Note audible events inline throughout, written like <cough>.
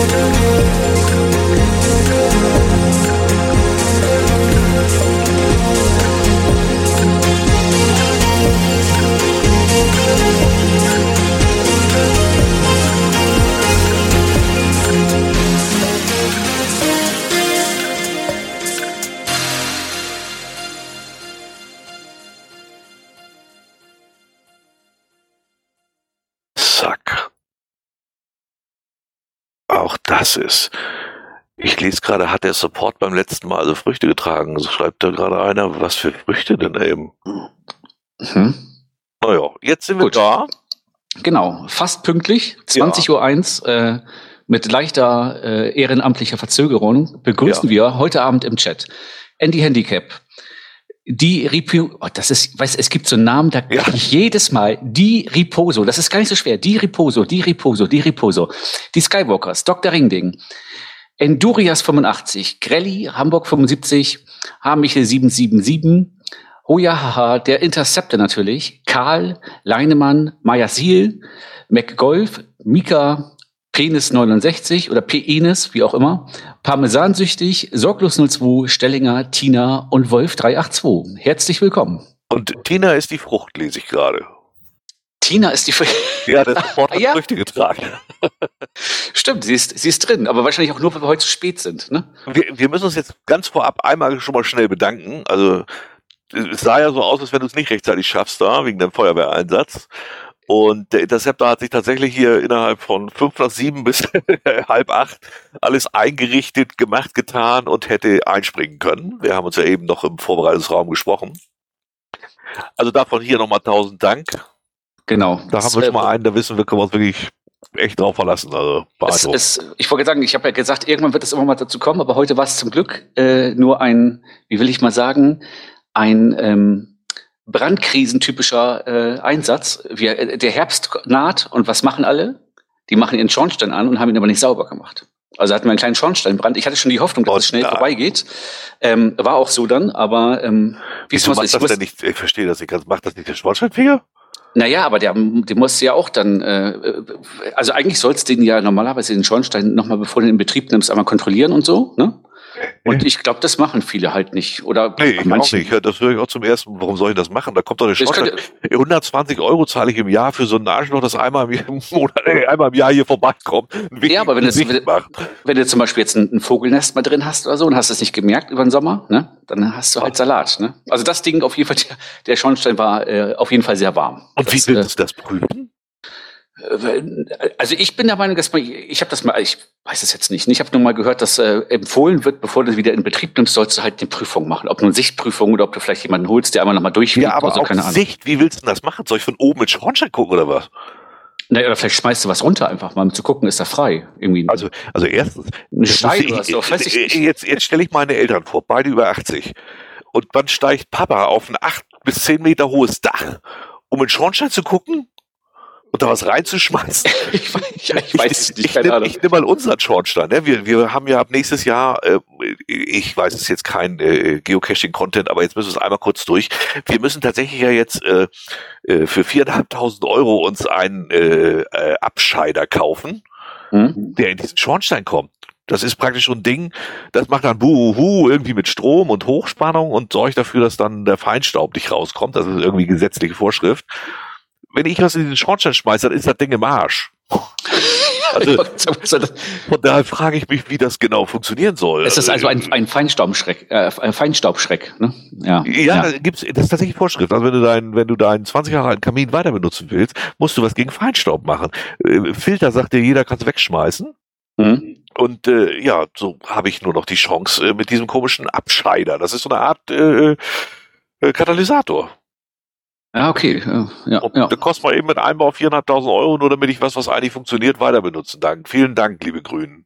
you das ist. Ich lese gerade, hat der Support beim letzten Mal also Früchte getragen? So schreibt da gerade einer, was für Früchte denn eben? Mhm. Naja, jetzt sind wir Gut. da. Genau, fast pünktlich, 20.01 ja. Uhr eins, äh, mit leichter äh, ehrenamtlicher Verzögerung begrüßen ja. wir heute Abend im Chat Andy Handicap, die Ripo, oh, das ist, weiß, es gibt so einen Namen, da ja. ich jedes Mal die Riposo, das ist gar nicht so schwer, die Riposo, die Riposo, die Riposo, die Skywalkers, Dr. Ringding, Endurias 85, Grelly, Hamburg 75, Hamichel 777, Hoja der Interceptor natürlich, Karl, Leinemann, Mayasil, McGolf, Mika, Penis 69 oder Penis, wie auch immer, Parmesansüchtig, Sorglos 02, Stellinger, Tina und Wolf 382. Herzlich willkommen. Und Tina ist die Frucht, lese ich gerade. Tina ist die Frucht. Ja, das Wort hat <laughs> ja. Früchte getragen. Stimmt, sie ist, sie ist drin, aber wahrscheinlich auch nur, weil wir heute zu spät sind. Ne? Wir, wir müssen uns jetzt ganz vorab einmal schon mal schnell bedanken. Also es sah ja so aus, als wenn du es nicht rechtzeitig schaffst da, wegen deinem Feuerwehreinsatz. Und der Interceptor hat sich tatsächlich hier innerhalb von fünf nach sieben bis <laughs> halb acht alles eingerichtet, gemacht, getan und hätte einspringen können. Wir haben uns ja eben noch im Vorbereitungsraum gesprochen. Also davon hier nochmal tausend Dank. Genau. Da haben wir schon mal einen, da wissen wir, können wir uns wirklich echt drauf verlassen. Also es, es, ich wollte sagen, ich habe ja gesagt, irgendwann wird es immer mal dazu kommen, aber heute war es zum Glück äh, nur ein, wie will ich mal sagen, ein ähm, brandkrisentypischer äh, Einsatz. Wir, äh, der Herbst naht und was machen alle? Die machen ihren Schornstein an und haben ihn aber nicht sauber gemacht. Also hatten wir einen kleinen Schornsteinbrand. Ich hatte schon die Hoffnung, dass oh, es schnell vorbeigeht. Ähm, war auch so dann, aber ähm, wie Wieso macht das denn nicht? Ich verstehe das nicht Macht das nicht der Schornsteinfeger? Naja, aber der, der muss ja auch dann, äh, also eigentlich sollst du den ja normalerweise den Schornstein nochmal, bevor du ihn in Betrieb nimmst, einmal kontrollieren und so, ne? Und ich glaube, das machen viele halt nicht. Oder nee, ich manche. auch nicht. Das höre ich auch zum ersten. Warum soll ich das machen? Da kommt doch eine Schornstein. 120 Euro zahle ich im Jahr für so ein Arschloch, das einmal <laughs> im Monat, äh, einmal im Jahr hier vorbeikommt. Ja, aber wenn, das, wenn, wenn, du zum Beispiel jetzt ein, ein, Vogelnest mal drin hast oder so und hast es nicht gemerkt über den Sommer, ne, dann hast du halt Salat. Ne? Also das Ding auf jeden Fall, der, der Schornstein war äh, auf jeden Fall sehr warm. Und das, wie willst du das prüfen? Also ich bin der Meinung, dass man, ich habe das mal, ich weiß es jetzt nicht. Ich habe nur mal gehört, dass äh, empfohlen wird, bevor du wieder in Betrieb nimmst, sollst du halt eine Prüfung machen. Ob nur eine Sichtprüfung oder ob du vielleicht jemanden holst, der einmal nochmal durchfliegt. Ja, aber oder so, keine Ahnung. Sicht, wie willst du denn das machen? Soll ich von oben mit Schornstein gucken oder was? Naja, oder vielleicht schmeißt du was runter einfach mal, um zu gucken, ist da frei. Irgendwie. Also, also erstens. Ein Stein oder so, weiß ich nicht. Jetzt, jetzt stelle ich meine Eltern vor, beide über 80. Und wann steigt Papa auf ein acht bis zehn Meter hohes Dach, um in Schornstein zu gucken? Da was reinzuschmeißen. <laughs> ich, weiß, ich, ich weiß nicht, keine Ahnung. Ich nehme mal unseren Schornstein. Ne? Wir, wir haben ja ab nächstes Jahr, äh, ich weiß, es ist jetzt kein äh, Geocaching-Content, aber jetzt müssen wir es einmal kurz durch. Wir müssen tatsächlich ja jetzt äh, äh für viereinhalbtausend Euro uns einen äh, äh, Abscheider kaufen, hm? der in diesen Schornstein kommt. Das ist praktisch so ein Ding, das macht dann Buhu irgendwie mit Strom und Hochspannung und sorgt dafür, dass dann der Feinstaub nicht rauskommt. Das ist irgendwie gesetzliche Vorschrift wenn ich was in den Schornstein schmeiße, dann ist das Ding im Arsch. <laughs> Also, von daher frage ich mich, wie das genau funktionieren soll. Es ist also ein, ein Feinstaubschreck, äh, Feinstaubschreck, ne? Ja, ja, ja. gibt's, das ist tatsächlich Vorschrift. Also wenn du deinen, wenn du deinen 20 Jahre alten Kamin weiter benutzen willst, musst du was gegen Feinstaub machen. Äh, Filter sagt dir, jeder kann es wegschmeißen. Mhm. Und äh, ja, so habe ich nur noch die Chance äh, mit diesem komischen Abscheider. Das ist so eine Art äh, äh, Katalysator. Ja, okay. Ja, und ja. dann kostet man eben mit Einbau 400.000 Euro, nur damit ich was, was eigentlich funktioniert, weiter benutzen kann. Vielen Dank, liebe Grünen.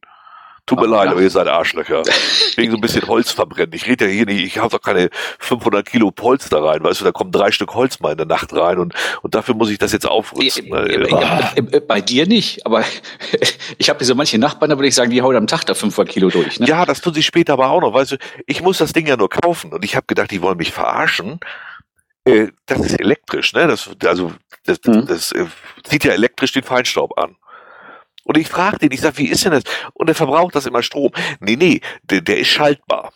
Tut mir Ach, leid, ja. aber ihr seid Arschlöcher. <laughs> Wegen so ein bisschen Holz verbrennen. Ich rede ja hier nicht, ich habe doch keine 500 Kilo Holz da rein, weißt du, da kommen drei Stück Holz mal in der Nacht rein und, und dafür muss ich das jetzt aufrüsten. Ja, ja, äh, bei dir nicht, aber <laughs> ich habe so manche Nachbarn, da würde ich sagen, die hauen am Tag da 500 Kilo durch. Ne? Ja, das tun sie später aber auch noch, weißt du, ich muss das Ding ja nur kaufen und ich habe gedacht, die wollen mich verarschen äh, das ist elektrisch, ne? Das, also das, mhm. das äh, zieht ja elektrisch den Feinstaub an. Und ich frage den, ich sag, wie ist denn das? Und er verbraucht das immer Strom. Nee, nee, der, der ist schaltbar.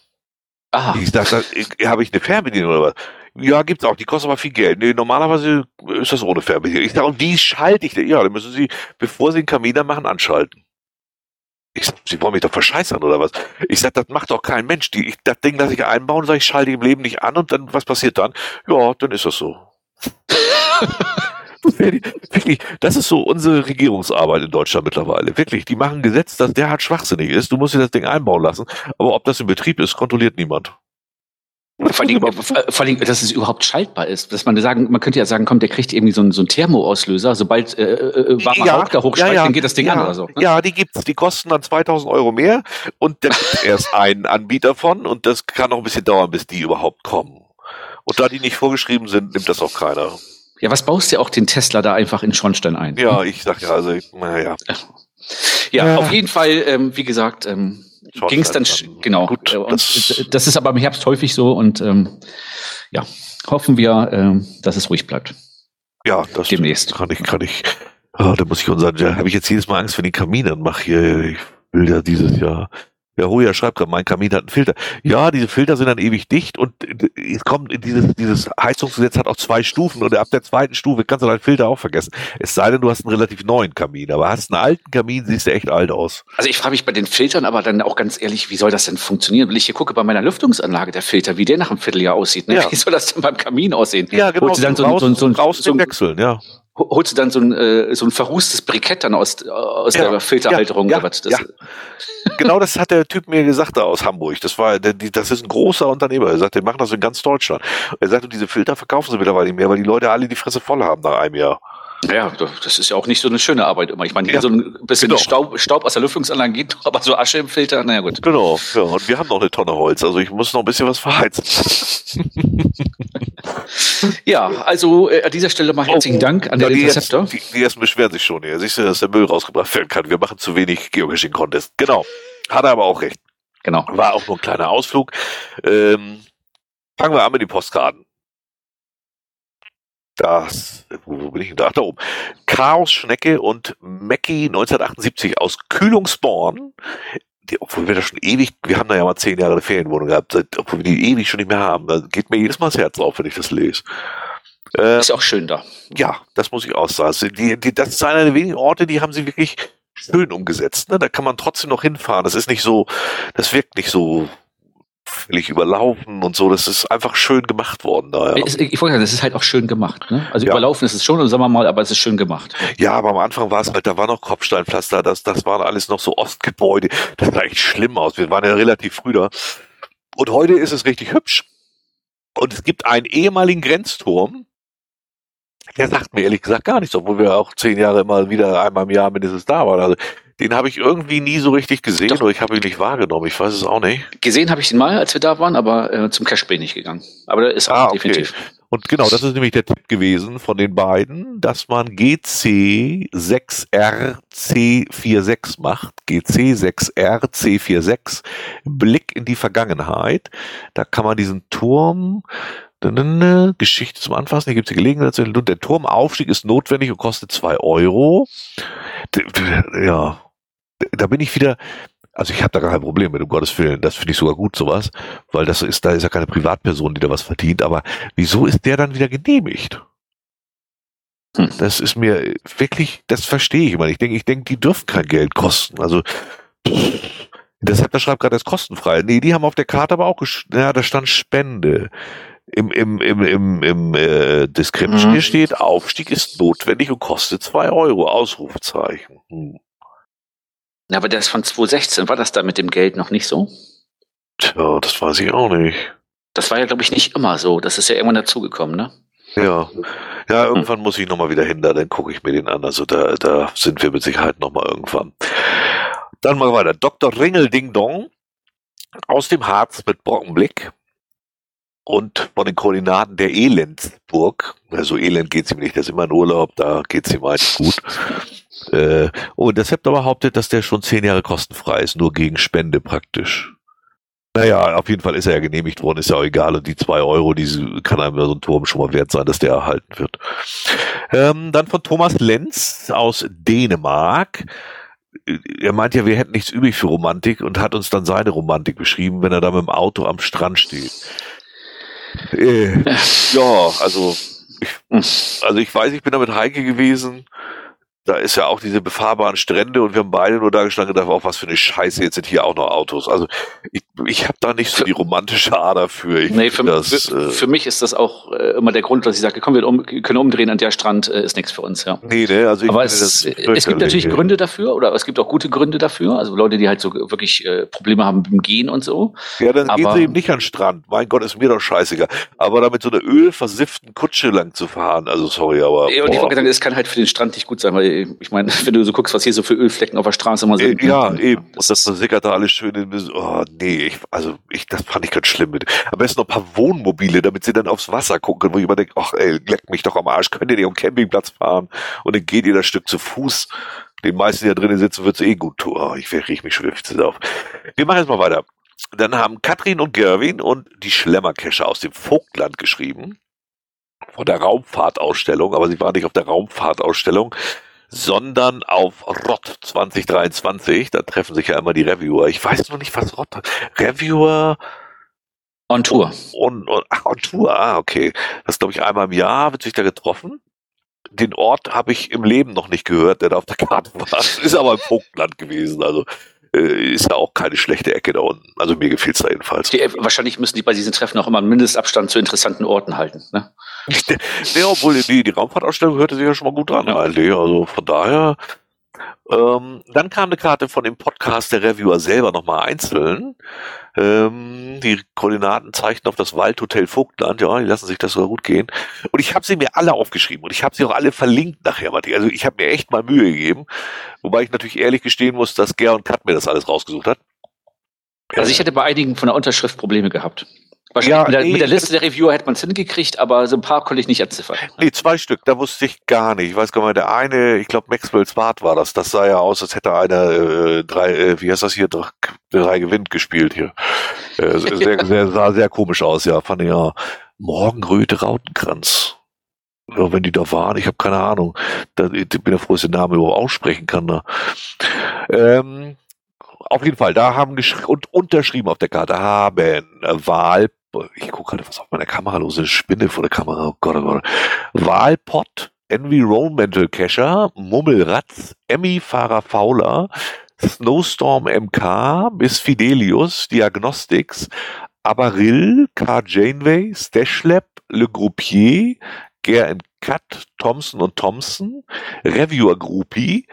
Ah. Ich sag, habe ich eine Fernbedienung oder was? Ja, gibt's auch. Die kostet aber viel Geld. Nee, normalerweise ist das ohne Fernbedienung. Ich sag, und wie schalte ich denn? Ja, dann müssen Sie, bevor Sie den Kamin machen, anschalten. Ich Sie wollen mich doch verscheißern oder was? Ich sag, das macht doch kein Mensch. Die, ich, das Ding lasse ich einbauen, sag ich, schalte im Leben nicht an und dann, was passiert dann? Ja, dann ist das so. <laughs> Wirklich, das ist so unsere Regierungsarbeit in Deutschland mittlerweile. Wirklich, die machen ein Gesetz, das derart schwachsinnig ist. Du musst dir das Ding einbauen lassen. Aber ob das in Betrieb ist, kontrolliert niemand. Vor allem, <laughs> vor allem, dass es überhaupt schaltbar ist. Dass man sagen, man könnte ja sagen, komm, der kriegt irgendwie so einen, so einen Thermoauslöser. Sobald äh, äh, äh warmer ja, Rauch da hochsteigt, ja, ja, dann geht das Ding ja, an oder so. Ne? Ja, die gibt's. Die kosten dann 2000 Euro mehr und dann gibt <laughs> erst einen Anbieter von und das kann noch ein bisschen dauern, bis die überhaupt kommen. Und da die nicht vorgeschrieben sind, nimmt das auch keiner. Ja, was baust du auch den Tesla da einfach in Schornstein ein? Ja, ich sag ja, also, naja. Ja, ja, auf jeden Fall, ähm, wie gesagt, ähm, ging es dann, dann, genau. Gut, äh, das, das, ist aber im Herbst häufig so und ähm, ja, hoffen wir, ähm, dass es ruhig bleibt. Ja, das demnächst. Kann ich, kann ich. Oh, da muss ich unseren, da habe ich jetzt jedes Mal Angst, wenn ich Kamin anmache hier. Ich will ja dieses Jahr der Hoja schreibt gerade, mein Kamin hat einen Filter. Ja, diese Filter sind dann ewig dicht und es kommt dieses, dieses Heizungsgesetz hat auch zwei Stufen und ab der zweiten Stufe kannst du deinen Filter auch vergessen. Es sei denn, du hast einen relativ neuen Kamin, aber hast einen alten Kamin, siehst du echt alt aus. Also ich frage mich bei den Filtern aber dann auch ganz ehrlich, wie soll das denn funktionieren? Wenn ich hier gucke bei meiner Lüftungsanlage, der Filter, wie der nach einem Vierteljahr aussieht, ne? Ja. <laughs> wie soll das denn beim Kamin aussehen? Ja, genau. Holst du dann so, so, so, so, so, so wechseln, ja holst du dann so ein, äh, so ein verrußtes Brikett dann aus, aus ja, der Filterhalterung ja, oder was? Das, ja. genau <laughs> das hat der Typ mir gesagt da aus Hamburg. Das war, der, die, das ist ein großer Unternehmer. Er sagt, die machen das in ganz Deutschland. Er sagt, diese Filter verkaufen sie mittlerweile nicht mehr, weil die Leute alle die Fresse voll haben nach einem Jahr. Ja, das ist ja auch nicht so eine schöne Arbeit immer. Ich meine, ja, so ein bisschen genau. Staub, Staub aus der Lüftungsanlage geht doch, aber so Asche im Filter, naja gut. Genau, ja, und wir haben noch eine Tonne Holz, also ich muss noch ein bisschen was verheizen. <laughs> ja, also äh, an dieser Stelle mal herzlichen oh, Dank an den Interceptor. Die, die, ersten beschweren sich schon hier. Siehst du, dass der Müll rausgebracht werden kann. Wir machen zu wenig Geocaching-Contest. Genau. Hat er aber auch recht. Genau. War auch nur ein kleiner Ausflug. Ähm, fangen wir an mit den Postkarten das, wo bin ich denn da? Da oben. Chaos Schnecke und Mackie 1978 aus Kühlungsborn. Die, obwohl wir da schon ewig, wir haben da ja mal zehn Jahre eine Ferienwohnung gehabt, obwohl wir die ewig schon nicht mehr haben. Da geht mir jedes Mal das Herz auf, wenn ich das lese. Äh, ist auch schön da. Ja, das muss ich auch sagen. Also die, die, das ist einer der wenigen Orte, die haben sie wirklich schön umgesetzt. Ne? Da kann man trotzdem noch hinfahren. Das ist nicht so, das wirkt nicht so völlig überlaufen und so. Das ist einfach schön gemacht worden da. Ja. Ich, ich wollte sagen, das ist halt auch schön gemacht. Ne? Also ja. überlaufen ist es schon, sagen wir mal, aber es ist schön gemacht. Ja, aber am Anfang war es halt, da war noch Kopfsteinpflaster, das, das waren alles noch so Ostgebäude. Das sah echt schlimm aus. Wir waren ja relativ früh da. Und heute ist es richtig hübsch. Und es gibt einen ehemaligen Grenzturm, der sagt mir ehrlich gesagt gar nichts, obwohl wir auch zehn Jahre immer wieder einmal im Jahr mindestens da waren. Also den habe ich irgendwie nie so richtig gesehen Doch. oder ich habe ihn nicht wahrgenommen. Ich weiß es auch nicht. Gesehen habe ich ihn mal, als wir da waren, aber äh, zum Cashplay nicht gegangen. Aber da ist er ah, definitiv. Okay. Und genau, das ist nämlich der Tipp gewesen von den beiden, dass man GC6RC46 macht. GC6RC46. Blick in die Vergangenheit. Da kann man diesen Turm Geschichte zum Anfassen, hier gibt es die Gelegenheit. Der Turmaufstieg ist notwendig und kostet zwei Euro. Ja, da bin ich wieder, also ich habe da gar kein Problem mit, um Gottes Willen. Das finde ich sogar gut, sowas. Weil das ist, da ist ja keine Privatperson, die da was verdient. Aber wieso ist der dann wieder genehmigt? Hm. Das ist mir wirklich, das verstehe ich immer. Ich denke, ich denke, die dürfen kein Geld kosten. Also, deshalb, da schreibt gerade das kostenfrei. Nee, die haben auf der Karte aber auch, ja, da stand Spende. Im, im, im, im, im äh, Description mhm. hier steht, Aufstieg ist notwendig und kostet zwei Euro. Ausrufezeichen. Hm. Na, aber der ist von 2016. War das da mit dem Geld noch nicht so? Tja, das weiß ich auch nicht. Das war ja, glaube ich, nicht immer so. Das ist ja irgendwann dazugekommen, ne? Ja. Ja, irgendwann hm. muss ich nochmal wieder hin, da, dann gucke ich mir den an. Also da, da sind wir mit Sicherheit nochmal irgendwann. Dann mal weiter. Dr. Ringel Ding Dong aus dem Harz mit Brockenblick und von den Koordinaten der Elendsburg. Also Elend geht's ihm nicht, der ist immer in Urlaub, da geht's ihm eigentlich gut. Äh, und das habt aber behauptet, dass der schon zehn Jahre kostenfrei ist, nur gegen Spende praktisch. Naja, auf jeden Fall ist er ja genehmigt worden, ist ja auch egal. Und die zwei Euro, die kann einem so ein Turm schon mal wert sein, dass der erhalten wird. Ähm, dann von Thomas Lenz aus Dänemark. er meint ja, wir hätten nichts übrig für Romantik und hat uns dann seine Romantik beschrieben, wenn er da mit dem Auto am Strand steht. Äh, ja, also ich, also ich weiß, ich bin da mit Heike gewesen da ist ja auch diese befahrbaren Strände und wir haben beide nur da gestanden und gedacht, auch was für eine Scheiße, jetzt sind hier auch noch Autos. Also ich, ich habe da nicht so die romantische Ader für. Ich nee, für, das, für, äh, für, mich ist das auch äh, immer der Grund, dass ich sage, komm, wir um, können umdrehen an der Strand, äh, ist nichts für uns. Ja. Nee, ne, also ich Aber es, es gibt natürlich. Gründe dafür oder es gibt auch gute Gründe dafür. Also Leute, die halt so wirklich äh, Probleme haben mit dem Gehen und so. Ja, dann Aber, gehen sie eben nicht an den Strand. Mein Gott, ist mir doch scheißiger. Aber damit so eine ölversifften Kutsche lang zu fahren, also sorry, aber. Ja, und ich wollte sagen, es kann halt für den Strand nicht gut sein, weil ich meine, <laughs> wenn du so guckst, was hier so für Ölflecken auf der Straße immer sind. Äh, ja, eben. Und das versickert da alles schön in, oh, nee, ich, also, ich, das fand ich ganz schlimm. Mit. Am besten noch ein paar Wohnmobile, damit sie dann aufs Wasser gucken können, wo ich immer denke, ach, ey, leck mich doch am Arsch, könnt ihr nicht am Campingplatz fahren? Und dann geht ihr das Stück zu Fuß. Den meisten, die da drinnen sitzen, wird's eh gut tun. Oh, ich riech mich schon auf. Wir machen jetzt mal weiter. Dann haben Katrin und Gerwin und die Schlemmerkescher aus dem Vogtland geschrieben. Von der Raumfahrtausstellung, aber sie waren nicht auf der Raumfahrtausstellung, sondern auf ROT 2023. Da treffen sich ja immer die Reviewer. Ich weiß noch nicht, was ROT Reviewer On Tour. On, on, on Tour, ah, okay. Das glaube ich einmal im Jahr wird sich da getroffen. Den Ort habe ich im Leben noch nicht gehört, der da auf der Karte war. <laughs> Ist aber im Vogtland gewesen. Also ist ja auch keine schlechte Ecke da unten. Also mir gefällt es da jedenfalls. Die, wahrscheinlich müssen die bei diesen Treffen auch immer einen Mindestabstand zu interessanten Orten halten. Ne? <laughs> ja, obwohl die, die Raumfahrtausstellung hörte sich ja schon mal gut an, ja. eigentlich. Also von daher. Ähm, dann kam eine Karte von dem Podcast der Reviewer selber nochmal einzeln. Ähm, die Koordinaten zeichnen auf das Waldhotel Vogtland, ja, die lassen sich das sogar gut gehen. Und ich habe sie mir alle aufgeschrieben und ich habe sie auch alle verlinkt nachher. Also ich habe mir echt mal Mühe gegeben, wobei ich natürlich ehrlich gestehen muss, dass Ger und Kat mir das alles rausgesucht hat. Also ich hätte bei einigen von der Unterschrift Probleme gehabt. Wahrscheinlich ja, mit, der, nee, mit der Liste der Reviewer hätte man es hingekriegt, aber so ein paar konnte ich nicht entziffern. Nee, zwei Stück, da wusste ich gar nicht. Ich weiß gar nicht, der eine, ich glaube Maxwell's Bart war das. Das sah ja aus, als hätte einer äh, drei, äh, wie heißt das hier, drei, drei gewinnt gespielt hier. Äh, sehr, <laughs> sehr, sah sehr komisch aus, ja. Fand ich ja Morgenröte Rautenkranz. Ja, wenn die da waren, ich habe keine Ahnung. Da, ich bin ja froh, dass ich den Namen überhaupt aussprechen kann. Ne? Ähm, auf jeden Fall, da haben geschrieben und unterschrieben auf der Karte haben Wahl ich gucke gerade was auf meiner Kamera los, eine Spinne vor der Kamera, oh Gott, oh Gott. Wahlpot, Environmental Cacher, Mummelratz, Emmy Fahrer Fauler, Snowstorm MK, Miss Fidelius, Diagnostics, Abaril, K. Janeway, Stashlab, Le Groupier, Ger Cut, Thompson und Thompson, Reviewer Groupie,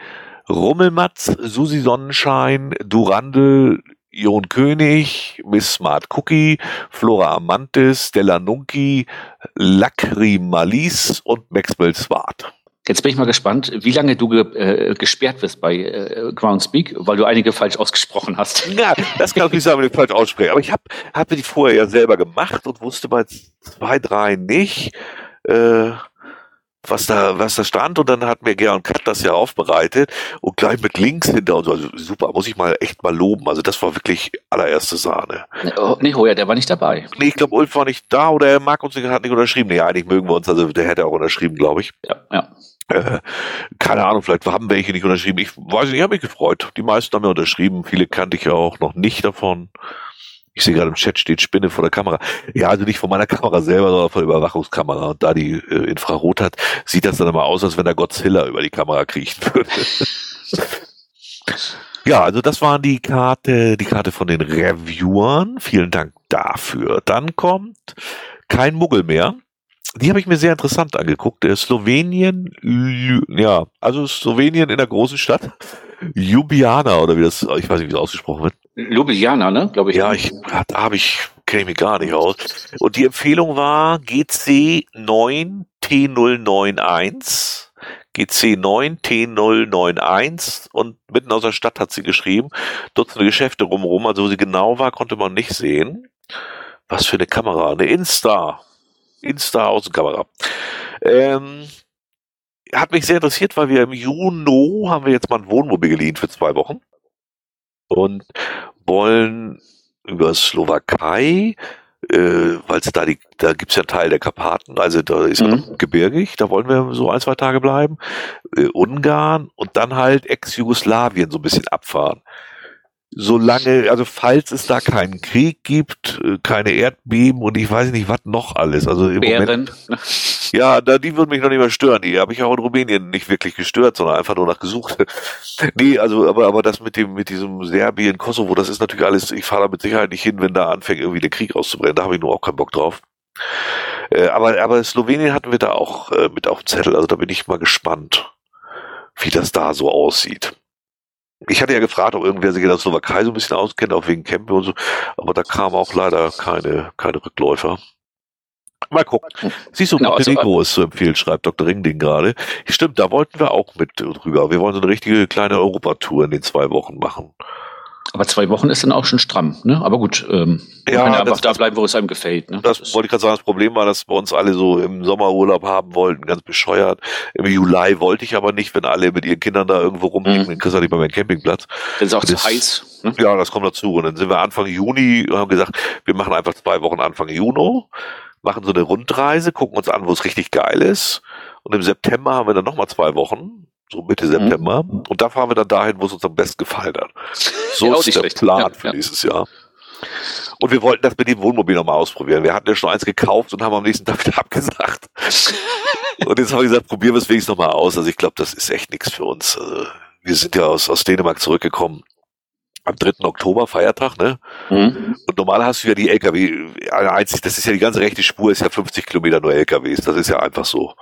Rummelmatz, Susi Sonnenschein, Durandel, Jon König, Miss Smart Cookie, Flora Amantis, Stella Nunki, Lacrimalis und Maxwell Swart. Jetzt bin ich mal gespannt, wie lange du ge äh, gesperrt wirst bei äh, Groundspeak, weil du einige falsch ausgesprochen hast. <laughs> Ja, das kann ich nicht sagen, wenn ich falsch ausspreche. Aber ich habe hab die vorher ja selber gemacht und wusste bei zwei, drei nicht. Äh, was da, was da stand und dann hat mir Gern Kat das ja aufbereitet und gleich mit Links hinter und so. Also super, muss ich mal echt mal loben. Also das war wirklich allererste Sahne. Oh, nee, Hoja, der war nicht dabei. Nee, ich glaube, Ulf war nicht da oder er mag uns nicht, hat nicht unterschrieben. Nee, eigentlich mögen wir uns, also der hätte auch unterschrieben, glaube ich. Ja, ja. Äh, keine Ahnung, vielleicht haben welche nicht unterschrieben. Ich weiß nicht, ich habe mich gefreut. Die meisten haben ja unterschrieben. Viele kannte ich ja auch noch nicht davon. Ich sehe gerade im Chat steht Spinne vor der Kamera. Ja, also nicht von meiner Kamera selber, sondern von der Überwachungskamera. Und da die äh, Infrarot hat, sieht das dann immer aus, als wenn der Godzilla über die Kamera kriechen würde. <laughs> ja, also das waren die Karte, die Karte von den Reviewern. Vielen Dank dafür. Dann kommt kein Muggel mehr. Die habe ich mir sehr interessant angeguckt. Slowenien, ja, also Slowenien in der großen Stadt. Ljubljana oder wie das, ich weiß nicht, wie es ausgesprochen wird. Ljubljana, ne? Glaube ich. Ja, ich, da habe ich, kenne ich mich gar nicht aus. Und die Empfehlung war GC 9 T091. GC 9 T091 und mitten aus der Stadt hat sie geschrieben. Dutzende Geschäfte rumrum, also wo sie genau war, konnte man nicht sehen. Was für eine Kamera, eine Insta. Insta-Außenkamera. Ähm, hat mich sehr interessiert, weil wir im Juni haben wir jetzt mal ein Wohnmobil geliehen für zwei Wochen und wollen über Slowakei äh, weil da die, da gibt's ja einen Teil der Karpaten, also da ist mhm. ja gebirgig, da wollen wir so ein, zwei Tage bleiben. Äh, Ungarn und dann halt Ex-Jugoslawien so ein bisschen abfahren solange, also falls es da keinen Krieg gibt, äh, keine Erdbeben und ich weiß nicht, was noch alles. Also im Bären. Moment, ja, da, die würden mich noch nicht mehr stören. Die habe ich auch in Rumänien nicht wirklich gestört, sondern einfach nur nach gesucht. <laughs> nee, also, aber, aber das mit dem, mit diesem Serbien, Kosovo, das ist natürlich alles, ich fahre da mit Sicherheit nicht hin, wenn da anfängt, irgendwie der Krieg auszubrennen. Da habe ich nur auch keinen Bock drauf. Äh, aber, aber Slowenien hatten wir da auch äh, mit auf dem Zettel, also da bin ich mal gespannt, wie das da so aussieht. Ich hatte ja gefragt, ob irgendwer sich in der Slowakei so ein bisschen auskennt, auch wegen Camping und so, aber da kamen auch leider keine, keine Rückläufer. Mal gucken. Siehst du, genau, Montenegro also, ist zu empfehlen, schreibt Dr. Ringding gerade. Stimmt, da wollten wir auch mit drüber. Wir wollen so eine richtige kleine Europatour in den zwei Wochen machen. Aber zwei Wochen ist dann auch schon stramm, ne? Aber gut, ähm, ja, kann ja einfach da bleiben, wo es einem gefällt. Ne? Das, das wollte ich gerade sagen, das Problem war, dass wir uns alle so im Sommerurlaub haben wollten, ganz bescheuert. Im Juli wollte ich aber nicht, wenn alle mit ihren Kindern da irgendwo rumliegen, mhm. dann kriegst du nicht mal meinen Campingplatz. Das ist auch das, zu heiß. Ne? Ja, das kommt dazu. Und dann sind wir Anfang Juni und haben gesagt, wir machen einfach zwei Wochen Anfang Juni, machen so eine Rundreise, gucken uns an, wo es richtig geil ist. Und im September haben wir dann nochmal zwei Wochen so Mitte September. Mhm. Und da fahren wir dann dahin, wo es uns am besten gefallen hat. <laughs> So ist der schlecht. Plan ja, für ja. dieses Jahr. Und wir wollten das mit dem Wohnmobil nochmal ausprobieren. Wir hatten ja schon eins gekauft und haben am nächsten Tag <laughs> wieder abgesagt. <laughs> und jetzt haben wir gesagt, probieren wir es wenigstens nochmal aus. Also ich glaube, das ist echt nichts für uns. Also wir sind ja aus, aus Dänemark zurückgekommen am 3. Oktober, Feiertag, ne? Mhm. Und normal hast du ja die LKW, einzig, das ist ja die ganze rechte Spur, ist ja 50 Kilometer nur LKWs. Das ist ja einfach so.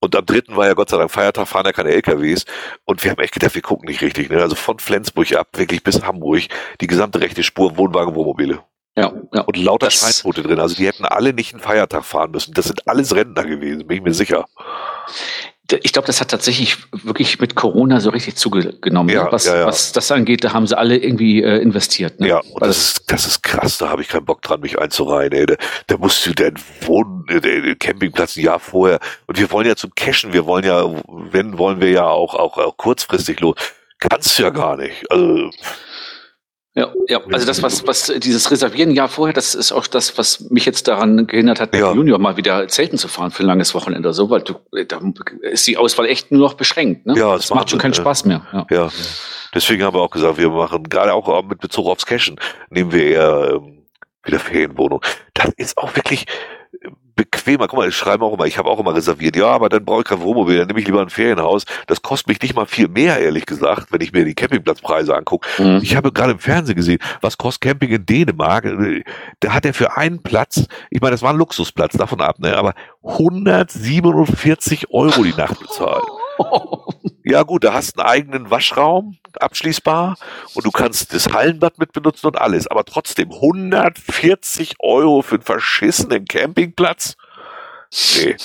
Und am dritten war ja Gott sei Dank Feiertag, fahren ja keine LKWs. Und wir haben echt gedacht, wir gucken nicht richtig. Ne? Also von Flensburg ab, wirklich bis Hamburg, die gesamte rechte Spur Wohnwagen, Wohnmobile. Ja, ja. Und lauter Scheinboote drin. Also die hätten alle nicht einen Feiertag fahren müssen. Das sind alles Rentner gewesen, bin ich mir sicher ich glaube, das hat tatsächlich wirklich mit Corona so richtig zugenommen. Ja, was, ja, ja. was das angeht, da haben sie alle irgendwie äh, investiert. Ne? Ja, und das ist, das ist krass, da habe ich keinen Bock dran, mich einzureihen. Ey. Da, da musst du den Wohnen, äh, den Campingplatz ein Jahr vorher. Und wir wollen ja zum Cashen, wir wollen ja, wenn, wollen wir ja auch, auch, auch kurzfristig los. Kannst du ja gar nicht. Also ja, ja, also das, was, was dieses Reservieren ja vorher, das ist auch das, was mich jetzt daran gehindert hat, ja. Junior mal wieder Zelten zu fahren für ein langes Wochenende oder so, weil du, da ist die Auswahl echt nur noch beschränkt. Ne? Ja, das, das macht schon keinen Spaß mehr. Ja. ja. deswegen haben wir auch gesagt, wir machen gerade auch mit Bezug aufs Cashen, nehmen wir eher ähm, wieder Ferienwohnung. Das ist auch wirklich, bequemer. Guck mal, ich schreibe auch immer, ich habe auch immer reserviert. Ja, aber dann brauche ich kein Wohnmobil, dann nehme ich lieber ein Ferienhaus. Das kostet mich nicht mal viel mehr, ehrlich gesagt, wenn ich mir die Campingplatzpreise angucke. Mhm. Ich habe gerade im Fernsehen gesehen, was kostet Camping in Dänemark? Da hat er für einen Platz, ich meine, das war ein Luxusplatz, davon ab, ne, aber 147 Euro die Nacht bezahlt. <laughs> Ja gut, da hast einen eigenen Waschraum, abschließbar, und du kannst das Hallenbad mit benutzen und alles. Aber trotzdem 140 Euro für einen verschissenen Campingplatz? Nee.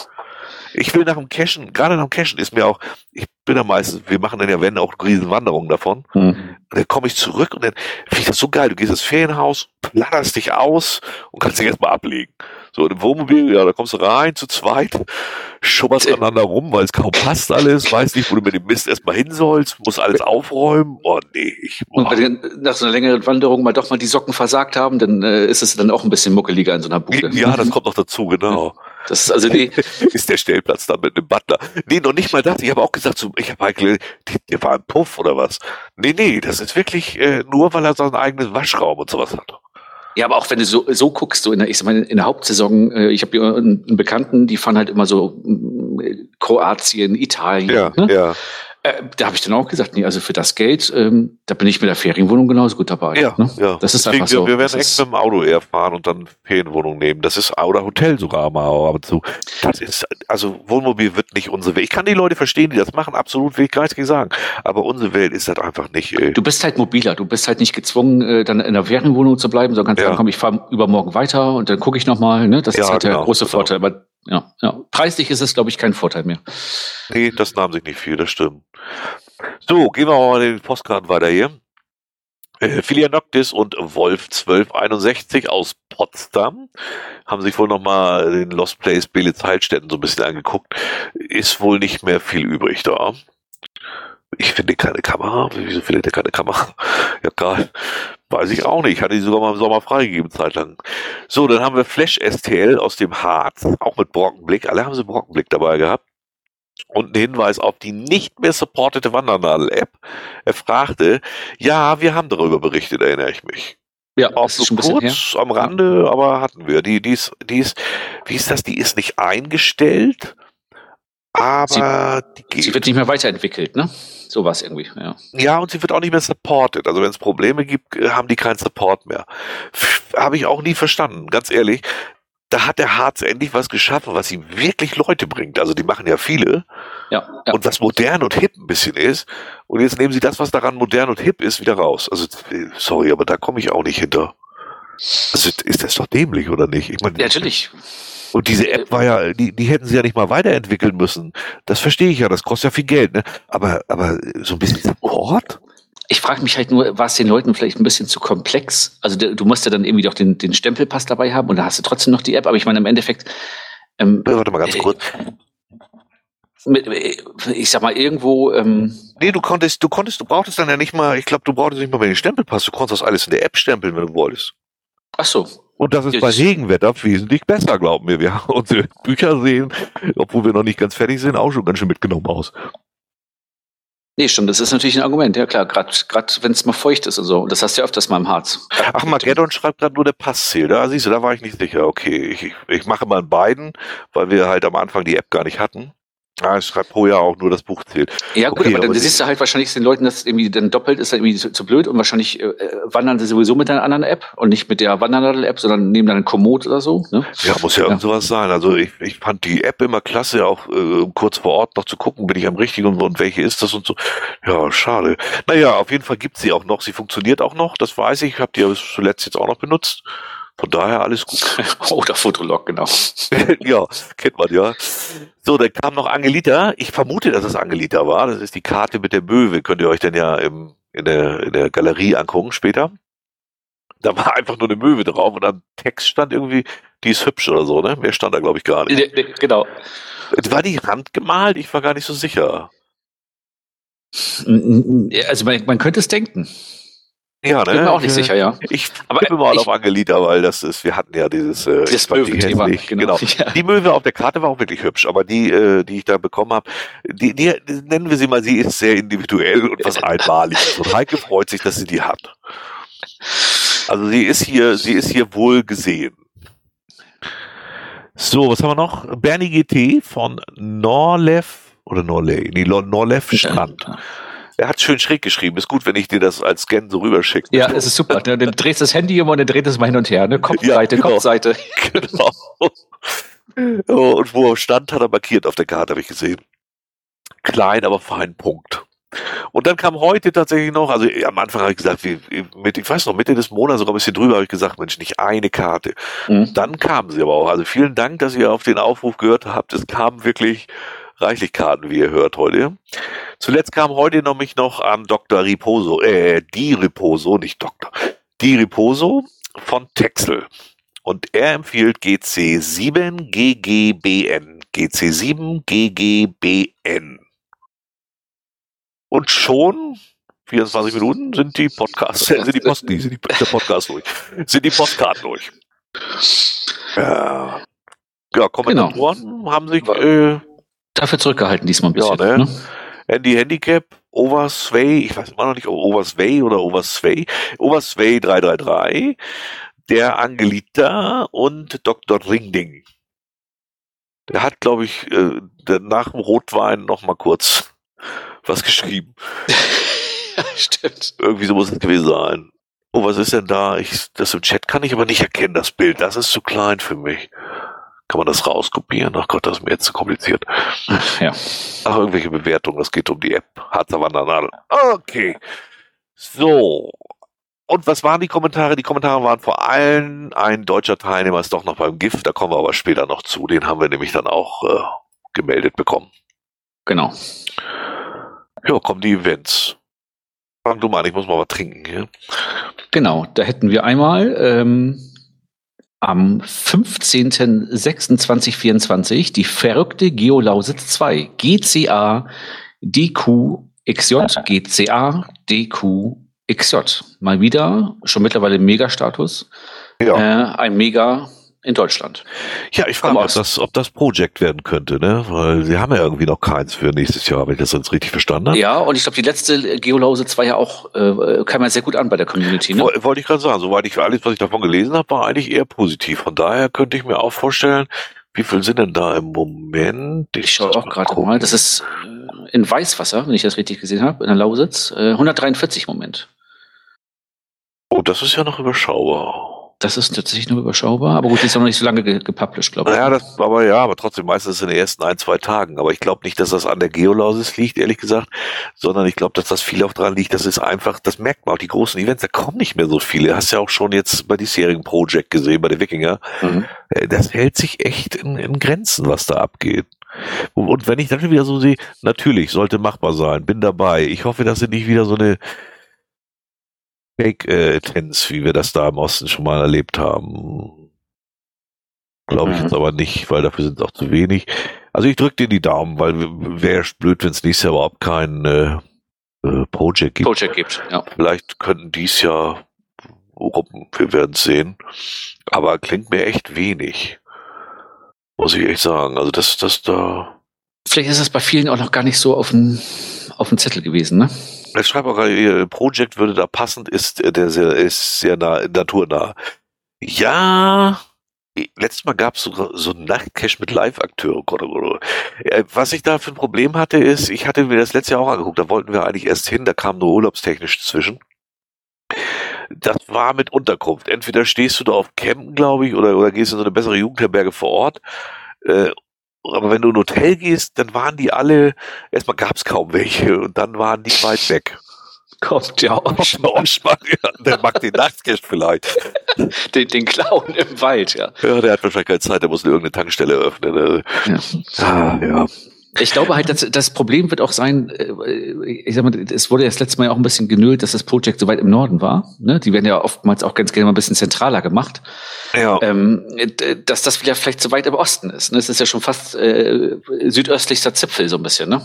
Ich will nach dem Cashen, gerade nach dem Cashen ist mir auch, ich bin da meistens, wir machen dann ja wenn auch Riesenwanderungen davon. Mhm. Und dann komme ich zurück und dann finde ich das so geil. Du gehst ins Ferienhaus, platterst dich aus und kannst dich erstmal ablegen. So, im Wohnmobil, ja, da kommst du rein zu zweit, schubberst aneinander rum, weil es kaum passt alles, weiß nicht, wo du mit dem Mist erstmal hin sollst, musst alles aufräumen. Oh nee, ich. Oh. Und wenn nach so einer längeren Wanderung mal doch mal die Socken versagt haben, dann äh, ist es dann auch ein bisschen muckeliger in so einer Bude. Ja, das kommt noch dazu, genau. Das ist also nee. <laughs> ist der Stellplatz da mit einem Butler. Nee, noch nicht mal das. Ich habe auch gesagt, so, ich habe eigentlich, der war ein Puff oder was. Nee, nee, das ist wirklich äh, nur, weil er so einen eigenen Waschraum und sowas hat. Ja, aber auch wenn du so, so guckst, so in der, ich meine, in der Hauptsaison, äh, ich habe einen, einen Bekannten, die fahren halt immer so äh, Kroatien, Italien. Ja, ne? ja. Äh, da habe ich dann auch gesagt, nee, also für das Geld, ähm, da bin ich mit der Ferienwohnung genauso gut dabei. Ja, ne? ja. Das ist Deswegen, einfach so. Wir, werden echt mit dem Auto eher fahren und dann Ferienwohnung nehmen. Das ist oder Hotel sogar mal, aber zu. Das ist also Wohnmobil wird nicht unsere Welt. Ich kann die Leute verstehen, die das machen, absolut will ich gar nicht sagen. Aber unsere Welt ist halt einfach nicht. Äh du bist halt mobiler. Du bist halt nicht gezwungen, äh, dann in der Ferienwohnung zu bleiben, sondern kannst ja. sagen, komm, ich fahre übermorgen weiter und dann gucke ich nochmal. Ne? Das ja, ist halt genau, der große genau. Vorteil. Aber ja, ja. Preislich ist es, glaube ich, kein Vorteil mehr. Nee, das nahm sich nicht viel, das stimmt. So, gehen wir mal den Postkarten weiter hier. Äh, Filia Noctis und Wolf 1261 aus Potsdam haben sich wohl nochmal den Lost Place Belitz Heilstätten so ein bisschen angeguckt. Ist wohl nicht mehr viel übrig da. Ich finde keine Kamera. Wieso findet er keine Kamera? Ja, geil. Weiß ich auch nicht. Hatte die sogar mal im Sommer freigegeben, zeitlang. So, dann haben wir Flash STL aus dem Harz, auch mit Brockenblick. Alle haben sie Brockenblick dabei gehabt. Und ein Hinweis auf die nicht mehr supportete Wandernadel-App. Er fragte, ja, wir haben darüber berichtet, erinnere ich mich. Ja, auch so kurz am Rande, aber hatten wir. Die, die ist, die ist, wie ist das? Die ist nicht eingestellt, aber sie, die geht. Sie wird nicht mehr weiterentwickelt, ne? Sowas irgendwie, ja. Ja, und sie wird auch nicht mehr supported. Also wenn es Probleme gibt, äh, haben die keinen Support mehr. Habe ich auch nie verstanden, ganz ehrlich. Da hat der Harz endlich was geschaffen, was ihm wirklich Leute bringt. Also die machen ja viele. Ja, ja. Und was modern und hip ein bisschen ist. Und jetzt nehmen sie das, was daran modern und hip ist, wieder raus. Also, äh, sorry, aber da komme ich auch nicht hinter. Also, ist das doch dämlich, oder nicht? Ich meine, ja, natürlich. Und diese App war ja, die, die hätten sie ja nicht mal weiterentwickeln müssen. Das verstehe ich ja, das kostet ja viel Geld, ne? Aber, aber so ein bisschen Support? Ich frage mich halt nur, war es den Leuten vielleicht ein bisschen zu komplex? Also du musst ja dann irgendwie doch den, den Stempelpass dabei haben und da hast du trotzdem noch die App, aber ich meine im Endeffekt. Ähm, Warte mal ganz äh, kurz. Mit, äh, ich sag mal, irgendwo. Ähm, nee, du konntest, du konntest, du brauchtest dann ja nicht mal, ich glaube, du brauchtest nicht mal mehr den Stempelpass, du konntest das alles in der App stempeln, wenn du wolltest. Ach so, und das ist bei Regenwetter wesentlich besser, glauben wir. Wir haben unsere Bücher sehen, obwohl wir noch nicht ganz fertig sind, auch schon ganz schön mitgenommen aus. Nee, stimmt, das ist natürlich ein Argument, ja klar, gerade wenn es mal feucht ist und so. Das hast du ja öfters mal im Harz. Ach, Mageddon schreibt gerade nur der Passziel. Da siehst du, da war ich nicht sicher. Okay, ich, ich mache mal in beiden, weil wir halt am Anfang die App gar nicht hatten. Ah, es schreibt pro Jahr auch nur das Buch zählt. Ja, gut, okay, aber dann siehst du halt wahrscheinlich den Leuten, dass irgendwie dann doppelt ist, irgendwie zu, zu blöd und wahrscheinlich äh, wandern sie sowieso mit einer anderen App und nicht mit der Wandernadel-App, sondern nehmen dann einen Komoot oder so. Ne? Ja, muss ja, ja. irgend sowas sein. Also ich, ich fand die App immer klasse, auch äh, kurz vor Ort noch zu gucken, bin ich am richtigen und, und welche ist das und so. Ja, schade. Naja, auf jeden Fall gibt sie auch noch. Sie funktioniert auch noch, das weiß ich. Ich habe die ja zuletzt jetzt auch noch benutzt. Von daher alles gut. <laughs> Oder Fotolog, genau. <laughs> ja, kennt man ja. So, dann kam noch Angelita. Ich vermute, dass es Angelita war. Das ist die Karte mit der Möwe. Könnt ihr euch dann ja im, in, der, in der Galerie angucken später. Da war einfach nur eine Möwe drauf und am Text stand irgendwie, die ist hübsch oder so, ne? Mehr stand da, glaube ich, gar nicht. Genau. War die handgemalt? Ich war gar nicht so sicher. Also man, man könnte es denken. Ja, ne? Bin mir auch nicht sicher, ja. Ich aber tippe mal ich, auf Angelita, weil das ist, wir hatten ja dieses äh, das Möwe-Thema. Genau. genau. <laughs> Ja. Die Möwe auf der Karte war auch wirklich hübsch, aber die, äh, die ich da bekommen habe, die, die, nennen wir sie mal, sie ist sehr individuell und was einmaliges. Und Heike freut sich, dass sie die hat. Also sie ist hier, sie ist hier wohl gesehen. So, was haben wir noch? Bernie GT von Norlev oder Norley, nee, Norlev Strand. Er hat schön schräg geschrieben. Ist gut, wenn ich dir das als Scan so rüberschicke. Ja, es ist super. Dann drehst du das Handy immer und dann dreht es mal hin und her. Ne? Kopfseite, ja, genau. Kopfseite. <laughs> Genau. Und wo er stand, hat er markiert auf der Karte, habe ich gesehen. Klein, aber fein Punkt. Und dann kam heute tatsächlich noch, also am Anfang habe ich gesagt, wie, mit, ich weiß noch, Mitte des Monats, sogar ein bisschen drüber, habe ich gesagt, Mensch, nicht eine Karte. Mhm. Dann kamen sie aber auch. Also vielen Dank, dass ihr auf den Aufruf gehört habt. Es kamen wirklich reichlich Karten, wie ihr hört heute. Zuletzt kam heute nämlich noch an Dr. Riposo, äh, die Riposo, nicht Doktor, die Riposo von Texel. Und er empfiehlt GC7GGBN. GC7GGBN. Und schon 24 Minuten sind die Podcasts, sind die Post, sind die, der Podcast durch. Sind die Postkarten durch. Ja, ja Kommentatoren genau. haben sich äh, dafür zurückgehalten diesmal ein bisschen. Ja, ne? ne? Andy Handicap, Oversway, ich weiß immer noch nicht, ob Oversway oder Oversway, Oversway 333, der Angelita und Dr. Ringding. Der hat, glaube ich, äh, nach dem Rotwein noch mal kurz was geschrieben. <laughs> ja, stimmt. Irgendwie so muss es gewesen sein. Oh, was ist denn da? Ich, das im Chat kann ich aber nicht erkennen, das Bild. Das ist zu klein für mich. Kann man das rauskopieren? Ach Gott, das ist mir jetzt zu kompliziert. Ja. Ach, irgendwelche Bewertungen. Es geht um die App. Harzer Wandernadel. Okay. So. Und was waren die Kommentare? Die Kommentare waren vor allem, ein deutscher Teilnehmer ist doch noch beim GIF. Da kommen wir aber später noch zu. Den haben wir nämlich dann auch äh, gemeldet bekommen. Genau. Ja, kommen die Events. Fang du mal an, ich muss mal was trinken hier. Genau, da hätten wir einmal ähm, am 15.06.2024 die verrückte Geolausitz 2 GCA DQ XJ GCA DQ XJ. Mal wieder, schon mittlerweile Megastatus. Ja. Äh, ein Mega in Deutschland. Ja, ich frage mich, ob das, ob das Project werden könnte, ne? Weil sie haben ja irgendwie noch keins für nächstes Jahr, wenn ich das sonst richtig verstanden habe. Ja, und ich glaube, die letzte Geolausitz war ja auch, äh, kam ja sehr gut an bei der Community, ne? Wollte ich gerade sagen, soweit ich alles, was ich davon gelesen habe, war eigentlich eher positiv. Von daher könnte ich mir auch vorstellen, wie viel sind denn da im Moment? Ich, ich schaue auch gerade mal. Das ist äh, in Weißwasser, wenn ich das richtig gesehen habe, in der Lausitz. Äh, 143 im Moment. Oh, das ist ja noch überschaubar. Das ist tatsächlich nur überschaubar, aber gut, die ist noch nicht so lange gepublished, glaube ich. Ja, das, aber ja, aber trotzdem meistens in den ersten ein, zwei Tagen. Aber ich glaube nicht, dass das an der Geolausis liegt, ehrlich gesagt, sondern ich glaube, dass das viel auch daran liegt, das ist einfach, das merkt man auch, die großen Events, da kommen nicht mehr so viele. Du hast ja auch schon jetzt bei diesjährigen Project gesehen, bei der Wikinger. Mhm. Äh, das hält sich echt in, in Grenzen, was da abgeht. Und wenn ich dann wieder so sehe, natürlich, sollte machbar sein, bin dabei. Ich hoffe, dass sie nicht wieder so eine Fake-Tens, wie wir das da im Osten schon mal erlebt haben. Glaube ich mhm. jetzt aber nicht, weil dafür sind es auch zu wenig. Also ich drücke dir die Daumen, weil wäre blöd, wenn es nächstes Jahr überhaupt kein äh, äh, Project gibt. Project gibt, ja. Vielleicht könnten dies Jahr Gruppen, wir werden es sehen. Aber klingt mir echt wenig. Muss ich echt sagen. Also das, das da. Vielleicht ist das bei vielen auch noch gar nicht so auf dem, auf dem Zettel gewesen, ne? Ich schreibe auch gerade, Project würde da passend, ist äh, der sehr, ist sehr nah, naturnah. Ja, letztes Mal gab es so, so einen Nachtcash mit Live-Akteuren. Äh, was ich da für ein Problem hatte, ist, ich hatte mir das letzte Jahr auch angeguckt, da wollten wir eigentlich erst hin, da kam nur urlaubstechnisch zwischen. Das war mit Unterkunft. Entweder stehst du da auf Campen, glaube ich, oder, oder gehst in so eine bessere Jugendherberge vor Ort. Äh, aber wenn du in ein Hotel gehst, dann waren die alle, erstmal gab es kaum welche und dann waren die weit weg. Kommt ja auch schon. Ja, der mag den Nachtcash vielleicht. Den, den Clown im Wald, ja. Ja, der hat wahrscheinlich keine Zeit, der muss irgendeine Tankstelle öffnen. Ne? Ja. Ah, ja. Ich glaube halt, dass das Problem wird auch sein, äh, ich sag mal, es wurde ja das letzte Mal auch ein bisschen genölt, dass das Projekt so weit im Norden war. Ne? Die werden ja oftmals auch ganz gerne mal ein bisschen zentraler gemacht. Ja. Ähm, dass das wieder vielleicht zu weit im Osten ist. Ne? Es ist ja schon fast äh, südöstlichster Zipfel so ein bisschen, ne?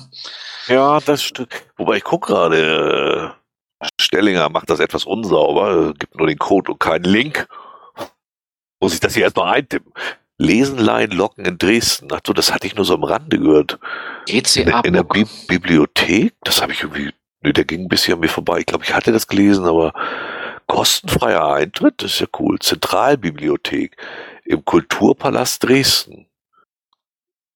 Ja, das stimmt. Wobei ich gucke gerade, äh, Stellinger macht das etwas unsauber, gibt nur den Code und keinen Link. Muss ich das hier erstmal eintippen? Lesenlein Locken in Dresden. Ach so, das hatte ich nur so am Rande gehört. GCA in, in der Bi Bibliothek? Das habe ich irgendwie, nee, der ging ein bisschen an mir vorbei. Ich glaube, ich hatte das gelesen, aber kostenfreier Eintritt, das ist ja cool. Zentralbibliothek im Kulturpalast Dresden.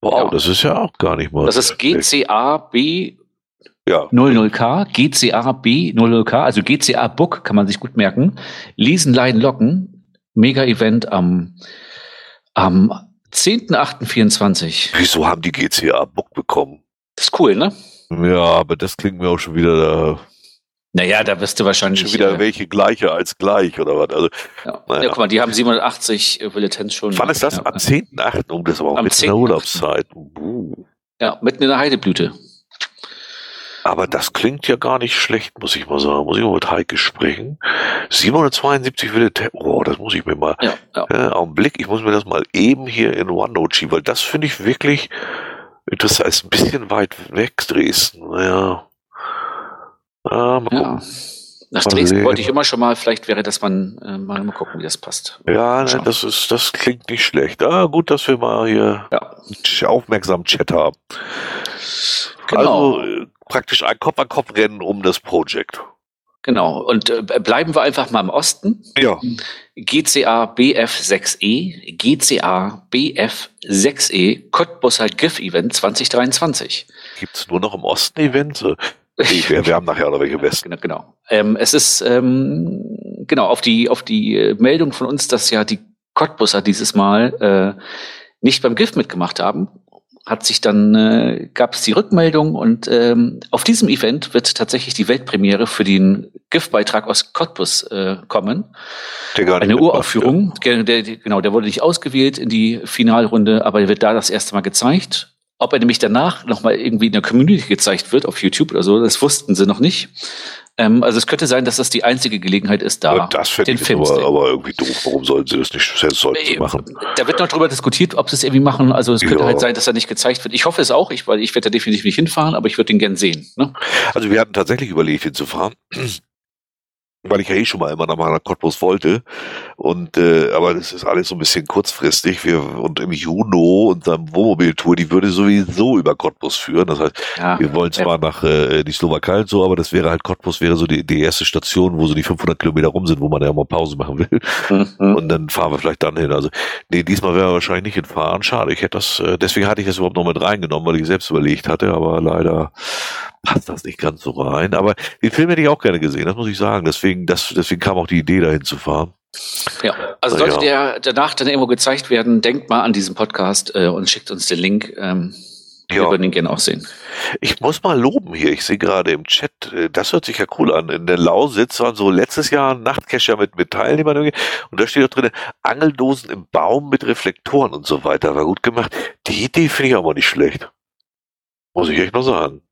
Wow, ja. das ist ja auch gar nicht mal. Das ist GCAB ja. 00K, GCAB 00K, also GCA Book kann man sich gut merken. Lesen, Leiden, Locken. Mega-Event am am 10.8.24. Wieso haben die GCA Bock bekommen? Das ist cool, ne? Ja, aber das klingt mir auch schon wieder da. Naja, da wirst du wahrscheinlich. Schon wieder äh, welche gleiche als gleich, oder was? Also, ja. Naja. ja, guck mal, die haben 780 Bulletins schon. Wann ist das? Ja. Am 10.8. Um das aber auch Am mitten in der Urlaubszeit. Uh. Ja, mitten in der Heideblüte. Aber das klingt ja gar nicht schlecht, muss ich mal sagen. Muss ich mal mit Heike sprechen. 772 Wille, oh, das muss ich mir mal, ja, ja. Äh, Augenblick, ich muss mir das mal eben hier in OneNote schieben, weil das finde ich wirklich, das ist ein bisschen weit weg, Dresden. Naja. Ah, mal gucken. Ja. Nach Dresden wollte ich immer schon mal, vielleicht wäre das man äh, mal, mal gucken, wie das passt. Ja, ne, das ist, das klingt nicht schlecht. Ah, gut, dass wir mal hier ja. aufmerksam Chat haben. Genau. Also äh, praktisch ein Kopf-an-Kopf-Rennen um das Projekt. Genau. Und äh, bleiben wir einfach mal im Osten. Ja. GCA BF6E, GCA BF6E, Cottbusser GIF Event 2023. Gibt es nur noch im Osten Events? wir, wir haben nachher noch welche <laughs> Westen. Genau, genau. Ähm, es ist ähm, genau auf die auf die äh, Meldung von uns, dass ja die Cottbusser dieses Mal äh, nicht beim GIF mitgemacht haben hat sich dann äh, gab es die Rückmeldung und ähm, auf diesem Event wird tatsächlich die Weltpremiere für den GIF-Beitrag aus Cottbus äh, kommen. Der gar nicht Eine Uraufführung. Ja. Der, der, genau, der wurde nicht ausgewählt in die Finalrunde, aber er wird da das erste Mal gezeigt. Ob er nämlich danach nochmal irgendwie in der Community gezeigt wird, auf YouTube oder so, das wussten sie noch nicht. Ähm, also es könnte sein, dass das die einzige Gelegenheit ist, da das den ich Film aber, aber irgendwie doof. Warum sollen sie das nicht selbst machen? Da wird noch drüber diskutiert, ob sie es irgendwie machen. Also es könnte ja. halt sein, dass er nicht gezeigt wird. Ich hoffe es auch, ich, weil ich werde da definitiv nicht hinfahren, aber ich würde ihn gern sehen. Ne? Also wir hatten tatsächlich überlegt, hinzufahren. Weil ich ja eh schon mal immer nach Cottbus wollte. Und äh, aber das ist alles so ein bisschen kurzfristig. Wir und im Juni unserem Wohnmobiltour, die würde sowieso über Cottbus führen. Das heißt, ja, wir wollen zwar ja. nach äh, die Slowakei und so, aber das wäre halt Cottbus wäre so die, die erste Station, wo so die 500 Kilometer rum sind, wo man ja mal Pause machen will. Mhm. Und dann fahren wir vielleicht dann hin. Also nee, diesmal wäre wahrscheinlich nicht hinfahren. Schade. Ich hätte das, äh, deswegen hatte ich das überhaupt noch mit reingenommen, weil ich selbst überlegt hatte, aber leider passt das nicht ganz so rein. Aber den Film hätte ich auch gerne gesehen, das muss ich sagen. Deswegen, das, deswegen kam auch die Idee, dahin zu fahren. Ja, also sollte ja. der danach dann irgendwo gezeigt werden, denkt mal an diesen Podcast äh, und schickt uns den Link. Ähm, ja. Wir würden ihn gerne auch sehen. Ich muss mal loben hier. Ich sehe gerade im Chat, äh, das hört sich ja cool an. In der Lausitz waren so letztes Jahr Nachtcacher mit, mit Teilnehmern und da steht auch drin, Angeldosen im Baum mit Reflektoren und so weiter. War gut gemacht. Die Idee finde ich aber nicht schlecht. Muss ich echt mal sagen.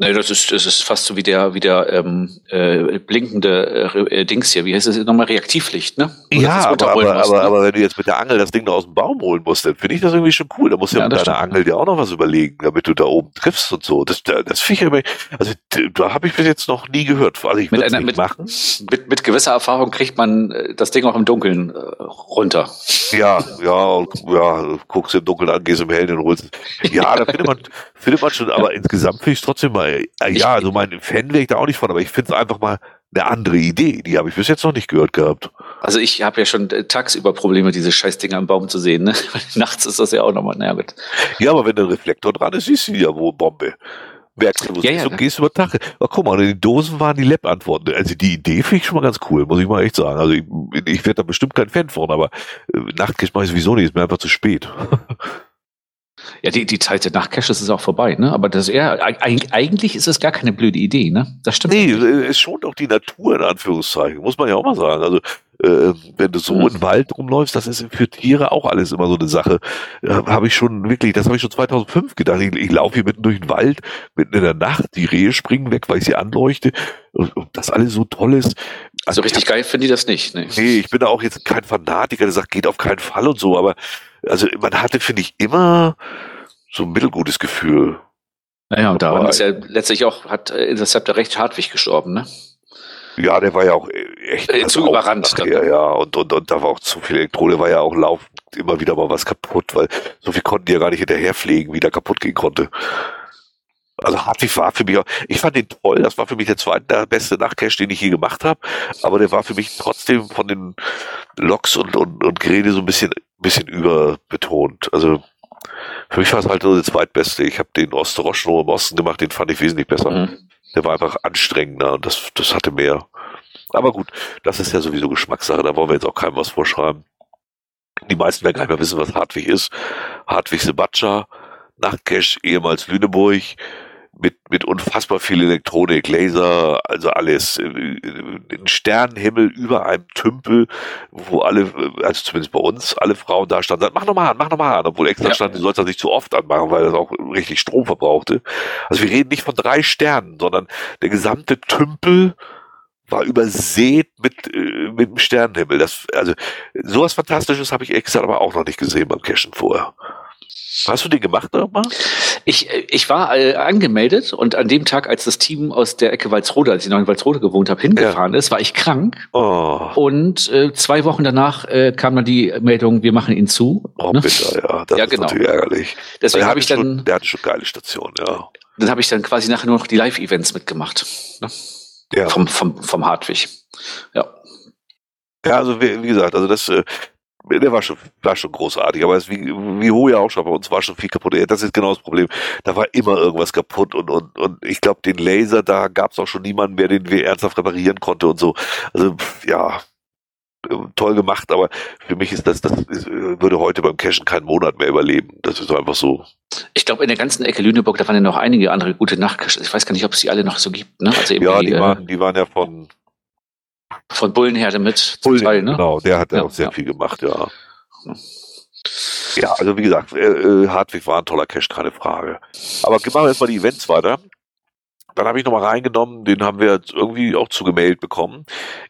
Nee, das ist, das ist fast so wie der, wie der ähm, äh, blinkende äh, Dings hier. Wie heißt das nochmal? Reaktivlicht, ne? Oder ja, aber, aber, musst, aber, ne? aber wenn du jetzt mit der Angel das Ding da aus dem Baum holen musst, dann finde ich das irgendwie schon cool. Da musst du ja, ja mit deiner. Angel dir auch noch was überlegen, damit du da oben triffst und so. Das, das finde ich also da habe ich bis jetzt noch nie gehört. Also ich mit einer, mit, machen. Mit, mit gewisser Erfahrung kriegt man äh, das Ding auch im Dunkeln äh, runter. Ja, ja, ja, guckst im Dunkeln an, gehst im Hellen und holst. Ja, da findet man, <laughs> findet man schon, aber insgesamt finde ich es trotzdem mal äh, ja, also mein Fan wäre ich da auch nicht von, aber ich finde es einfach mal eine andere Idee. Die habe ich bis jetzt noch nicht gehört gehabt. Also ich habe ja schon äh, tagsüber Probleme, diese Scheißdinger am Baum zu sehen. Ne? <laughs> Nachts ist das ja auch nochmal, naja gut. Ja, aber wenn der Reflektor dran ist, siehst du ja, wo Bombe. Merkst du, wo ja, ja, und ne? gehst über Tag. Aber guck mal, die Dosen waren die Lab-Antworten. Also die Idee finde ich schon mal ganz cool, muss ich mal echt sagen. Also ich, ich werde da bestimmt kein Fan von, aber äh, Nachtkiss mache ich sowieso nicht, ist mir einfach zu spät. <laughs> Ja, die, die Zeit der Nachtcaches ist auch vorbei, ne? Aber das eher, eigentlich ist es gar keine blöde Idee, ne? Das stimmt. Nee, es schont auch die Natur in Anführungszeichen, muss man ja auch mal sagen. Also äh, wenn du so mhm. im Wald rumläufst, das ist für Tiere auch alles immer so eine Sache. Äh, habe ich schon wirklich, das habe ich schon 2005 gedacht. Ich, ich laufe hier mitten durch den Wald, mitten in der Nacht, die Rehe springen weg, weil ich sie anleuchte und, und das alles so toll ist. Also richtig geil finde ich das nicht. Nee. nee, ich bin da auch jetzt kein Fanatiker, der sagt, geht auf keinen Fall und so, aber also man hatte, finde ich, immer so ein mittelgutes Gefühl. Naja, und daran ist ja letztlich auch, hat Interceptor recht Hartwig gestorben, ne? Ja, der war ja auch echt äh, zu überrannt. Nachher, ja, und, und, und da war auch zu viel Elektrode, war ja auch laufend immer wieder mal was kaputt, weil so viel konnten die ja gar nicht hinterher pflegen, wie der kaputt gehen konnte. Also Hartwig war für mich auch, ich fand den toll, das war für mich der zweite der beste Nachtcash, den ich je gemacht habe, aber der war für mich trotzdem von den Loks und, und, und Geräte so ein bisschen, bisschen überbetont. Also für mich war es halt so der zweitbeste. Ich habe den Osteroschen im Osten gemacht, den fand ich wesentlich besser. Mhm. Der war einfach anstrengender und das, das hatte mehr. Aber gut, das ist ja sowieso Geschmackssache, da wollen wir jetzt auch keinem was vorschreiben. Die meisten werden gar nicht mehr wissen, was Hartwig ist. Hartwig Sebatscha, Nachtcash, ehemals Lüneburg, mit, mit unfassbar viel Elektronik, Laser, also alles. Ein Sternenhimmel über einem Tümpel, wo alle, also zumindest bei uns, alle Frauen da standen, mach nochmal an, mach nochmal an, obwohl extra ja. stand, die sollst das nicht zu oft anmachen, weil das auch richtig Strom verbrauchte. Also wir reden nicht von drei Sternen, sondern der gesamte Tümpel war übersät mit, äh, mit dem Sternenhimmel. Das, also sowas Fantastisches habe ich extra aber auch noch nicht gesehen beim Cashen vorher. Hast du den gemacht nochmal? Ich, ich war äh, angemeldet und an dem Tag, als das Team aus der Ecke Walsrode, als ich noch in Walsrode gewohnt habe, hingefahren ja. ist, war ich krank. Oh. Und äh, zwei Wochen danach äh, kam dann die Meldung, wir machen ihn zu. Oh, ne? bitte, ja. Das ja, ist genau. natürlich ärgerlich. Deswegen habe ich dann. Schon, der hatte schon geile Stationen, ja. Dann habe ich dann quasi nachher nur noch die Live-Events mitgemacht. Ne? Ja. Vom, vom, vom Hartwig. Ja. Ja, also wie, wie gesagt, also das, äh, der war schon, war schon großartig, aber es, wie, wie Ho ja auch schon bei uns war schon viel kaputt. Das ist genau das Problem. Da war immer irgendwas kaputt und, und, und ich glaube, den Laser, da gab es auch schon niemanden mehr, den wir ernsthaft reparieren konnte und so. Also, ja, toll gemacht, aber für mich ist das, das ist, würde heute beim Cashen keinen Monat mehr überleben. Das ist einfach so. Ich glaube, in der ganzen Ecke Lüneburg, da waren ja noch einige andere gute Nachtcaches. Ich weiß gar nicht, ob es die alle noch so gibt. Ne? Also ja, die, waren, die waren ja von von Bullenherde mit Bullen, ne? Genau, der hat ja, auch sehr ja. viel gemacht, ja. Ja, also wie gesagt, äh, äh Hartwig war ein toller Cash, keine Frage. Aber machen wir jetzt mal die Events weiter. Dann habe ich nochmal reingenommen, den haben wir irgendwie auch zugemeldet bekommen.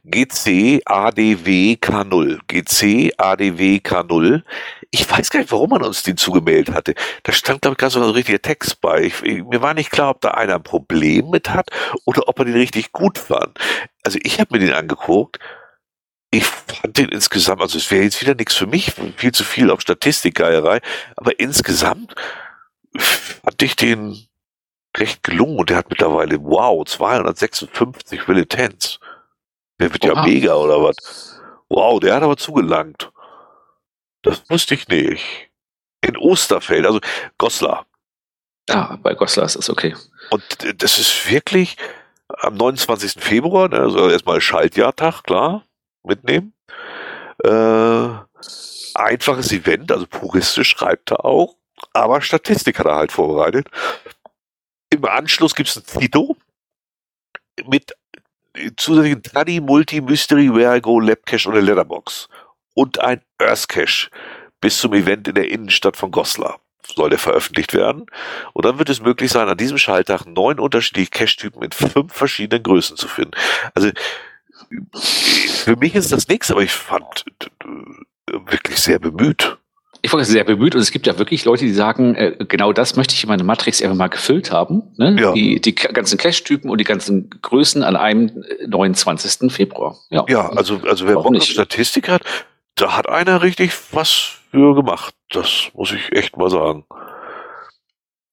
GC ADW K0. GC ADW K0. Ich weiß gar nicht, warum man uns den zugemeldet hatte. Da stand, glaube ich, gar so ein richtiger Text bei. Ich, mir war nicht klar, ob da einer ein Problem mit hat oder ob er den richtig gut fand. Also ich habe mir den angeguckt ich fand den insgesamt, also es wäre jetzt wieder nichts für mich, viel zu viel auf Statistikgeierei, aber insgesamt fand ich den recht gelungen und der hat mittlerweile, wow, 256 Militanz. Der wird Oha. ja mega oder was? Wow, der hat aber zugelangt. Das wusste ich nicht. In Osterfeld, also Goslar. Ja, bei Goslar ist das okay. Und das ist wirklich am 29. Februar, ne, also erstmal Schaltjahrtag, klar mitnehmen. Äh, einfaches Event, also puristisch schreibt er auch, aber Statistik hat er halt vorbereitet. Im Anschluss gibt es ein Zito mit zusätzlichen Taddy, Multi, Mystery, Vergo, Labcache und eine Letterbox. Und ein Earth Cache bis zum Event in der Innenstadt von Goslar soll der veröffentlicht werden. Und dann wird es möglich sein, an diesem Schalttag neun unterschiedliche Cache-Typen in fünf verschiedenen Größen zu finden. Also für mich ist das nichts, aber ich fand äh, wirklich sehr bemüht. Ich war sehr bemüht und es gibt ja wirklich Leute, die sagen, äh, genau das möchte ich in meine Matrix einfach mal gefüllt haben. Ne? Ja. Die, die ganzen Cache-Typen und die ganzen Größen an einem 29. Februar. Ja, ja also, also wer Bock auf Statistik hat, da hat einer richtig was für gemacht. Das muss ich echt mal sagen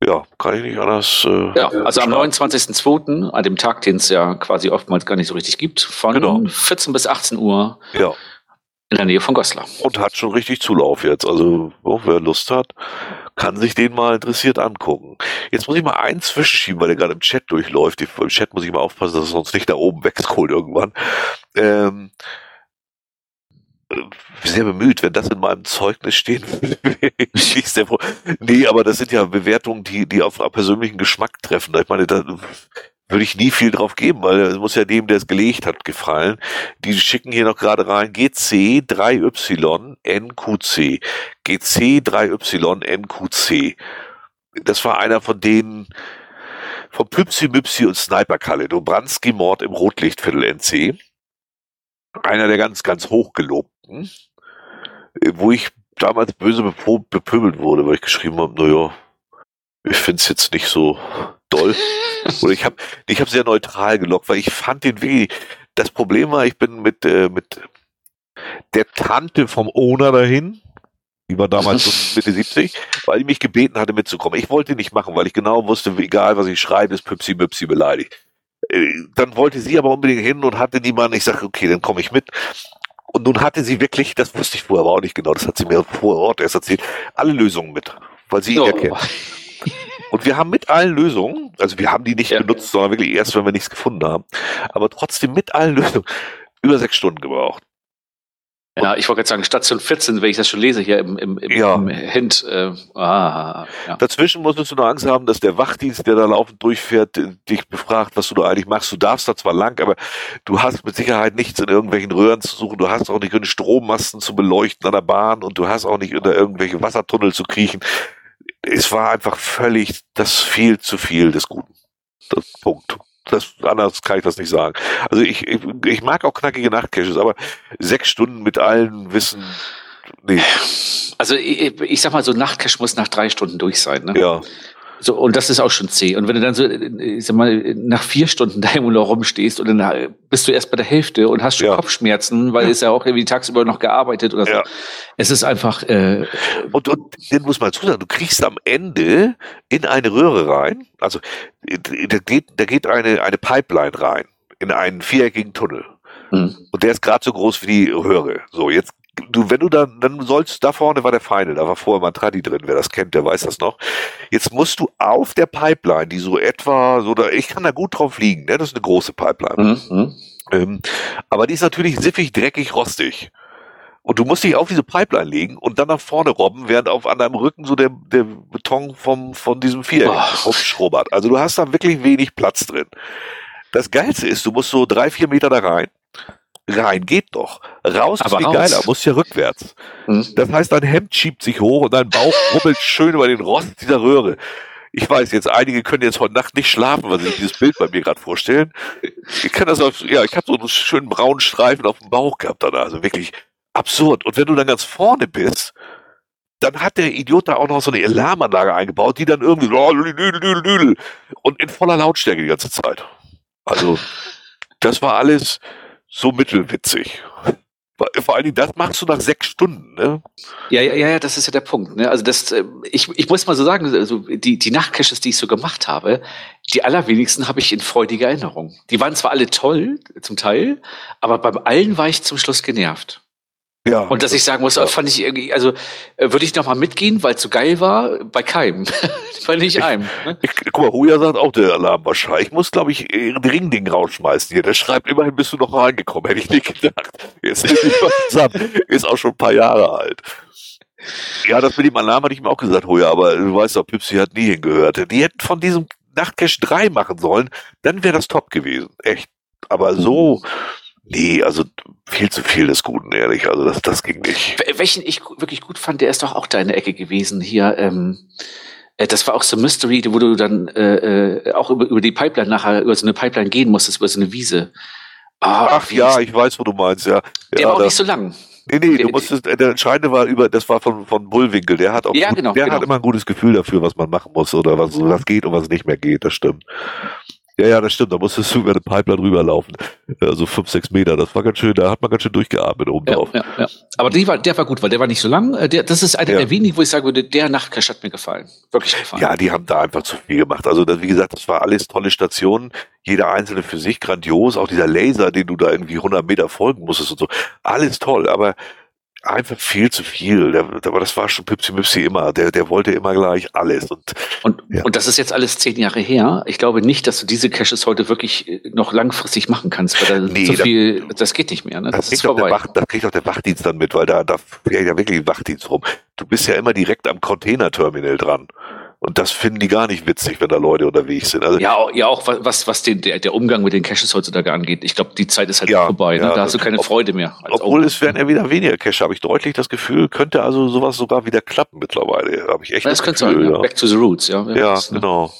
ja, kann ich nicht anders. Äh, ja, also am 29.02., an dem Tag, den es ja quasi oftmals gar nicht so richtig gibt, von genau. 14 bis 18 Uhr ja. In der Nähe von Goslar. Und hat schon richtig Zulauf jetzt. Also, oh, wer Lust hat, kann sich den mal interessiert angucken. Jetzt muss ich mal einen zwischenschieben, weil der gerade im Chat durchläuft. Im Chat muss ich mal aufpassen, dass es sonst nicht da oben wegscrollt irgendwann. Ähm, sehr bemüht, wenn das in meinem Zeugnis stehen <laughs> würde. Nee, aber das sind ja Bewertungen, die, die auf persönlichen Geschmack treffen. Ich meine, da würde ich nie viel drauf geben, weil es muss ja dem, der es gelegt hat, gefallen. Die schicken hier noch gerade rein GC 3Y NQC. GC 3Y NQC. Das war einer von denen, von Püpsi Müpsi und Sniper Kalle, Dobranski Mord im Rotlichtviertel NC einer der ganz, ganz hochgelobten, äh, wo ich damals böse bepöbelt wurde, weil ich geschrieben habe, naja, ich finde es jetzt nicht so doll. Oder ich habe ich hab sehr neutral gelockt, weil ich fand den wie, das Problem war, ich bin mit, äh, mit der Tante vom Owner dahin, die war damals so <laughs> Mitte 70, weil die mich gebeten hatte mitzukommen. Ich wollte nicht machen, weil ich genau wusste, egal was ich schreibe, ist Püpsi Müpsi beleidigt. Äh, dann wollte sie aber unbedingt hin und hatte niemanden. Ich sage, okay, dann komme ich mit. Und nun hatte sie wirklich, das wusste ich vorher aber auch nicht genau, das hat sie mir vor Ort erst erzählt, alle Lösungen mit, weil sie ihn oh. erkennt. Und wir haben mit allen Lösungen, also wir haben die nicht ja. benutzt, sondern wirklich erst, wenn wir nichts gefunden haben, aber trotzdem mit allen Lösungen über sechs Stunden gebraucht. Ja, ich wollte gerade sagen, Station 14, wenn ich das schon lese hier im, im, im, ja. im Hint. Äh, ah, ja. Dazwischen musstest du nur Angst haben, dass der Wachdienst, der da laufend durchfährt, dich befragt, was du da eigentlich machst. Du darfst da zwar lang, aber du hast mit Sicherheit nichts in irgendwelchen Röhren zu suchen. Du hast auch nicht in Strommasten zu beleuchten an der Bahn und du hast auch nicht unter irgendwelche Wassertunnel zu kriechen. Es war einfach völlig das viel zu viel des Guten. Das Punkt das, anders kann ich das nicht sagen. Also ich, ich, ich mag auch knackige Nachtcaches, aber sechs Stunden mit allen Wissen, nee. Also ich, ich sag mal, so Nachtcache muss nach drei Stunden durch sein. Ne? Ja. So, und das ist auch schon zäh. Und wenn du dann so, ich sag mal, nach vier Stunden da irgendwo noch rumstehst und dann bist du erst bei der Hälfte und hast schon ja. Kopfschmerzen, weil ja. es ja auch irgendwie tagsüber noch gearbeitet oder so. Ja. Es ist einfach. Äh, und, und den muss man zusagen, du kriegst am Ende in eine Röhre rein, also da geht, da geht eine, eine Pipeline rein in einen viereckigen Tunnel. Mhm. Und der ist gerade so groß wie die Röhre. So, jetzt du, wenn du dann, dann sollst, da vorne war der Final, da war vorher mal ein Tradi drin, wer das kennt, der weiß das noch. Jetzt musst du auf der Pipeline, die so etwa, so da, ich kann da gut drauf liegen, ne? das ist eine große Pipeline. Mhm. Ähm, aber die ist natürlich siffig, dreckig, rostig. Und du musst dich auf diese Pipeline legen und dann nach vorne robben, während auf an deinem Rücken so der, der Beton vom, von diesem Viereck rumschrubbert. Also du hast da wirklich wenig Platz drin. Das Geilste ist, du musst so drei, vier Meter da rein rein geht doch. Raus Aber ist viel raus. geiler, muss ja rückwärts. Mhm. Das heißt, dein Hemd schiebt sich hoch und dein Bauch rubbelt schön über den Rost dieser Röhre. ich weiß jetzt, einige können jetzt heute Nacht nicht schlafen, weil sie sich dieses Bild bei mir gerade vorstellen. Ich kann das auf, ja, ich habe so einen schönen braunen Streifen auf dem Bauch gehabt da, also wirklich absurd. Und wenn du dann ganz vorne bist, dann hat der Idiot da auch noch so eine Alarmanlage eingebaut, die dann irgendwie und in voller Lautstärke die ganze Zeit. Also, das war alles so mittelwitzig. Vor allen Dingen, das machst du nach sechs Stunden, ne? Ja, ja, ja, das ist ja der Punkt. Ne? Also das, äh, ich, ich muss mal so sagen, also die, die Nachtcaches, die ich so gemacht habe, die allerwenigsten habe ich in freudiger Erinnerung. Die waren zwar alle toll, zum Teil, aber beim allen war ich zum Schluss genervt. Ja. Und dass ich sagen muss, ja. fand ich irgendwie, also äh, würde ich noch mal mitgehen, weil es so geil war, bei keinem. <laughs> bei nicht einem. Ne? Ich, guck mal, Huja sagt auch der Alarm wahrscheinlich. Ich muss, glaube ich, ein Ringding rausschmeißen hier. Der schreibt, immerhin bist du noch reingekommen. Hätte ich nicht gedacht. Jetzt ist ich. Ist auch schon ein paar Jahre alt. Ja, das mit dem Alarm hatte ich mir auch gesagt, Huja, aber du weißt doch, Pipsi hat nie hingehört. Die hätten von diesem Nachtcash 3 machen sollen, dann wäre das top gewesen. Echt. Aber so, Nee, also viel zu viel des Guten, ehrlich. Also das, das ging nicht. Welchen ich wirklich gut fand, der ist doch auch deine Ecke gewesen hier. Ähm, äh, das war auch so Mystery, wo du dann äh, äh, auch über, über die Pipeline nachher, über so eine Pipeline gehen musstest, über so eine Wiese. Oh, Ach ja, ich weiß, wo du meinst, ja. Der ja, war auch nicht so lang. Nee, nee, du musstest, der Entscheidende war über, das war von, von Bullwinkel, der hat auch, ja, genau, der genau. hat immer ein gutes Gefühl dafür, was man machen muss oder was, was geht und was nicht mehr geht, das stimmt. Ja, ja, das stimmt. Da musstest du über eine Pipeline rüberlaufen. Also fünf, sechs Meter. Das war ganz schön, da hat man ganz schön durchgeatmet oben ja, drauf. Ja, ja. Aber der war, der war gut, weil der war nicht so lang. Äh, der, das ist einer ja. der wenigen, wo ich sagen würde, der Nachtcash hat mir gefallen. Wirklich gefallen. Ja, die haben da einfach zu viel gemacht. Also, das, wie gesagt, das war alles tolle Stationen. Jeder einzelne für sich grandios. Auch dieser Laser, den du da irgendwie 100 Meter folgen musstest und so. Alles toll. Aber einfach viel zu viel. Aber das war schon Pipsi Mipsi immer. Der, der wollte immer gleich alles. Und, und, ja. und das ist jetzt alles zehn Jahre her. Ich glaube nicht, dass du diese Caches heute wirklich äh, noch langfristig machen kannst, weil da nee, so viel, das, das geht nicht mehr. Ne? Das, das ist vorbei. Wach, da kriegt auch der Wachdienst dann mit, weil da, da fährt ja wirklich ein Wachdienst rum. Du bist ja immer direkt am Containerterminal dran. Und das finden die gar nicht witzig, wenn da Leute unterwegs sind. Also ja, ja, auch was, was den, der, der Umgang mit den Caches heutzutage angeht. Ich glaube, die Zeit ist halt ja, vorbei. Ne? Ja, da hast du keine ob, Freude mehr. Obwohl Augen. es werden ja wieder weniger Cache, habe ich deutlich das Gefühl, könnte also sowas sogar wieder klappen mittlerweile. Habe ich echt das, das könnte Gefühl, sein, ja. Back to the Roots, ja. Ja, das, ne? genau.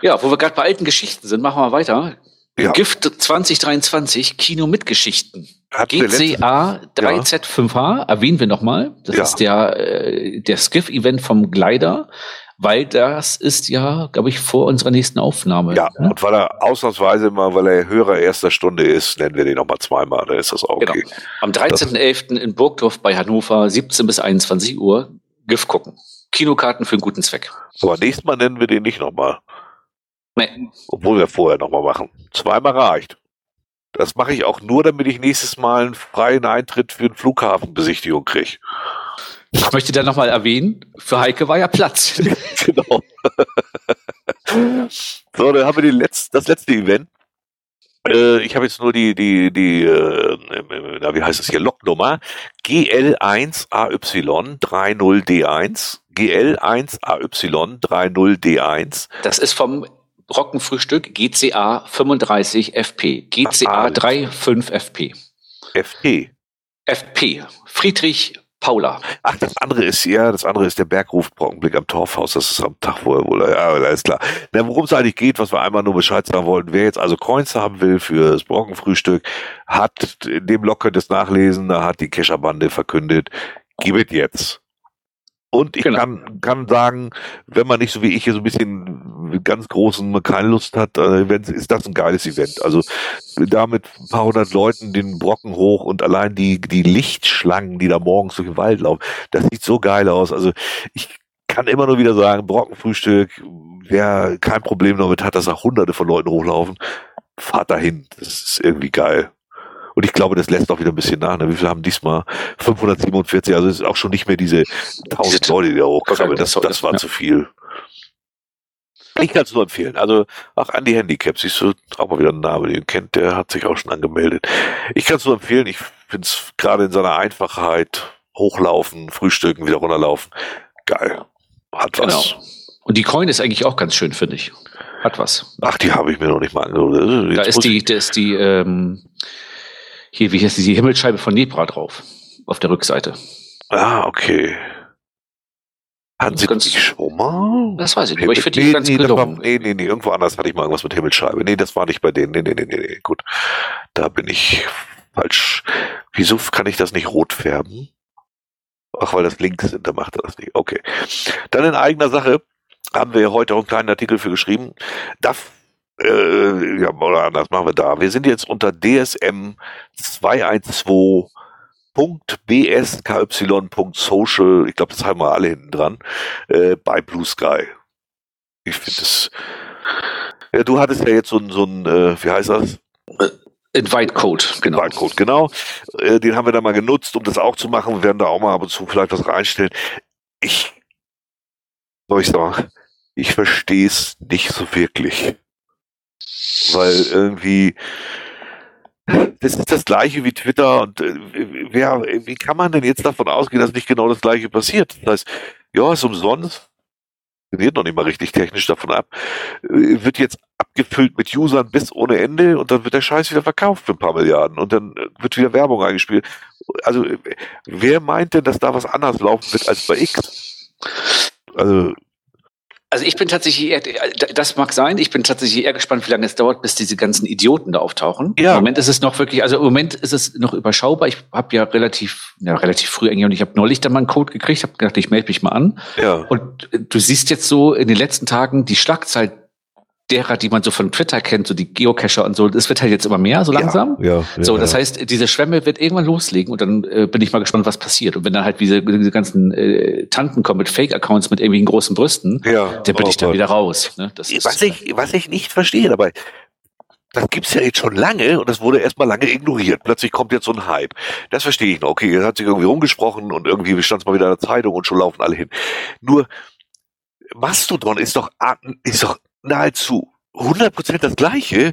Ja, wo wir gerade bei alten Geschichten sind, machen wir weiter. Ja. Gift 2023, Kino mit Geschichten. GCA 3Z5H, erwähnen wir nochmal. Das ja. ist der, äh, der Skiff-Event vom Glider, weil das ist ja, glaube ich, vor unserer nächsten Aufnahme. Ja, ne? und weil er ausnahmsweise mal, weil er Hörer erster Stunde ist, nennen wir den nochmal zweimal, da ist das auch genau. okay. Genau. Am 13.11. in Burgdorf bei Hannover, 17 bis 21 Uhr, GIF gucken. Kinokarten für einen guten Zweck. Aber nächstes Mal nennen wir den nicht nochmal. Nee. Obwohl wir vorher nochmal machen. Zweimal reicht. Das mache ich auch nur, damit ich nächstes Mal einen freien Eintritt für eine Flughafenbesichtigung kriege. Ich möchte da nochmal erwähnen, für Heike war ja Platz. <laughs> genau. so, dann haben wir Letz-, das letzte Event. Äh, ich habe jetzt nur die, die, die, äh, na, wie heißt es hier, Loknummer GL1AY30D1. GL1AY30D1. Das ist vom Rockenfrühstück GCA 35 FP. GCA 35 FP. FP. FP. Friedrich Paula. Ach, das andere ist, ja, das andere ist der Bergruf Brockenblick am Torfhaus. Das ist am Tag vorher wohl, ja, alles klar. Na, worum es eigentlich geht, was wir einmal nur Bescheid sagen wollten, wer jetzt also Coins haben will für das Brockenfrühstück, hat in dem Log könnt ihr nachlesen, da hat die Kescherbande verkündet, gib es jetzt. Und ich genau. kann, kann sagen, wenn man nicht so wie ich hier so ein bisschen mit ganz großen keine Lust hat, äh, ist das ein geiles Event. Also da mit ein paar hundert Leuten den Brocken hoch und allein die, die Lichtschlangen, die da morgens durch den Wald laufen, das sieht so geil aus. Also ich kann immer nur wieder sagen, Brockenfrühstück, wer kein Problem damit hat, dass da hunderte von Leuten hochlaufen, fahrt dahin. Das ist irgendwie geil. Und ich glaube, das lässt auch wieder ein bisschen nach. Ne? Wie viel haben diesmal? 547, also es ist auch schon nicht mehr diese 1000 Leute, die da hochkommen. Das, das war ja. zu viel. Ich kann es nur empfehlen. Also auch an die Handicaps, siehst du, auch mal wieder ein Name, den ihr kennt, der hat sich auch schon angemeldet. Ich kann es nur empfehlen. Ich finde es gerade in seiner Einfachheit, hochlaufen, frühstücken, wieder runterlaufen, geil. Hat was. Genau. Und die Coin ist eigentlich auch ganz schön, finde ich. Hat was. Ach, die habe ich mir noch nicht mal angeguckt. Da ist die, da ist die, ähm, hier, wie heißt die, die Himmelsscheibe von Nebra drauf. Auf der Rückseite. Ah, okay. Hatten Sie ganz- die schon mal? Das weiß ich nicht, aber ich finde die nee, ganz nee, gelungen. nee, nee, nee, irgendwo anders hatte ich mal irgendwas mit Himmelscheibe. Nee, das war nicht bei denen. Nee, nee, nee, nee, nee. gut. Da bin ich falsch. Wieso kann ich das nicht rot färben? Ach, weil das links sind, da macht er das nicht. Okay. Dann in eigener Sache haben wir heute auch einen kleinen Artikel für geschrieben. DAF, äh, ja, oder anders machen wir da. Wir sind jetzt unter DSM 212.bsky.social, ich glaube, das haben wir alle hinten dran, äh, bei Blue Sky. Ich finde es. Ja, du hattest ja jetzt so ein, so ein äh, wie heißt das? Invite Code, genau. Barcode, genau. Äh, den haben wir da mal genutzt, um das auch zu machen. Wir werden da auch mal ab und zu vielleicht was reinstellen. Ich, soll ich sagen, ich verstehe es nicht so wirklich. Weil irgendwie, das ist das gleiche wie Twitter und äh, wer, wie kann man denn jetzt davon ausgehen, dass nicht genau das gleiche passiert? Das heißt, ja, ist umsonst, funktioniert noch nicht mal richtig technisch davon ab, äh, wird jetzt abgefüllt mit Usern bis ohne Ende und dann wird der Scheiß wieder verkauft für ein paar Milliarden und dann äh, wird wieder Werbung eingespielt. Also äh, wer meint denn, dass da was anders laufen wird als bei X? Also Also ich bin tatsächlich eher, das mag sein, ich bin tatsächlich eher gespannt, wie lange es dauert, bis diese ganzen Idioten da auftauchen. Ja. Im Moment ist es noch wirklich, also im Moment ist es noch überschaubar. Ich habe ja relativ, ja, relativ früh eigentlich und ich habe neulich dann mal einen Code gekriegt, habe gedacht, ich melde mich mal an. ja, Und äh, du siehst jetzt so in den letzten Tagen die Schlagzahl derer, die man so von Twitter kennt, so die Geocacher und so, es wird halt jetzt immer mehr, so langsam. Ja, ja, So, ja. das heißt, diese Schwemme wird irgendwann loslegen und dann äh, bin ich mal gespannt, was passiert. Und wenn dann halt diese, diese ganzen äh, Tanten kommen mit Fake-Accounts mit irgendwelchen großen Brüsten, ja, dann bin oh ich da Gott. wieder raus. Ne? Das ist, Was ich, was ich nicht verstehe dabei, das gibt's ja jetzt schon lange und das wurde erstmal lange ignoriert. Plötzlich kommt jetzt so ein Hype. Das verstehe ich noch. Okay, jetzt hat sich irgendwie rumgesprochen und irgendwie stand es mal wieder in der Zeitung und schon laufen alle hin. Nur Mastodon ist doch, a- ist doch nahezu 100% das gleiche.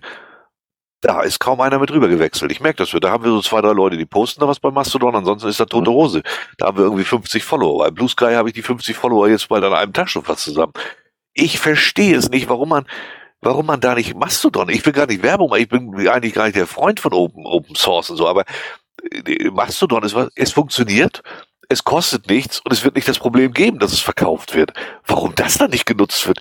Da ist kaum einer mit rüber gewechselt. Ich merke das. Da haben wir so zwei, drei Leute, die posten da was bei Mastodon. Ansonsten ist da tote Hose. Da haben wir irgendwie 50 Follower. Bei Blue Sky habe ich die 50 Follower jetzt bald an einem Tag schon fast zusammen. Ich verstehe es nicht, warum man, warum man da nicht Mastodon, ich will gar nicht Werbung machen, ich bin eigentlich gar nicht der Freund von Open, Open Source und so, aber äh, Mastodon ist was, es funktioniert, es kostet nichts und es wird nicht das Problem geben, dass es verkauft wird. Warum das dann nicht genutzt wird,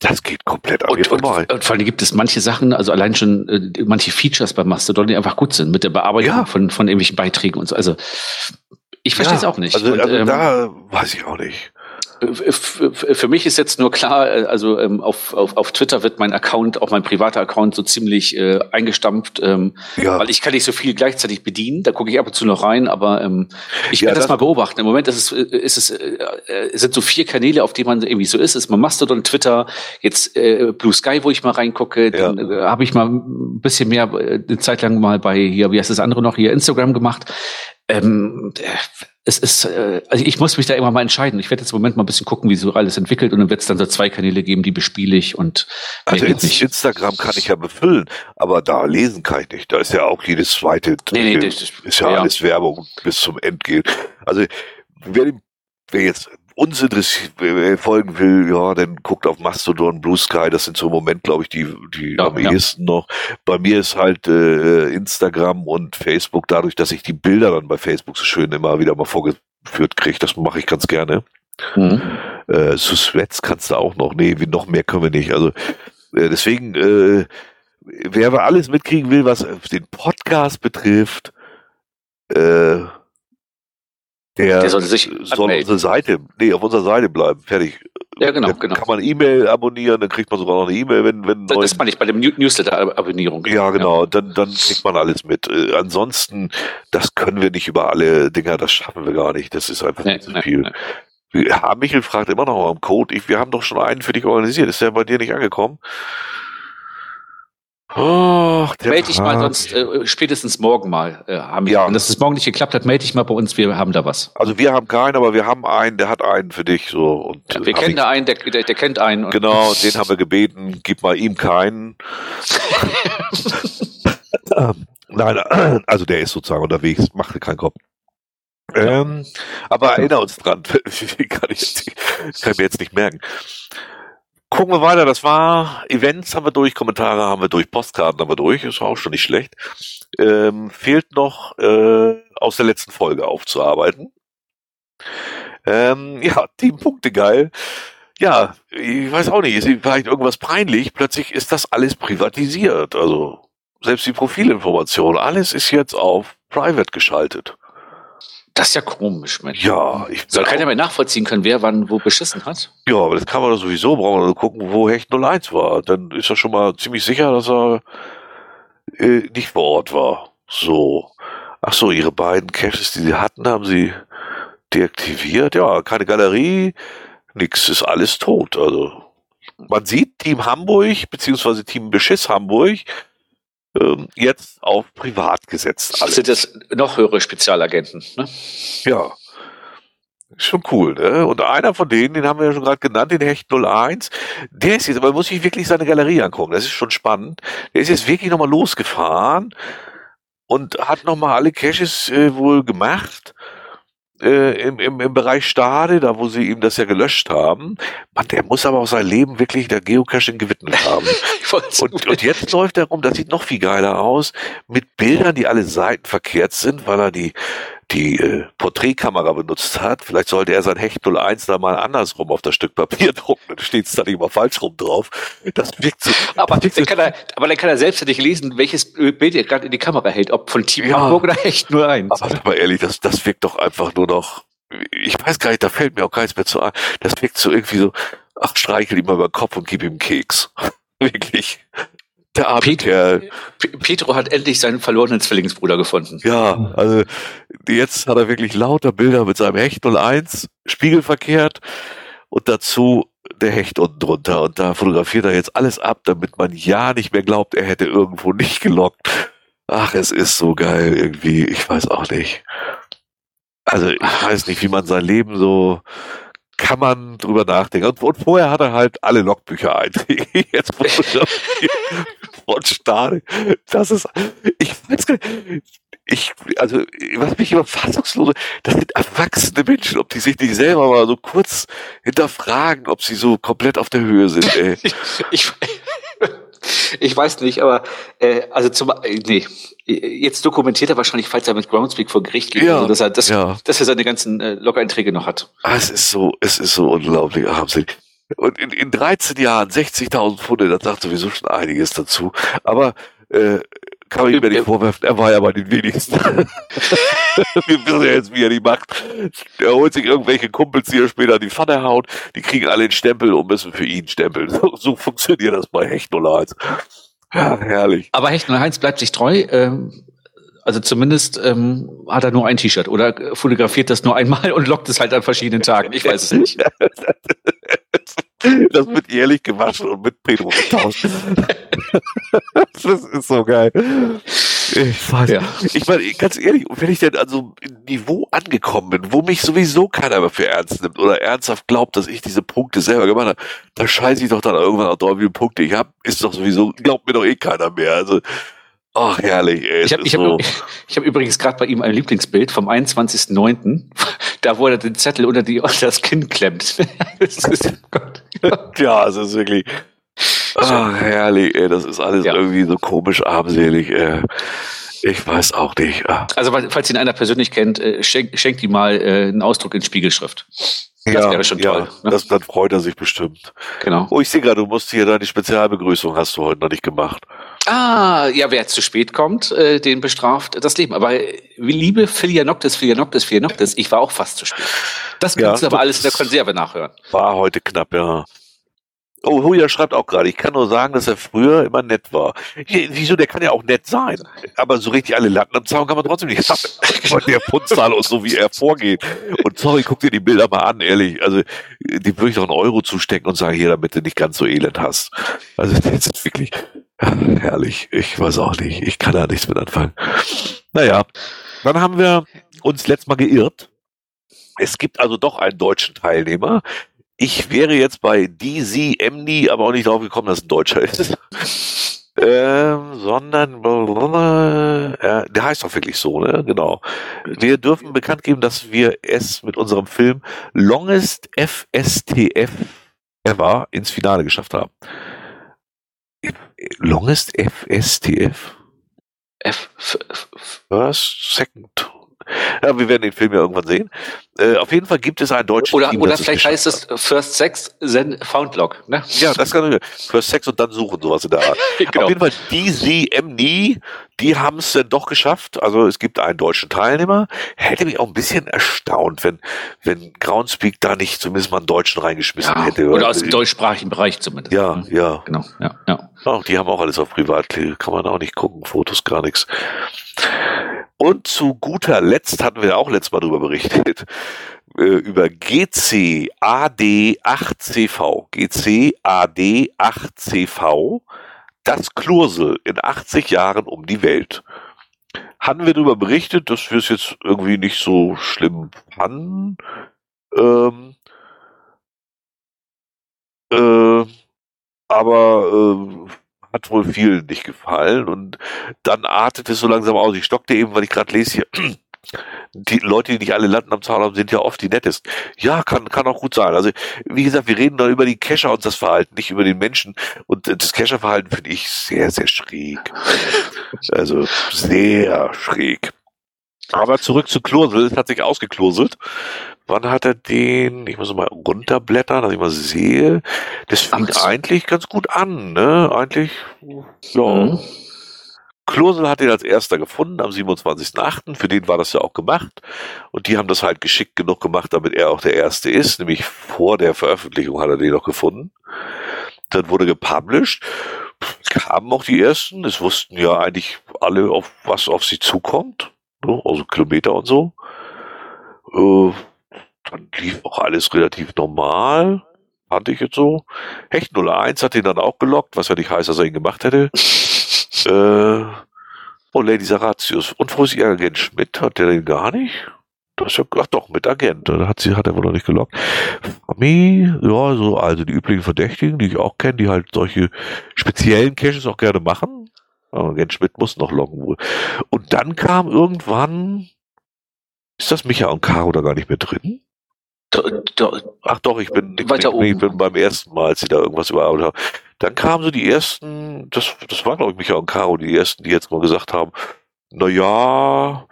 das geht komplett an und, und, und vor allem gibt es manche Sachen, also allein schon äh, manche Features bei Mastodon, die einfach gut sind, mit der Bearbeitung Ja. von, von irgendwelchen Beiträgen und so. Also ich verstehe es Ja, auch nicht. Also, und, also ähm, da weiß ich auch nicht. F- Für mich ist jetzt nur klar, äh, also ähm, auf, auf, auf Twitter wird mein Account, auch mein privater Account, so ziemlich äh, eingestampft, ähm, Ja, weil ich kann nicht so viel gleichzeitig bedienen. Da gucke ich ab und zu noch rein, aber ähm, ich Ja, werde das, das- mal beobachten. Im Moment ist es, äh, ist es, äh, äh, sind so vier Kanäle, auf denen man irgendwie so ist. Ist mal Mastodon, Twitter, jetzt äh, Blue Sky, wo ich mal reingucke. Dann äh, habe ich mal ein bisschen mehr äh, eine Zeit lang mal bei hier, wie heißt das andere noch hier, Instagram gemacht. Ähm, äh, es ist, äh, also ich muss mich da immer mal entscheiden. Ich werde jetzt im Moment mal ein bisschen gucken, wie sich so alles entwickelt und dann wird es dann so zwei Kanäle geben, die bespiele ich und also Inst. Instagram kann ich ja befüllen, aber da lesen kann ich nicht. Da ist ja auch jedes zweite Nee, nee, das- ist ja, ja. alles Werbung bis zum Endgehen. Also wer, wer jetzt uns interessiert, wer folgen will, ja, dann guckt auf Mastodon, Blue Sky, das sind so im Moment, glaube ich, die, die Ja, am ja. ehesten noch. Bei mir ist halt äh, Instagram und Facebook, dadurch, dass ich die Bilder dann bei Facebook so schön immer wieder mal vorgeführt kriege, das mache ich ganz gerne. Mhm. Äh, Suswets kannst du auch noch. Nee, noch mehr können wir nicht. Also äh, deswegen, äh, wer aber alles mitkriegen will, was den Podcast betrifft, äh, der, Der sollte sich soll anmelden. unsere Seite, nee, auf unserer Seite bleiben. Fertig. Ja, genau, Dann genau. Kann man E-Mail abonnieren, dann kriegt man sogar noch eine E-Mail, wenn, wenn Das, das meine ich bei dem New- Newsletter-Abonnierung. ja, genau, dann, dann kriegt man alles mit. Äh, ansonsten, das können wir nicht über alle Dinger, das schaffen wir gar nicht. Das ist einfach Nee, zu nee, viel. nee. Ja, Michel fragt immer noch am Code. Ich, wir haben doch schon einen für dich organisiert. Ist der bei dir nicht angekommen? Der Melde dich mal sonst äh, spätestens morgen mal. Äh, haben wir. Ja. Wenn das morgen nicht geklappt hat, melde dich mal bei uns. Wir haben da was. Also wir haben keinen, aber wir haben einen, der hat einen für dich so. Und Ja, wir hab kennen da einen, der, der, der kennt einen. Und Genau, <laughs> den haben wir gebeten, gib mal ihm keinen. <laughs> Nein, also der ist sozusagen unterwegs, macht dir keinen Kopf. Ähm, aber erinnere uns dran, Wie <laughs> kann ich, jetzt, kann ich mir jetzt nicht merken. Gucken wir weiter, das war Events haben wir durch, Kommentare haben wir durch, Postkarten haben wir durch, ist auch schon nicht schlecht. Ähm, fehlt noch äh, aus der letzten Folge aufzuarbeiten. Ähm, ja, Teampunkte geil. Ja, ich weiß auch nicht, ist vielleicht irgendwas peinlich. Plötzlich ist das alles privatisiert. Also selbst die Profilinformation, alles ist jetzt auf Private geschaltet. Das ist ja komisch, Mensch. Ja, ich Soll keiner mehr nachvollziehen können, wer wann wo beschissen hat? Ja, aber das kann man doch sowieso, brauchen nur gucken, wo Hecht 01 war. Dann ist er schon mal ziemlich sicher, dass er äh, nicht vor Ort war. So. Ach so, ihre beiden Caches, die sie hatten, haben sie deaktiviert. Ja, keine Galerie, nix, ist alles tot. Also man sieht Team Hamburg beziehungsweise Team Beschiss Hamburg ähm, jetzt auf privat gesetzt. Alles. Sind das noch höhere Spezialagenten? Ne? Ja. Schon cool, ne? Und einer von denen, den haben wir ja schon gerade genannt, den Hecht 01, der ist jetzt, aber man muss sich wirklich seine Galerie angucken, das ist schon spannend. Der ist jetzt wirklich nochmal losgefahren und hat nochmal alle Caches äh, wohl gemacht äh, im, im, im Bereich Stade, da wo sie ihm das ja gelöscht haben. Man, der muss aber auch sein Leben wirklich der Geocaching gewidmet haben. <laughs> und, und jetzt läuft er rum, das sieht noch viel geiler aus, mit Bildern, die alle Seiten verkehrt sind, weil er die die äh, Porträtkamera benutzt hat. Vielleicht sollte er sein Hecht 01 da mal andersrum auf das Stück Papier <laughs> drucken, dann steht es da nicht mal falsch rum drauf. Das wirkt so. Aber, dann, kann er, aber dann kann er selbstständig lesen, welches Bild er gerade in die Kamera hält, ob von Team ja, Hamburg oder Hecht 01. Aber, aber ehrlich, das, das wirkt doch einfach nur noch, ich weiß gar nicht, da fällt mir auch keins mehr zu ein. Das wirkt so irgendwie so, ach, streichel ihm mal über den Kopf und gib ihm einen Keks. <laughs> Wirklich. Der arme Pet Kerl. Petro hat endlich seinen verlorenen Zwillingsbruder gefunden. Ja, also jetzt hat er wirklich lauter Bilder mit seinem Hecht 01, spiegelverkehrt und dazu der Hecht unten drunter. Und da fotografiert er jetzt alles ab, damit man ja nicht mehr glaubt, er hätte irgendwo nicht gelockt. Ach, es ist so geil irgendwie. Ich weiß auch nicht. Also ich weiß nicht, wie man sein Leben so kann man drüber nachdenken. Und, und vorher hat er halt alle Logbücher einträge. <laughs> Jetzt von Stahl. Das ist, ich weiß gar nicht, ich, also, was mich immer fassungslos, das sind erwachsene Menschen, ob die sich nicht selber mal so kurz hinterfragen, ob sie so komplett auf der Höhe sind, ey. <laughs> ich, ich, ich weiß nicht, aber äh, also zum äh, nee, jetzt dokumentiert er wahrscheinlich, falls er mit Groundspeak vor Gericht geht, ja, also, dass er das, ja. dass er seine ganzen äh, Log-Einträge noch hat. Ah, es ist so, es ist so unglaublich armselig. Und in, in 13 Jahren 60.000 Pfunde, das sagt sowieso schon einiges dazu. Aber äh, kann man ihm ja nicht vorwerfen, er war ja bei den wenigsten. <laughs> Wir wissen ja jetzt, wie er die macht. Er holt sich irgendwelche Kumpels, die er später in die Pfanne haut, die kriegen alle einen Stempel und müssen für ihn stempeln. So, so funktioniert das bei Hecht 01. Ja, herrlich. Aber Hecht 01 bleibt sich treu. Ähm, also zumindest ähm, hat er nur ein T-Shirt oder fotografiert das nur einmal und lockt es halt an verschiedenen Tagen. Ich weiß es nicht. <laughs> Das wird jährlich gewaschen und mit Pedro getauscht. <laughs> das ist so geil. Ich weiß. Ja. Ich meine, ganz ehrlich, wenn ich denn an so einem Niveau angekommen bin, wo mich sowieso keiner mehr für ernst nimmt oder ernsthaft glaubt, dass ich diese Punkte selber gemacht habe, da scheiße ich doch dann irgendwann auch drauf, wie viele Punkte ich habe, ist doch sowieso, glaubt mir doch eh keiner mehr. Also, Ach, herrlich, ey. Ich habe ich hab, so. ich hab übrigens gerade bei ihm ein Lieblingsbild vom 21.09., da wo er den Zettel unter, die, <laughs> unter das Kinn klemmt. das ist, oh ja, es ist wirklich. Ach, herrlich, ey. Das ist alles ja. irgendwie so komisch armselig, ey. Ich weiß auch nicht. Ah. Also, falls ihn einer persönlich kennt, äh, schenkt schenk ihm mal äh, einen Ausdruck in Spiegelschrift. Das ja, wäre schon ja, toll. Ne? Das, dann freut er sich bestimmt. Genau. Oh, ich sehe gerade, du musst hier deine Spezialbegrüßung hast du heute noch nicht gemacht. Ah, ja, wer zu spät kommt, äh, den bestraft das Leben. Aber äh, liebe Philianoctis, Philianoctis, Philianoctis, ich war auch fast zu spät. Das kannst ja, du aber alles in der Konserve nachhören. War heute knapp, ja. Oh, Julia schreibt auch gerade, ich kann nur sagen, dass er früher immer nett war. Wieso, der kann ja auch nett sein. Aber so richtig alle Latten am Zaun kann man trotzdem nicht haben. <laughs> der Punzzahl so wie er vorgeht. Und sorry, guck dir die Bilder mal an, ehrlich. Also, die würde ich doch einen Euro zustecken und sagen, hier, damit du nicht ganz so elend hast. Also, <laughs> das ist wirklich, <laughs> herrlich. Ich weiß auch nicht. Ich kann da nichts mit anfangen. Naja, dann haben wir uns letztes Mal geirrt. Es gibt also doch einen deutschen Teilnehmer. Ich wäre jetzt bei DZMD, aber auch nicht drauf gekommen, dass ein Deutscher ist. <laughs> ähm, sondern <laughs> äh, der heißt doch wirklich so, ne? Genau. Wir dürfen bekannt geben, dass wir es mit unserem Film Longest FSTF Ever ins Finale geschafft haben. Longest FSTF? F, First, Second. Ja, wir werden den Film ja irgendwann sehen. Äh, auf jeden Fall gibt es einen deutschen Oder, Team, oder vielleicht heißt es First Sex, then Found Log. Ne? Ja, das kann ich. First Sex und dann suchen, sowas in der Art. <laughs> genau. Auf jeden Fall, die CMNI, die haben es dann doch geschafft. Also es gibt einen deutschen Teilnehmer. Hätte mich auch ein bisschen erstaunt, wenn, wenn Groundspeak da nicht zumindest mal einen Deutschen reingeschmissen ja, hätte. Oder aus dem deutschsprachigen Bereich zumindest. Ja, mhm. ja. Genau, ja, ja. Ach, die haben auch alles auf Privat, kann man auch nicht gucken, Fotos, gar nichts. Und zu guter Letzt hatten wir auch letztes Mal darüber berichtet, äh, über GCAD8CV. GCAD8CV, das Klursel in 80 Jahren um die Welt. Hatten wir darüber berichtet, dass wir es jetzt irgendwie nicht so schlimm fanden. Ähm, äh, aber äh, hat wohl vielen nicht gefallen und dann artet es so langsam aus. Ich stockte eben, weil ich gerade lese hier, die Leute, die nicht alle landen am Zaun haben, sind ja oft die nettesten. Ja, kann, kann auch gut sein. Also, wie gesagt, wir reden da über die Cacher und das Verhalten, nicht über den Menschen. Und das Cacher-Verhalten finde ich sehr, sehr schräg. Also, sehr schräg. Aber zurück zu Klosel, es hat sich ausgekloselt. Wann hat er den? Ich muss mal runterblättern, dass ich mal sehe. Das fängt Ach. eigentlich ganz gut an, ne? Eigentlich, ja. Mhm. Klosel hat ihn als erster gefunden am 27.8. Für den war das ja auch gemacht. Und die haben das halt geschickt genug gemacht, damit er auch der Erste ist. Nämlich vor der Veröffentlichung hat er den noch gefunden. Dann wurde gepublished. Kamen auch die ersten. Es wussten ja eigentlich alle, auf was auf sie zukommt ne? also Kilometer und so. Äh, dann lief auch alles relativ normal, fand ich jetzt so. Hecht 01 hat ihn dann auch gelockt, was ja nicht heißt, dass er ihn gemacht hätte. Äh, und Lady Saratius. Und wo ist ihr Agent Schmidt? Hat der den gar nicht? Das ist ja, ach doch, mit Agent. Da hat sie, hat er wohl noch nicht gelockt. Fami, ja, so, also die üblichen Verdächtigen, die ich auch kenne, die halt solche speziellen Caches auch gerne machen. Aber Jens Schmidt muss noch loggen wohl. Und dann kam irgendwann, ist das Micha und Caro da gar nicht mehr drin? Da, da, Ach doch, ich bin, ich, ich, ich bin beim ersten Mal, als sie da irgendwas überarbeitet haben. Dann kamen so die ersten, das, das waren glaube ich Micha und Caro, die ersten, die jetzt mal gesagt haben, na ja,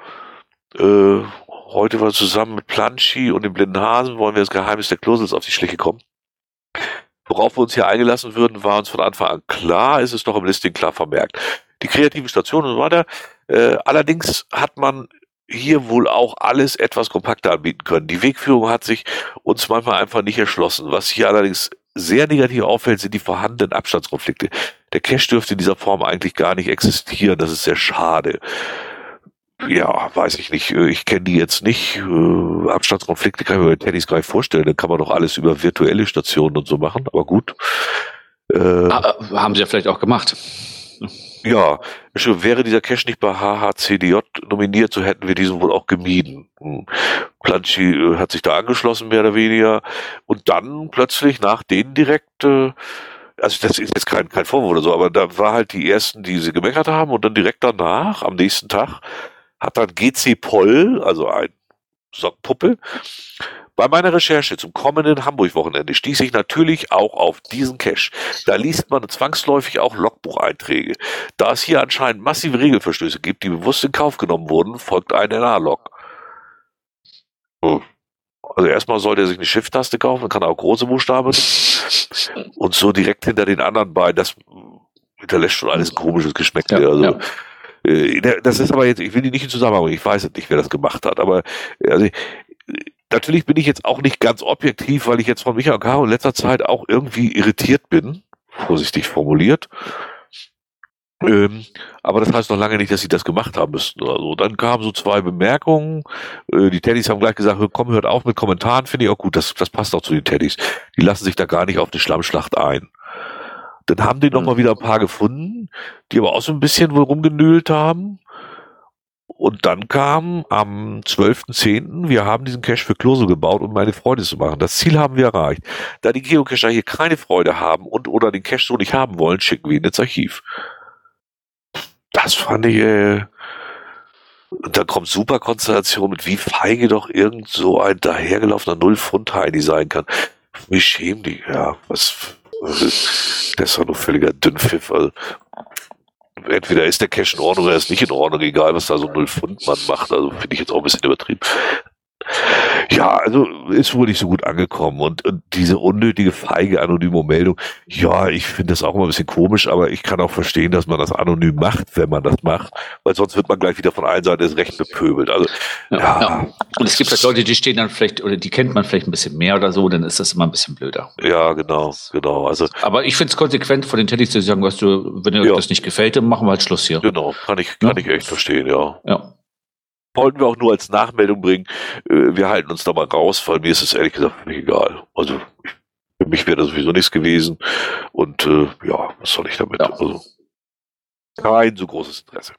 äh, heute war zusammen mit Planschi und dem blinden Hasen, wollen wir das Geheimnis der Klosels auf die Schliche kommen. Worauf wir uns hier eingelassen würden, war uns von Anfang an klar, ist es doch im Listing klar vermerkt die kreativen Stationen und so weiter. Äh, allerdings hat man hier wohl auch alles etwas kompakter anbieten können. Die Wegführung hat sich uns manchmal einfach nicht erschlossen. Was hier allerdings sehr negativ auffällt, sind die vorhandenen Abstandskonflikte. Der Cache dürfte in dieser Form eigentlich gar nicht existieren. Das ist sehr schade. Ja, weiß ich nicht. Ich kenne die jetzt nicht. Äh, Abstandskonflikte kann ich mir bei Teddys gar nicht vorstellen. Dann kann man doch alles über virtuelle Stationen und so machen. Aber gut. Äh, ah, haben sie ja vielleicht auch gemacht. Ja, wäre dieser Cache nicht bei HHCDJ nominiert, so hätten wir diesen wohl auch gemieden. Hm. Planchi äh, hat sich da angeschlossen, mehr oder weniger. Und dann plötzlich nach denen direkt, äh, also das ist jetzt kein, kein Vorwurf oder so, aber da war halt die ersten, die sie gemeckert haben und dann direkt danach, am nächsten Tag, hat dann GC Poll, also ein Sockpuppe, bei meiner Recherche zum kommenden Hamburg-Wochenende stieß ich natürlich auch auf diesen Cache. Da liest man zwangsläufig auch Logbucheinträge. Da es hier anscheinend massive Regelverstöße gibt, die bewusst in Kauf genommen wurden, folgt ein NA-Log. Also erstmal sollte er sich eine Shift-Taste kaufen, dann kann er auch große Buchstaben <laughs> und so direkt hinter den anderen beiden. Das hinterlässt schon alles ein komisches Geschmack. Ja, also, ja. Äh, das ist aber jetzt, ich will die nicht in Zusammenhang bringen, ich weiß nicht, wer das gemacht hat, aber also, natürlich bin ich jetzt auch nicht ganz objektiv, weil ich jetzt von Michael Caro in letzter Zeit auch irgendwie irritiert bin, vorsichtig formuliert. Ähm, aber das heißt noch lange nicht, dass sie das gemacht haben müssten oder so. Dann kamen so zwei Bemerkungen. Äh, die Teddys haben gleich gesagt, komm, hört auf mit Kommentaren, finde ich auch gut. Das, das passt auch zu den Teddys. Die lassen sich da gar nicht auf eine Schlammschlacht ein. Dann haben die noch mhm. mal wieder ein paar gefunden, die aber auch so ein bisschen wohl rumgenölt haben. Und dann kam am 12.10., wir haben diesen Cache für Klose gebaut, um meine Freude zu machen. Das Ziel haben wir erreicht. Da die Geocacher hier keine Freude haben und oder den Cache so nicht haben wollen, schicken wir ihn ins Archiv. Das fand ich, äh, und dann kommt super Konstellation mit, wie feige doch irgend so ein dahergelaufener Null-Pfund-Heini sein kann. Wie schäm die, ja, was, das doch nur völliger Dünnpfiff. Also, entweder ist der Cash in Ordnung oder ist nicht in Ordnung, egal was da so 0 Pfund man macht. Also finde ich jetzt auch ein bisschen übertrieben. Ja, also ist wohl nicht so gut angekommen und, und diese unnötige feige anonyme Meldung, ja, ich finde das auch immer ein bisschen komisch, aber ich kann auch verstehen, dass man das anonym macht, wenn man das macht, weil sonst wird man gleich wieder von allen Seiten des Recht bepöbelt. Also ja, ja. ja. Und es gibt halt Leute, die stehen dann vielleicht oder die kennt man vielleicht ein bisschen mehr oder so, dann ist das immer ein bisschen blöder. Ja, genau, genau. Also, aber ich finde es konsequent von den Teddys zu sagen, weißt du, wenn dir ja. das nicht gefällt, dann machen wir halt Schluss hier. Genau, kann ich, kann ich echt verstehen, ja. Ja wollten wir auch nur als Nachmeldung bringen. Äh, wir halten uns da mal raus, weil mir ist es ehrlich gesagt egal. Also für mich wäre das sowieso nichts gewesen. Und äh, ja, was soll ich damit? Ja. Also, kein so großes Interesse.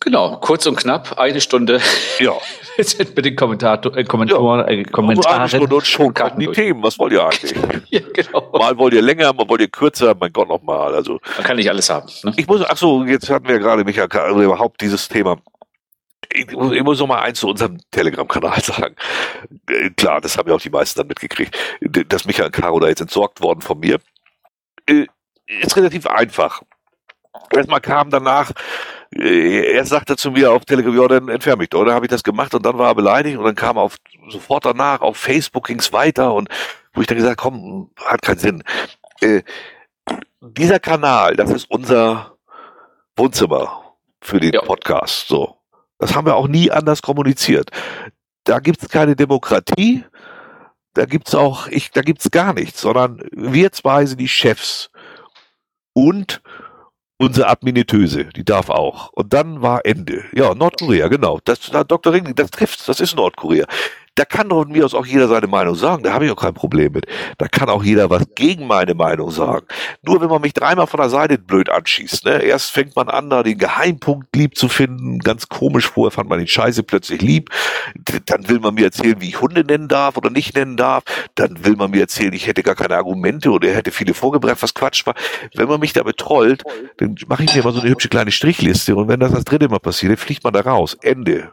Genau, kurz und knapp, eine Stunde. Ja. <laughs> Jetzt mit den Kommentator, äh, Kommentatoren, äh, Kommentaren. Eine Stunde und schon kamen die Themen. Was wollt ihr eigentlich? <laughs> ja, genau. Mal wollt ihr länger, mal wollt ihr kürzer, mein Gott nochmal. Also, Man kann nicht alles haben. Ne? Ich muss, ach so, jetzt hatten wir gerade, Michael, also überhaupt dieses Thema ich, ich muss noch mal eins zu unserem Telegram-Kanal sagen. Äh, klar, das haben ja auch die meisten dann mitgekriegt, dass Michael Caro da jetzt entsorgt worden von mir. Äh, ist relativ einfach. Erstmal kam danach, äh, er sagte zu mir auf Telegram, ja, dann entferne mich doch. Dann habe ich das gemacht und dann war er beleidigt und dann kam auf sofort danach auf Facebook ging's weiter und wo ich dann gesagt, komm, hat keinen Sinn. Äh, dieser Kanal, das ist unser Wohnzimmer für den ja. Podcast. So. Das haben wir auch nie anders kommuniziert. Da gibt's keine Demokratie, da gibt's auch, ich, da gibt's gar nichts, sondern wir zwei sind die Chefs. Und unsere Adminitöse, die darf auch. Und dann war Ende. Ja, Nordkorea, genau. Das, Dr. Ringling, das trifft, das ist Nordkorea. Da kann doch mir aus auch jeder seine Meinung sagen. Da habe ich auch kein Problem mit. Da kann auch jeder was gegen meine Meinung sagen. Nur wenn man mich dreimal von der Seite blöd anschießt. Ne? Erst fängt man an, da den Geheimpunkt lieb zu finden. Ganz komisch. Vorher fand man den Scheiße plötzlich lieb. Dann will man mir erzählen, wie ich Hunde nennen darf oder nicht nennen darf. Dann will man mir erzählen, ich hätte gar keine Argumente oder er hätte viele vorgebracht, was Quatsch war. Wenn man mich da betrollt, dann mache ich mir mal so eine hübsche kleine Strichliste. Und wenn das das dritte Mal passiert, dann fliegt man da raus. Ende.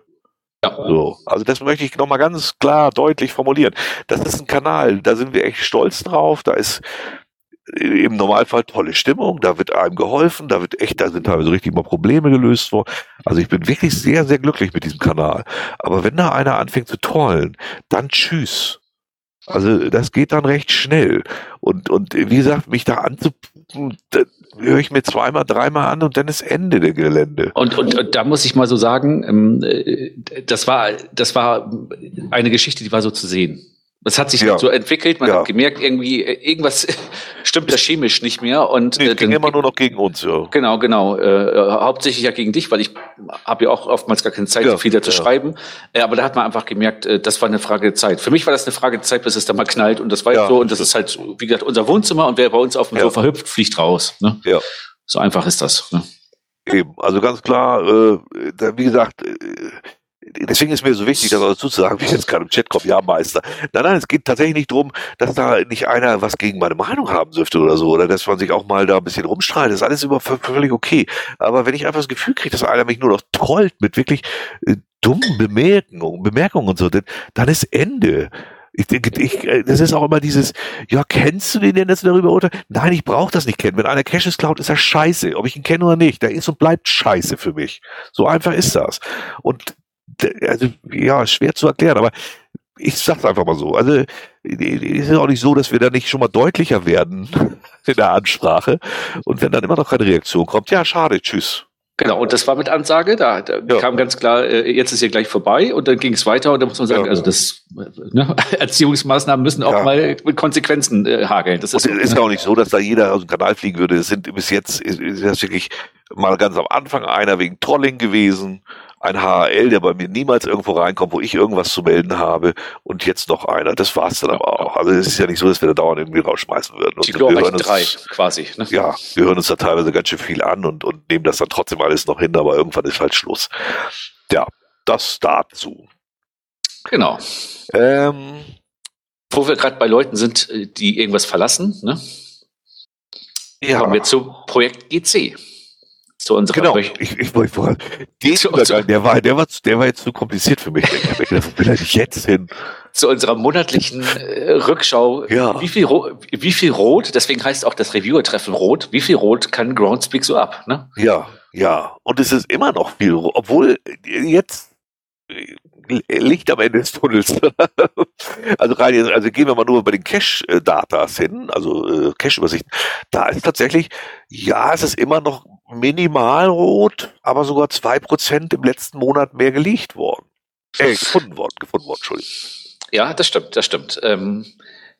Ja. So. Also das möchte ich nochmal ganz klar, deutlich formulieren. Das ist ein Kanal, da sind wir echt stolz drauf. Da ist im Normalfall tolle Stimmung, da wird einem geholfen, da wird echt, da sind teilweise richtig mal Probleme gelöst worden. Also ich bin wirklich sehr, sehr glücklich mit diesem Kanal. Aber wenn da einer anfängt zu trollen, dann tschüss. Also das geht dann recht schnell. Und, und wie gesagt, mich da anzupuppen, höre ich mir zweimal, dreimal an und dann ist Ende der Gelände. Und, und, und da muss ich mal so sagen, ähm, äh, das war, das war eine Geschichte, die war so zu sehen. Das hat sich ja. so entwickelt, man ja. hat gemerkt, irgendwie, äh, irgendwas <laughs> stimmt da chemisch nicht mehr. Und, nee, äh, ging immer nur noch gegen uns, ja. Genau, genau. Äh, hauptsächlich ja gegen dich, weil ich habe ja auch oftmals gar keine Zeit, ja, so viel da zu schreiben. Äh, aber da hat man einfach gemerkt, äh, das war eine Frage der Zeit. Für mich war das eine Frage der Zeit, bis es da mal knallt. Und das war ja, so. Und das ist halt, wie gesagt, unser Wohnzimmer. Und wer bei uns auf dem Sofa hüpft, fliegt raus. Ne? Ja. So einfach ist das. Ne? Eben, also ganz klar, äh, wie gesagt, äh, deswegen ist mir so wichtig, das dazu zu sagen, wie jetzt gerade im Chat kommt, ja, Meister. Nein, nein, es geht tatsächlich nicht darum, dass da nicht einer was gegen meine Meinung haben dürfte oder so, oder dass man sich auch mal da ein bisschen rumstrahlt. Das ist alles immer völlig okay. Aber wenn ich einfach das Gefühl kriege, dass einer mich nur noch trollt mit wirklich äh, dummen Bemerkungen, Bemerkungen und so, dann, dann ist Ende. Ich denke, ich, äh, das ist auch immer dieses, ja, kennst du den denn, dass darüber urteilst? Nein, ich brauche das nicht kennen. Wenn einer Caches klaut, ist er scheiße. Ob ich ihn kenne oder nicht, der ist und bleibt scheiße für mich. So einfach ist das. Und also ja, schwer zu erklären, aber ich sag's einfach mal so. Also es ist auch nicht so, dass wir da nicht schon mal deutlicher werden <laughs> in der Ansprache. Und wenn dann immer noch keine Reaktion kommt, ja, schade, tschüss. Genau, und das war mit Ansage, da, da ja. kam ganz klar, äh, jetzt ist hier gleich vorbei und dann ging es weiter und da muss man sagen, ja, also das ne, <laughs> Erziehungsmaßnahmen müssen auch ja. mal mit Konsequenzen äh, hageln. Das ist, und ist auch nicht so, dass da jeder aus dem Kanal fliegen würde. Es sind bis jetzt ist, ist das wirklich mal ganz am Anfang einer wegen Trolling gewesen ein HL, der bei mir niemals irgendwo reinkommt, wo ich irgendwas zu melden habe und jetzt noch einer. Das war's dann aber auch. Also es ist ja nicht so, dass wir da dauernd irgendwie rausschmeißen würden. Und Die wir hören uns, drei quasi. Ne? Ja, wir hören uns da teilweise ganz schön viel an und, und nehmen das dann trotzdem alles noch hin, aber irgendwann ist halt Schluss. Ja, das dazu. Genau. Ähm, wo wir gerade bei Leuten sind, äh, die irgendwas verlassen, ne? Ja. Kommen wir zu Projekt GC zu unserer genau. Ich, ich wollte vorher, der war, der war, der war jetzt zu kompliziert für mich. Ich jetzt hin? Zu unserer monatlichen äh, Rückschau. Ja. Wie viel, wie viel Rot, deswegen heißt auch das Reviewer-Treffen Rot, wie viel Rot kann Groundspeak so ab, ne? Ja. Ja, und es ist immer noch viel, obwohl jetzt Licht am Ende des Tunnels. <laughs> also rein also gehen wir mal nur bei den Cache-Datas hin, also äh, Cache-Übersichten. Da ist tatsächlich, ja, es ist immer noch minimal rot, aber sogar zwei Prozent im letzten Monat mehr geleakt worden. Äh, <laughs> gefunden worden, gefunden worden, Entschuldigung. Ja, das stimmt, das stimmt. Ähm,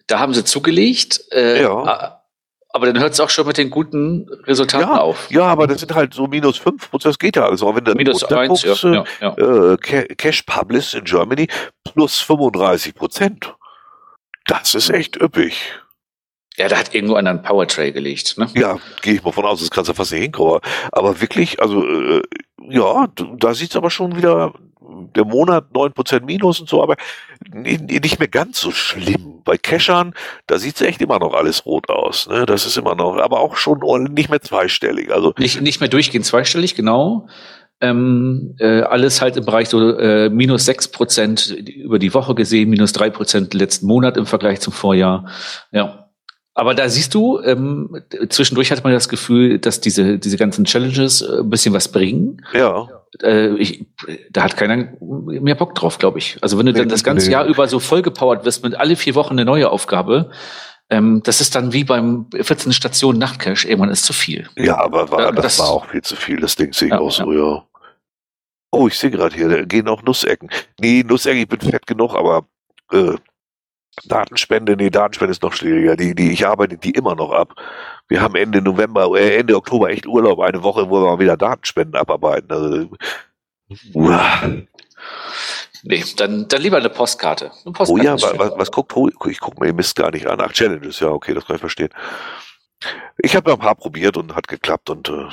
da haben sie zugelegt. Äh, ja. Aber dann hört es auch schon mit den guten Resultaten ja, auf. Ja, aber das sind halt so minus 5 Prozent, das geht ja also. Wenn du minus 1, guckst, ja, ja, ja. Äh, Cash Published in Germany plus 35 Prozent. Das ist echt üppig. Ja, da hat irgendwo einer einen Powertray gelegt, ne? Ja, gehe ich mal von aus, das kannst du fast nicht hinkommen. Aber wirklich, also, äh, ja, da sieht's aber schon wieder der Monat 9% Minus und so, aber nicht mehr ganz so schlimm. Bei Cashern, da sieht es echt immer noch alles rot aus. Ne? Das ist immer noch, aber auch schon nicht mehr zweistellig. Also nicht, nicht mehr durchgehend zweistellig, genau. Ähm, äh, alles halt im Bereich so äh, minus sechs Prozent über die Woche gesehen, minus drei Prozent letzten Monat im Vergleich zum Vorjahr. Ja. Aber da siehst du, ähm, zwischendurch hat man das Gefühl, dass diese, diese ganzen Challenges äh, ein bisschen was bringen. Ja. Äh, ich, da hat keiner mehr Bock drauf, glaube ich. Also wenn du dann das ganze. Jahr über so vollgepowert wirst mit alle vier Wochen eine neue Aufgabe, ähm, das ist dann wie beim 14 Stationen Nachtcash, irgendwann ist zu viel. Ja, aber war, das, das, war auch viel zu viel, das Ding sehe ich ja, auch so, ja. ja. Oh, ich sehe gerade hier, da gehen auch Nussecken. Nee, Nussecken, ich bin fett genug, aber äh, Datenspende, nee, Datenspende ist noch schwieriger. Die, die, ich arbeite die immer noch ab. Wir haben Ende November, äh, Ende Oktober echt Urlaub, eine Woche, wo wir mal wieder Datenspenden abarbeiten. Also, uah. Nee, dann, dann lieber eine Postkarte. Eine Postkarte oh ja, was, was guckt, ich guck mir den Mist gar nicht an. Ach, Challenges, ja, okay, das kann ich verstehen. Ich habe noch ein paar probiert und hat geklappt und äh,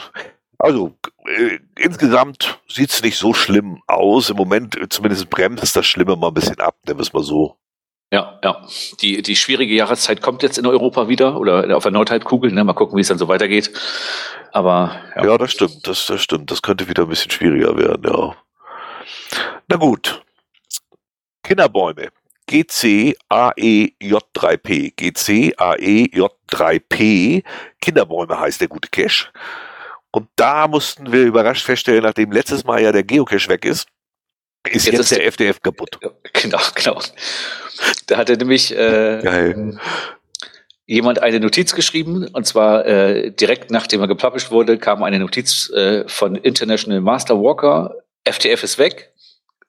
also äh, insgesamt sieht's nicht so schlimm aus. Im Moment äh, zumindest bremst das Schlimme mal ein bisschen ab, nennen wir es mal so. Ja, ja. Die, die schwierige Jahreszeit kommt jetzt in Europa wieder oder auf der Nordhalbkugel. Ne? Mal gucken, wie es dann so weitergeht. Aber ja. ja, das stimmt, das, das stimmt. Das könnte wieder ein bisschen schwieriger werden, ja. Na gut. Kinderbäume. GCAEJ3P. GCAEJ3P. Kinderbäume heißt der gute Cache. Und da mussten wir überrascht feststellen, nachdem letztes Mal ja der Geocache weg ist, ist jetzt, jetzt ist der FDF kaputt. Genau, genau. Da hatte nämlich äh, jemand eine Notiz geschrieben, und zwar äh, direkt nachdem er gepublished wurde, kam eine Notiz äh, von International Master Walker, FTF ist weg.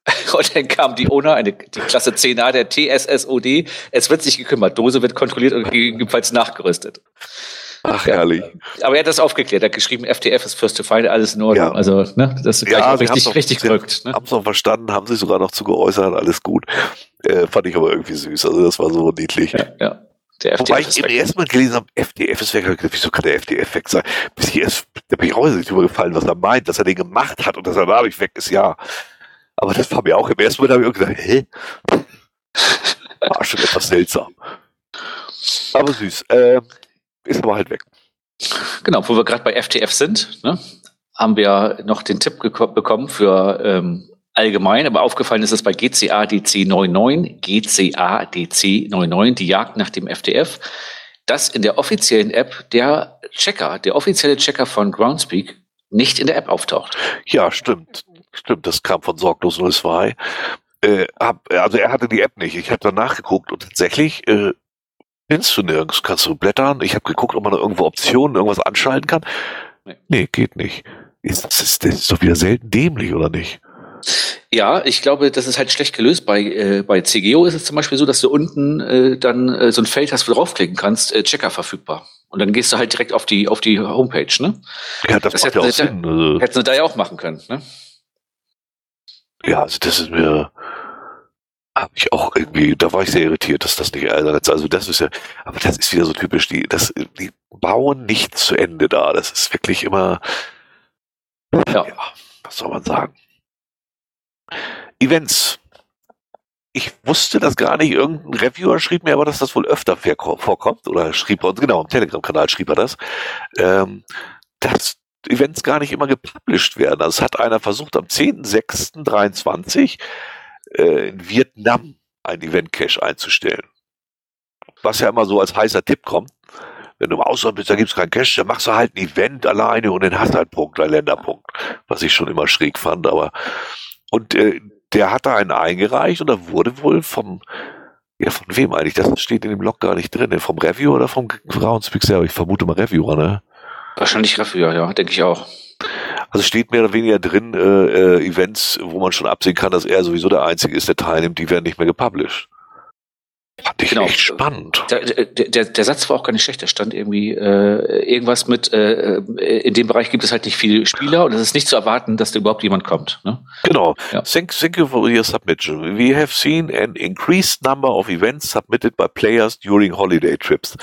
<laughs> Und dann kam die ONA, eine, die Klasse 10a der TSSOD. Es wird sich gekümmert. Dose wird kontrolliert und gegebenenfalls nachgerüstet. Ach, herrlich. <laughs> Aber er hat das aufgeklärt. Er hat geschrieben, FTF ist First to Find, alles in Ordnung. Ja. Also, ne, das ist gleich ja, richtig, noch, richtig verrückt. Ne? Haben es noch verstanden, haben sich sogar noch zu geäußert, alles gut. Äh, fand ich aber irgendwie süß. Also, das war so niedlich. Ja, ja. Der FDF Wobei ich im ersten Mal gelesen habe, FDF ist weg. Wieso kann der FDF weg sein? Bis ich erst, da bin ich auch nicht drüber gefallen, was er meint, dass er den gemacht hat und dass er dadurch weg ist, ja. Aber das war mir auch im ersten Mal, da habe ich gesagt, hä? <laughs> War schon etwas seltsam. Aber süß. Ähm, ist aber halt weg. Genau, wo wir gerade bei FTF sind, ne, haben wir noch den Tipp bekommen für ähm, allgemein, aber aufgefallen ist es bei GCA DC 99, GCA DC 99, die Jagd nach dem FTF, dass in der offiziellen App der Checker, der offizielle Checker von Groundspeak nicht in der App auftaucht. Ja, stimmt. Stimmt, das kam von Sorglos 02. Äh, hab, also er hatte die App nicht. Ich habe dann nachgeguckt und tatsächlich äh, Findest du nirgends. Kannst du blättern? Ich habe geguckt, ob man da irgendwo Optionen, irgendwas anschalten kann. Nee, nee geht nicht. Ist, das, ist, das ist doch wieder selten dämlich, oder nicht? Ja, ich glaube, das ist halt schlecht gelöst. Bei, äh, bei CGO ist es zum Beispiel so, dass du unten äh, dann äh, so ein Feld hast, wo du draufklicken kannst, äh, Checker verfügbar. Und dann gehst du halt direkt auf die, auf die Homepage, ne? Ja, das, das macht ja auch Sinn. Also. Hätten sie da ja auch machen können, ne? Ja, also das ist mir, habe ich auch irgendwie, da war ich sehr irritiert, dass das nicht Also das ist ja, aber das ist wieder so typisch, die, das, die bauen nicht zu Ende da. Das ist wirklich immer, ja, ja was soll man sagen? Events. Ich wusste das gar nicht. Irgendein Reviewer schrieb mir aber, dass das wohl öfter vorkommt. Oder schrieb er uns, genau, im Telegram-Kanal schrieb er das. Ähm, dass Events gar nicht immer gepublished werden. Also es hat einer versucht am 10.06.23 äh, in Vietnam ein Event Cache einzustellen. Was ja immer so als heißer Tipp kommt. Wenn du im Ausland bist, da gibt's keinen Cash, dann machst du halt ein Event alleine und dann hast du halt Punkt, ein Länderpunkt. Was ich schon immer schräg fand, aber und äh, der hat da einen eingereicht und da wurde wohl vom ja, von wem eigentlich? Das steht in dem Blog gar nicht drin. Vom Review oder vom Groundspeak selber? Ich vermute mal Reviewer, ne? Wahrscheinlich Reviewer, ja, denke ich auch. Also steht mehr oder weniger drin, äh, äh, Events, wo man schon absehen kann, dass er sowieso der Einzige ist, der teilnimmt, die werden nicht mehr gepublished. Fand ich genau. echt spannend. Der, der, der Satz war auch gar nicht schlecht. Da stand irgendwie äh, irgendwas mit, äh, äh, in dem Bereich gibt es halt nicht viele Spieler und es ist nicht zu erwarten, dass da überhaupt jemand kommt. Ne? Genau. Ja. Thank, thank you for your submission. We have seen an increased number of events submitted by players during holiday trips.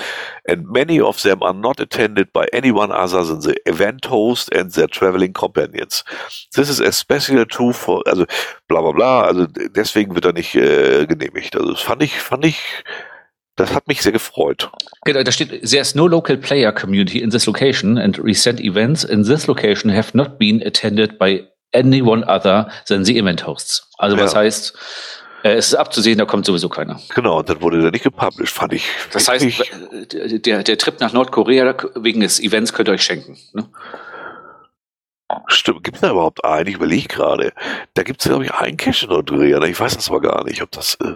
And many of them are not attended by anyone other than the event host and their traveling companions. This is especially true for, also bla bla bla, also deswegen wird er nicht äh, genehmigt. Also das fand ich, fand ich das hat mich sehr gefreut. Genau, da steht, there's no local player community in this location and recent events in this location have not been attended by anyone other than the event hosts. Also ja. was heißt, äh, es ist abzusehen, da kommt sowieso keiner. Genau, und dann wurde der nicht gepublished, fand ich. Das heißt, äh, der, der Trip nach Nordkorea wegen des Events könnt ihr euch schenken. Ne? Stimmt, gibt es da überhaupt einen? Ich überlege gerade. Da gibt es, glaube ich, einen Cache in Nordkorea. Ich weiß das aber gar nicht, ob das. Äh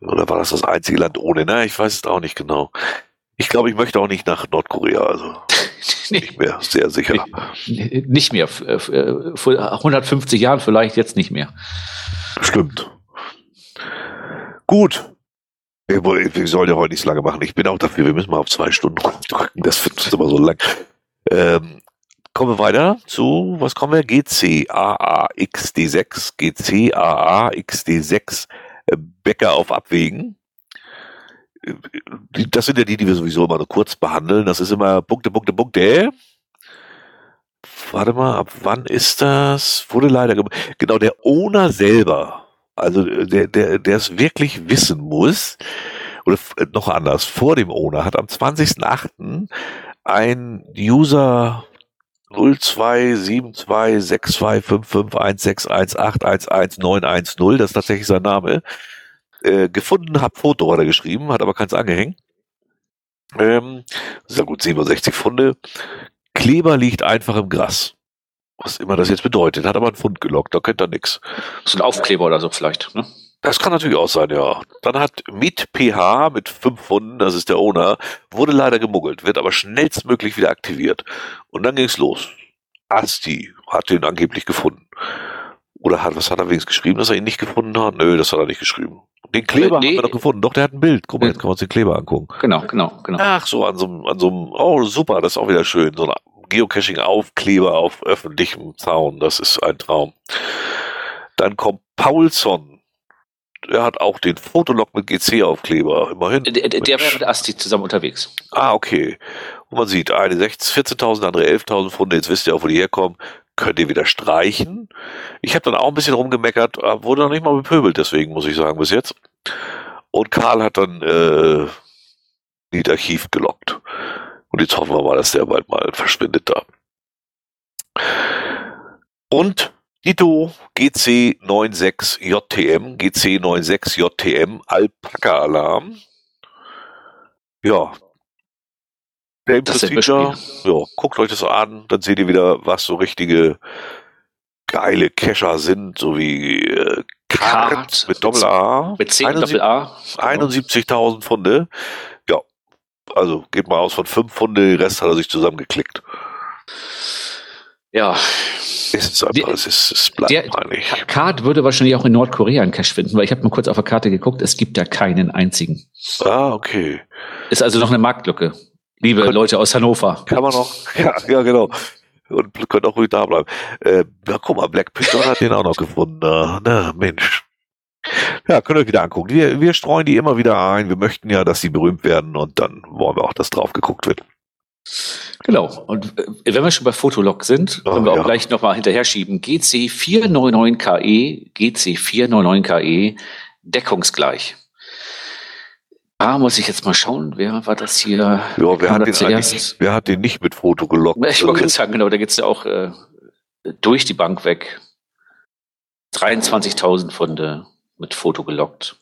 oder war das das einzige Land ohne? Na, ich weiß es auch nicht genau. Ich glaube, ich möchte auch nicht nach Nordkorea, also <laughs> nicht mehr, sehr sicher. Nicht mehr. Vor 150 Jahren vielleicht, jetzt nicht mehr. Stimmt. Gut. Wir, wir sollen ja heute nicht so lange machen. Ich bin auch dafür, wir müssen mal auf zwei Stunden drücken. Das wird immer so lang. Ähm, kommen wir weiter zu, was kommen wir? GCAAXD6, GCAAXD6 Bäcker auf Abwägen. Das sind ja die, die wir sowieso immer nur kurz behandeln. Das ist immer Punkte, Punkte, Punkte. Warte mal, ab wann ist das? Wurde leider genau der Owner selber, also der, der, der es wirklich wissen muss, oder noch anders, vor dem Owner hat am 20.08. ein User 027262551618119110, das ist tatsächlich sein Name, äh, gefunden, hab Foto hat er geschrieben, hat aber keins angehängt. Ähm, sehr gut, 67 Funde. Kleber liegt einfach im Gras. Was immer das jetzt bedeutet, hat aber einen Fund gelockt, da kennt er nix. So ein Aufkleber oder so vielleicht, ne? Das kann natürlich auch sein, ja. Dann hat mit PH mit fünf Pfunden, das ist der Owner, wurde leider gemuggelt, wird aber schnellstmöglich wieder aktiviert. Und dann ging's los. Asti hat den angeblich gefunden. Oder hat, was hat er wenigstens geschrieben, dass er ihn nicht gefunden hat? Nö, das hat er nicht geschrieben. Den Kleber nee. haben wir doch gefunden. Doch, der hat ein Bild. Guck mal, jetzt kann man uns den Kleber angucken. Genau, genau, genau. Ach so, an so einem, an so einem, oh super, das ist auch wieder schön. So ein Geocaching-Aufkleber auf öffentlichem Zaun, das ist ein Traum. Dann kommt Paulson er hat auch den Fotolog mit GC-Aufkleber, immerhin. Der, der, der wäre mit Asti zusammen unterwegs. Ah, okay. Und man sieht, eine 14.000, andere 11.000 Funde, jetzt wisst ihr auch, wo die herkommen, könnt ihr wieder streichen. Ich habe dann auch ein bisschen rumgemeckert, wurde noch nicht mal bepöbelt, deswegen muss ich sagen, bis jetzt. Und Karl hat dann äh, das Archiv gelockt. Und jetzt hoffen wir mal, dass der bald mal verschwindet da. Und Dito GC96JTM, GC96JTM, Alpaka-Alarm. Ja. Der Impressivia, ja, guckt euch das an, dann seht ihr wieder, was so richtige geile Cacher sind, so wie äh, Card mit Doppel A. Mit 10 Doppel A. 71.000 Funde. Ja, also geht mal aus von 5 Funde, den Rest hat er sich zusammengeklickt. Ja, es ist einfach, es, ist, es bleibt der, peinlich. Card würde wahrscheinlich auch in Nordkorea einen Cache finden, weil ich habe mal kurz auf der Karte geguckt, es gibt da keinen einzigen. Ah, okay. Ist also noch eine Marktlücke. Liebe Kann, Leute aus Hannover. Kann man noch, <laughs> ja, ja genau. Und könnt auch ruhig da bleiben. Äh, na, guck mal, Black Panther hat den auch noch gefunden. Na, na, Mensch. Ja, könnt ihr euch wieder angucken. Wir, wir streuen die immer wieder ein. Wir möchten ja, dass sie berühmt werden und dann wollen wir auch, dass drauf geguckt wird. Genau. Und äh, wenn wir schon bei Fotolog sind, können wir auch ja. gleich nochmal hinterher schieben. GC499KE, GC499KE, deckungsgleich. Da muss ich jetzt mal schauen, wer war das hier? Ja, wer hat, den wer hat den nicht mit Foto gelockt? Ich wollte gerade sagen, genau, da geht's ja auch äh, durch die Bank weg. 23.000 Funde mit Foto gelockt.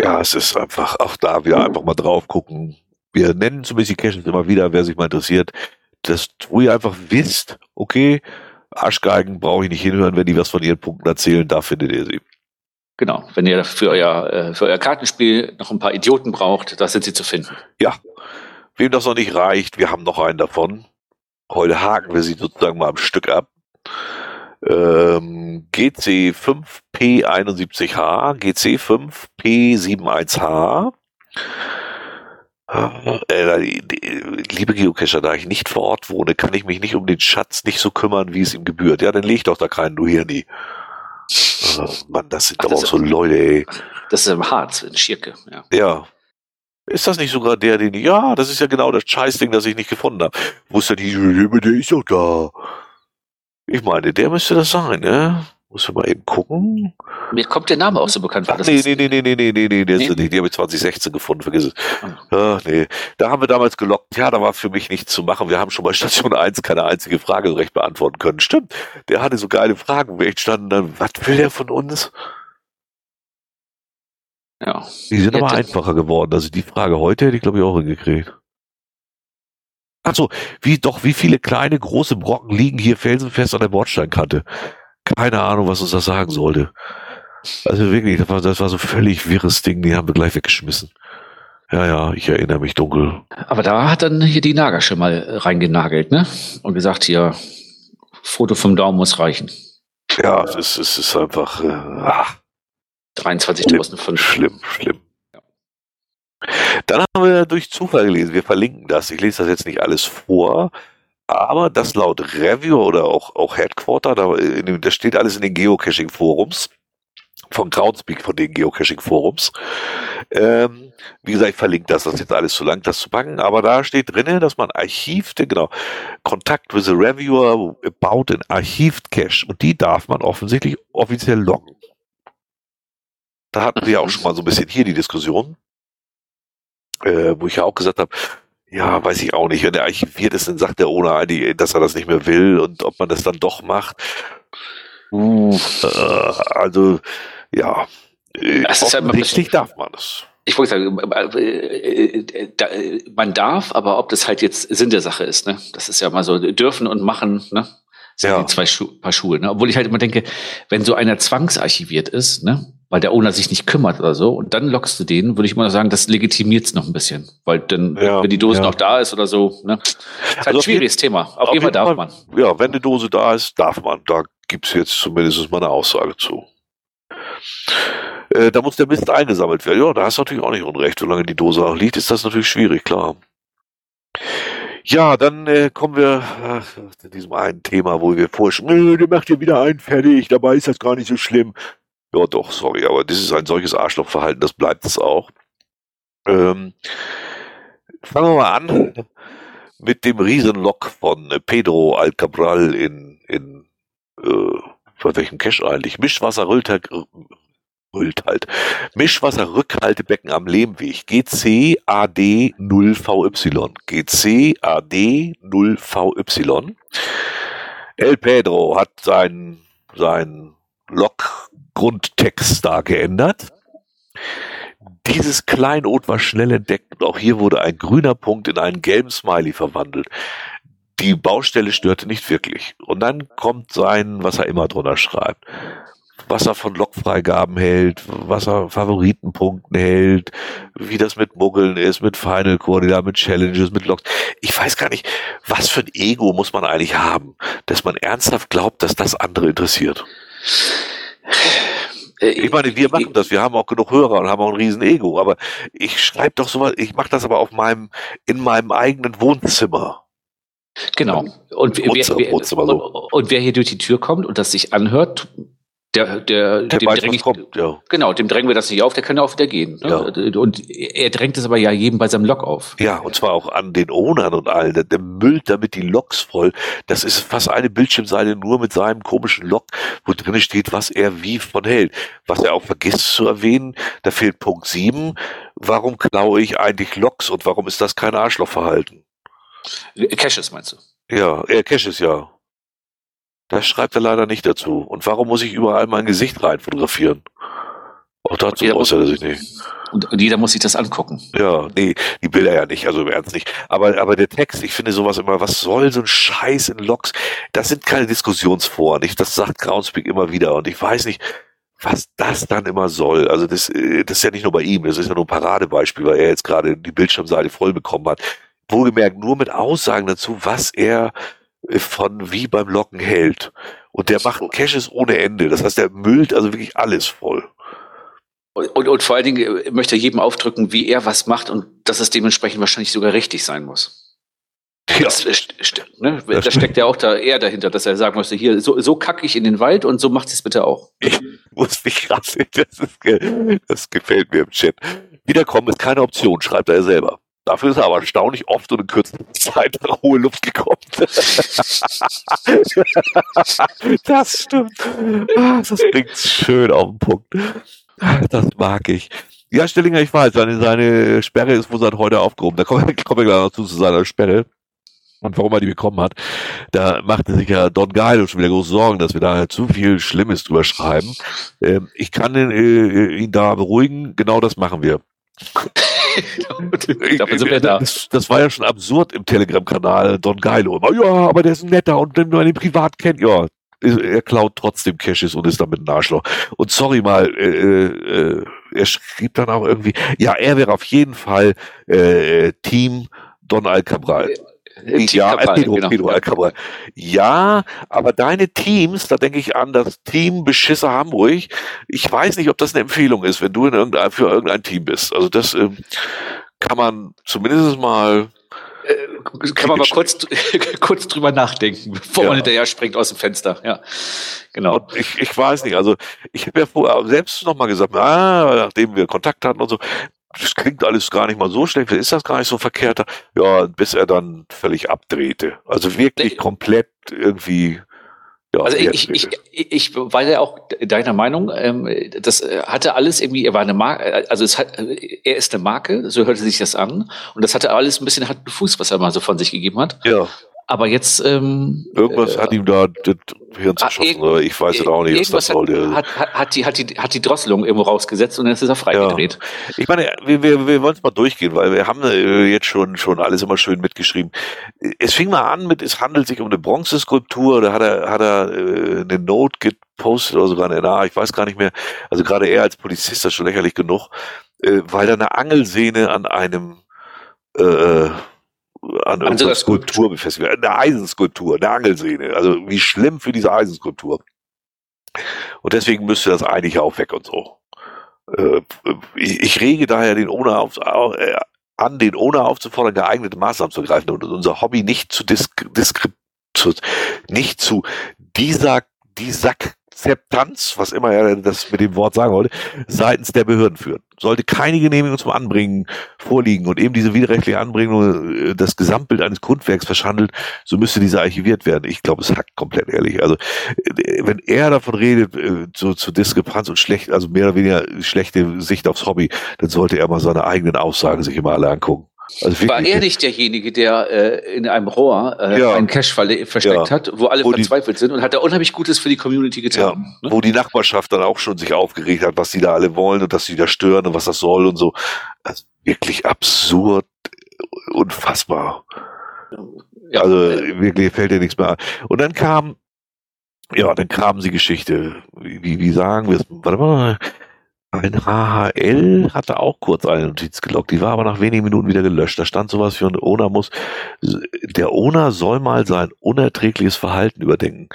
Ja, es ist einfach, auch da wieder einfach mal drauf gucken wir nennen zumindest die Caches immer wieder, wer sich mal interessiert, dass wo ihr einfach wisst, okay, Arschgeigen brauche ich nicht hinhören, wenn die was von ihren Punkten erzählen, da findet ihr sie. Genau, wenn ihr für euer, äh, für euer Kartenspiel noch ein paar Idioten braucht, da sind sie zu finden. Ja, wem das noch nicht reicht, wir haben noch einen davon. Heute haken wir sie sozusagen mal am Stück ab. Ähm, GC5P71H, GC5P71H. Äh, liebe Geocacher, da ich nicht vor Ort wohne, kann ich mich nicht um den Schatz nicht so kümmern, wie es ihm gebührt. Ja, dann leg doch da keinen, du hier nie. Oh, Mann, das sind Ach, doch auch so Leute, ey. Das ist im Harz, in Schirke, ja. Ja. Ist das nicht sogar der, den ich, ja, das ist ja genau das Scheißding, das ich nicht gefunden habe. Wo ist denn die, der ist doch da. Ich meine, der müsste das sein, ne? Muss ich mal eben gucken. Mir kommt der Name auch so bekannt vor. Nee, nee, nee, nee, nee, nee, nee, nee, nee? nicht. Die habe ich 2016 gefunden, vergiss es. Ach, nee. Da haben wir damals gelockt. Ja, da war für mich nichts zu machen. Wir haben schon bei Station 1 keine einzige Frage recht beantworten können. Stimmt. Der hatte so geile Fragen, wo echt standen dann, was will der von uns? Ja. Die sind aber einfacher geworden. Also die Frage heute hätte ich, glaube ich, auch hingekriegt. Achso, wie doch, wie viele kleine, große Brocken liegen hier felsenfest an der Bordsteinkante? Keine Ahnung, was uns das sagen sollte. Also wirklich, das war, das war so völlig wirres Ding, die haben wir gleich weggeschmissen. Ja, ja, ich erinnere mich dunkel. Aber da hat dann hier die Nagasche mal reingenagelt, ne? Und gesagt, hier, Foto vom Daumen muss reichen. Ja, es ist, es ist einfach, äh, 23.000 ah. Schlimm, schlimm. Dann haben wir durch Zufall gelesen, wir verlinken das. Ich lese das jetzt nicht alles vor, aber das laut Review oder auch, auch Headquarter, da, das steht alles in den Geocaching-Forums von Groundspeak, von den Geocaching-Forums. Ähm, wie gesagt, ich verlinke das, das ist jetzt alles zu lang, das zu packen, aber da steht drinnen, dass man archivte, genau, Kontakt with the Reviewer about an archived Cache und die darf man offensichtlich offiziell loggen. Da hatten wir ja auch schon mal so ein bisschen hier die Diskussion äh, wo ich ja auch gesagt habe, ja, weiß ich auch nicht. Wenn er archiviert ist, dann sagt er ohne ID, dass er das nicht mehr will und ob man das dann doch macht. Uh, äh, also, ja. Das ist offensichtlich ja, darf man das. Ich wollte sagen, äh, äh, äh, man darf, aber ob das halt jetzt Sinn der Sache ist, ne? Das ist ja mal so dürfen und machen, ne? Sind ja. die zwei Schu Paar Schuhe. Ne? Obwohl ich halt immer denke, wenn so einer zwangsarchiviert ist, ne? weil der Owner sich nicht kümmert oder so, und dann lockst du den, würde ich mal sagen, das legitimiert es noch ein bisschen. Weil dann, ja, wenn die Dose ja. noch da ist oder so, ne? Das ist halt also ein schwieriges jeden, Thema. Auf, auf jeden Fall darf man. Ja, wenn die Dose da ist, darf man. Da gibt's jetzt zumindest mal eine Aussage zu. Äh, da muss der Mist eingesammelt werden. Ja, da hast du natürlich auch nicht unrecht. Solange die Dose auch liegt, ist das natürlich schwierig, klar. Ja, dann äh, kommen wir äh, zu diesem einen Thema, wo wir forschen, der macht ja wieder einen fertig, dabei ist das gar nicht so schlimm. Ja, doch, sorry, aber das ist ein solches Arschlochverhalten, das bleibt es auch. Ähm, fangen wir mal an mit dem Riesenlock von Pedro Alcabral in, in äh, von welchem Cache eigentlich? Mischwasser Rülter, Rült halt. Mischwasserrückhaltebecken am Lehmweg. GCAD 0VY. GCAD 0VY. El Pedro hat seinen, seinen Log-Grundtext da geändert. Dieses Kleinod war schnell entdeckt und auch hier wurde ein grüner Punkt in einen gelben Smiley verwandelt. Die Baustelle störte nicht wirklich. Und dann kommt sein, was er immer drunter schreibt was er von Lokfreigaben hält, was er Favoritenpunkten hält, wie das mit Muggeln ist, mit Final Coordinate, mit Challenges, mit Loks. Ich weiß gar nicht, was für ein Ego muss man eigentlich haben, dass man ernsthaft glaubt, dass das andere interessiert. Äh, ich meine, wir machen das, wir haben auch genug Hörer und haben auch ein riesen Ego, aber ich schreibe doch sowas, ich mache das aber auf meinem, in meinem eigenen Wohnzimmer. Genau. Und, wer, wer, und, und wer hier durch die Tür kommt und das sich anhört, der, der, der dem dränge ich, kommt, ja. Genau, dem drängen wir das nicht auf, der kann ja auch wieder gehen. Ne? Ja. Und er drängt es aber ja jedem bei seinem Lok auf. Ja, und zwar auch an den Ownern und allen. Der, müllt damit die Loks voll. Das ist fast eine Bildschirmseite nur mit seinem komischen Lok, wo drin steht, was er wie von hält. Was er auch vergisst zu erwähnen, da fehlt Punkt 7. Warum klaue ich eigentlich Loks und warum ist das kein Arschlochverhalten? Caches meinst du? Ja, er Caches, ja. Das schreibt er leider nicht dazu. Und warum muss ich überall mein Gesicht rein fotografieren? Auch dazu äußert er sich nicht. Und, und, jeder muss sich das angucken. Ja, nee, die Bilder ja nicht, also im Ernst nicht. Aber, aber der Text, ich finde sowas immer, was soll so ein Scheiß in Loks? Das sind keine Diskussionsforen. Ich, das sagt Groundspeak immer wieder. Und ich weiß nicht, was das dann immer soll. Also das, äh, das ist ja nicht nur bei ihm, das ist ja nur ein Paradebeispiel, weil er jetzt gerade die Bildschirmseite voll bekommen hat. Wohlgemerkt nur mit Aussagen dazu, was er von wie beim Locken hält. Und der macht Caches ohne Ende. Das heißt, der müllt also wirklich alles voll. Und, und, und vor allen Dingen äh, möchte er jedem aufdrücken, wie er was macht und dass es dementsprechend wahrscheinlich sogar richtig sein muss. Ja. Das, ne, das, steckt ja auch da eher dahinter, dass er sagen musste, hier, so, so kacke ich in den Wald und so macht es bitte auch. Ich muss nicht krass, das, ist, das gefällt mir im Chat. Wiederkommen ist keine Option, schreibt er selber. Dafür ist er aber erstaunlich oft und in kürzester Zeit nach hohe Luft gekommen. <laughs> das stimmt. Ah, das bringt schön auf den Punkt. Das mag ich. Ja, Stillinger, ich weiß, seine, seine Sperre ist wohl seit heute aufgehoben. Da kommen wir, <laughs> kommen wir gleich noch zu, zu seiner Sperre und warum er die bekommen hat. Da machte sich ja Don Geilo schon wieder große Sorgen, dass wir da zu viel Schlimmes drüber schreiben. Ähm, ich kann ihn, äh, ihn da beruhigen, genau das machen wir. Dafür sind wir da. Das, das, war ja schon absurd im Telegram-Kanal Don Geilo. Ja, aber der ist ein netter und wenn man ihn privat kennt, ja, er klaut trotzdem Caches und ist damit ein Arschloch. Und sorry mal, äh, äh, er schrieb dann auch irgendwie, ja, er wäre auf jeden Fall äh, Team Don Alcabral. Ja, Pedro, genau. Pedro Alcabral. Ja, aber deine Teams, da denke ich an das Team Beschisser Hamburg. Ich weiß nicht, ob das eine Empfehlung ist, wenn du in irgendein, für irgendein Team bist. Also das ähm, kann man zumindest mal äh, kann man mal kurz, <laughs> kurz drüber nachdenken, bevor ja. man hinterher springt aus dem Fenster. Ja, genau. ich, ich weiß nicht. Also ich habe ja vorher selbst nochmal gesagt, ah, nachdem wir Kontakt hatten und so, das klingt alles gar nicht mal so schlecht, ist das gar nicht so verkehrt. Ja, bis er dann völlig abdrehte. Also wirklich nee. komplett irgendwie. Ja, also ich, ich, ich, ich war ja auch deiner Meinung, ähm, das äh, hatte alles irgendwie, er war eine Marke, äh, also es hat, er ist eine Marke, so hörte sich das an. Und das hatte alles ein bisschen harten Fuß, was er mal so von sich gegeben hat. Ja. Aber jetzt. Ähm, Irgendwas äh, hat ihm da das Hirn ah, zerschossen, oder ich weiß es auch nicht, was das soll. Hat, hat, hat, die, hat, die, hat die Drosselung irgendwo rausgesetzt und jetzt ist er freigedreht. Ja. Ich meine, wir, wir, wir wollen es mal durchgehen, weil wir haben äh, jetzt schon, schon alles immer schön mitgeschrieben. Es fing mal an mit, es handelt sich um eine Bronzeskulptur, da hat er, hat er äh, eine Note gepostet oder sogar eine NA, ich weiß gar nicht mehr. Also gerade er als Polizist ist schon lächerlich genug, äh, weil da eine Angelsehne an einem äh, an irgendeiner Skulptur befestigt werden. Eine Eisenskulptur, eine Angelsehne. Also wie schlimm für diese Eisenskulptur. Und deswegen müsste das eigentlich auch weg und so. Äh, ich, ich rege daher den Owner auf, äh, an, den Owner aufzufordern, geeignete Maßnahmen zu ergreifen und unser Hobby nicht zu disk, disk, zu, nicht zu dieser, dieser Akzeptanz, was immer er das mit dem Wort sagen wollte, seitens der Behörden führen. Sollte keine Genehmigung zum Anbringen vorliegen und eben diese widerrechtliche Anbringung äh, das Gesamtbild eines Grundwerks verschandelt, so müsste diese archiviert werden. Ich glaube, es hackt komplett ehrlich. Also äh, wenn er davon redet, äh, so zu Diskrepanz und schlecht, also mehr oder weniger schlechte Sicht aufs Hobby, dann sollte er mal seine eigenen Aussagen sich immer alle angucken. Also war er nicht derjenige, der äh, in einem Rohr äh, ja. einen Cache versteckt ja. hat, wo alle wo verzweifelt die, sind und hat da unheimlich Gutes für die Community getan. Ja. Ne? Wo die Nachbarschaft dann auch schon sich aufgeregt hat, was sie da alle wollen und dass sie da stören und was das soll und so. Also wirklich absurd, unfassbar. also wirklich fällt dir nichts mehr an. Und dann kam, ja, dann kam die Geschichte, wie, wie sagen wir es, warte mal, ein HHL hatte auch kurz eine Notiz gelockt, die war aber nach wenigen Minuten wieder gelöscht. Da stand sowas für ein Owner muss, der Owner soll mal sein unerträgliches Verhalten überdenken.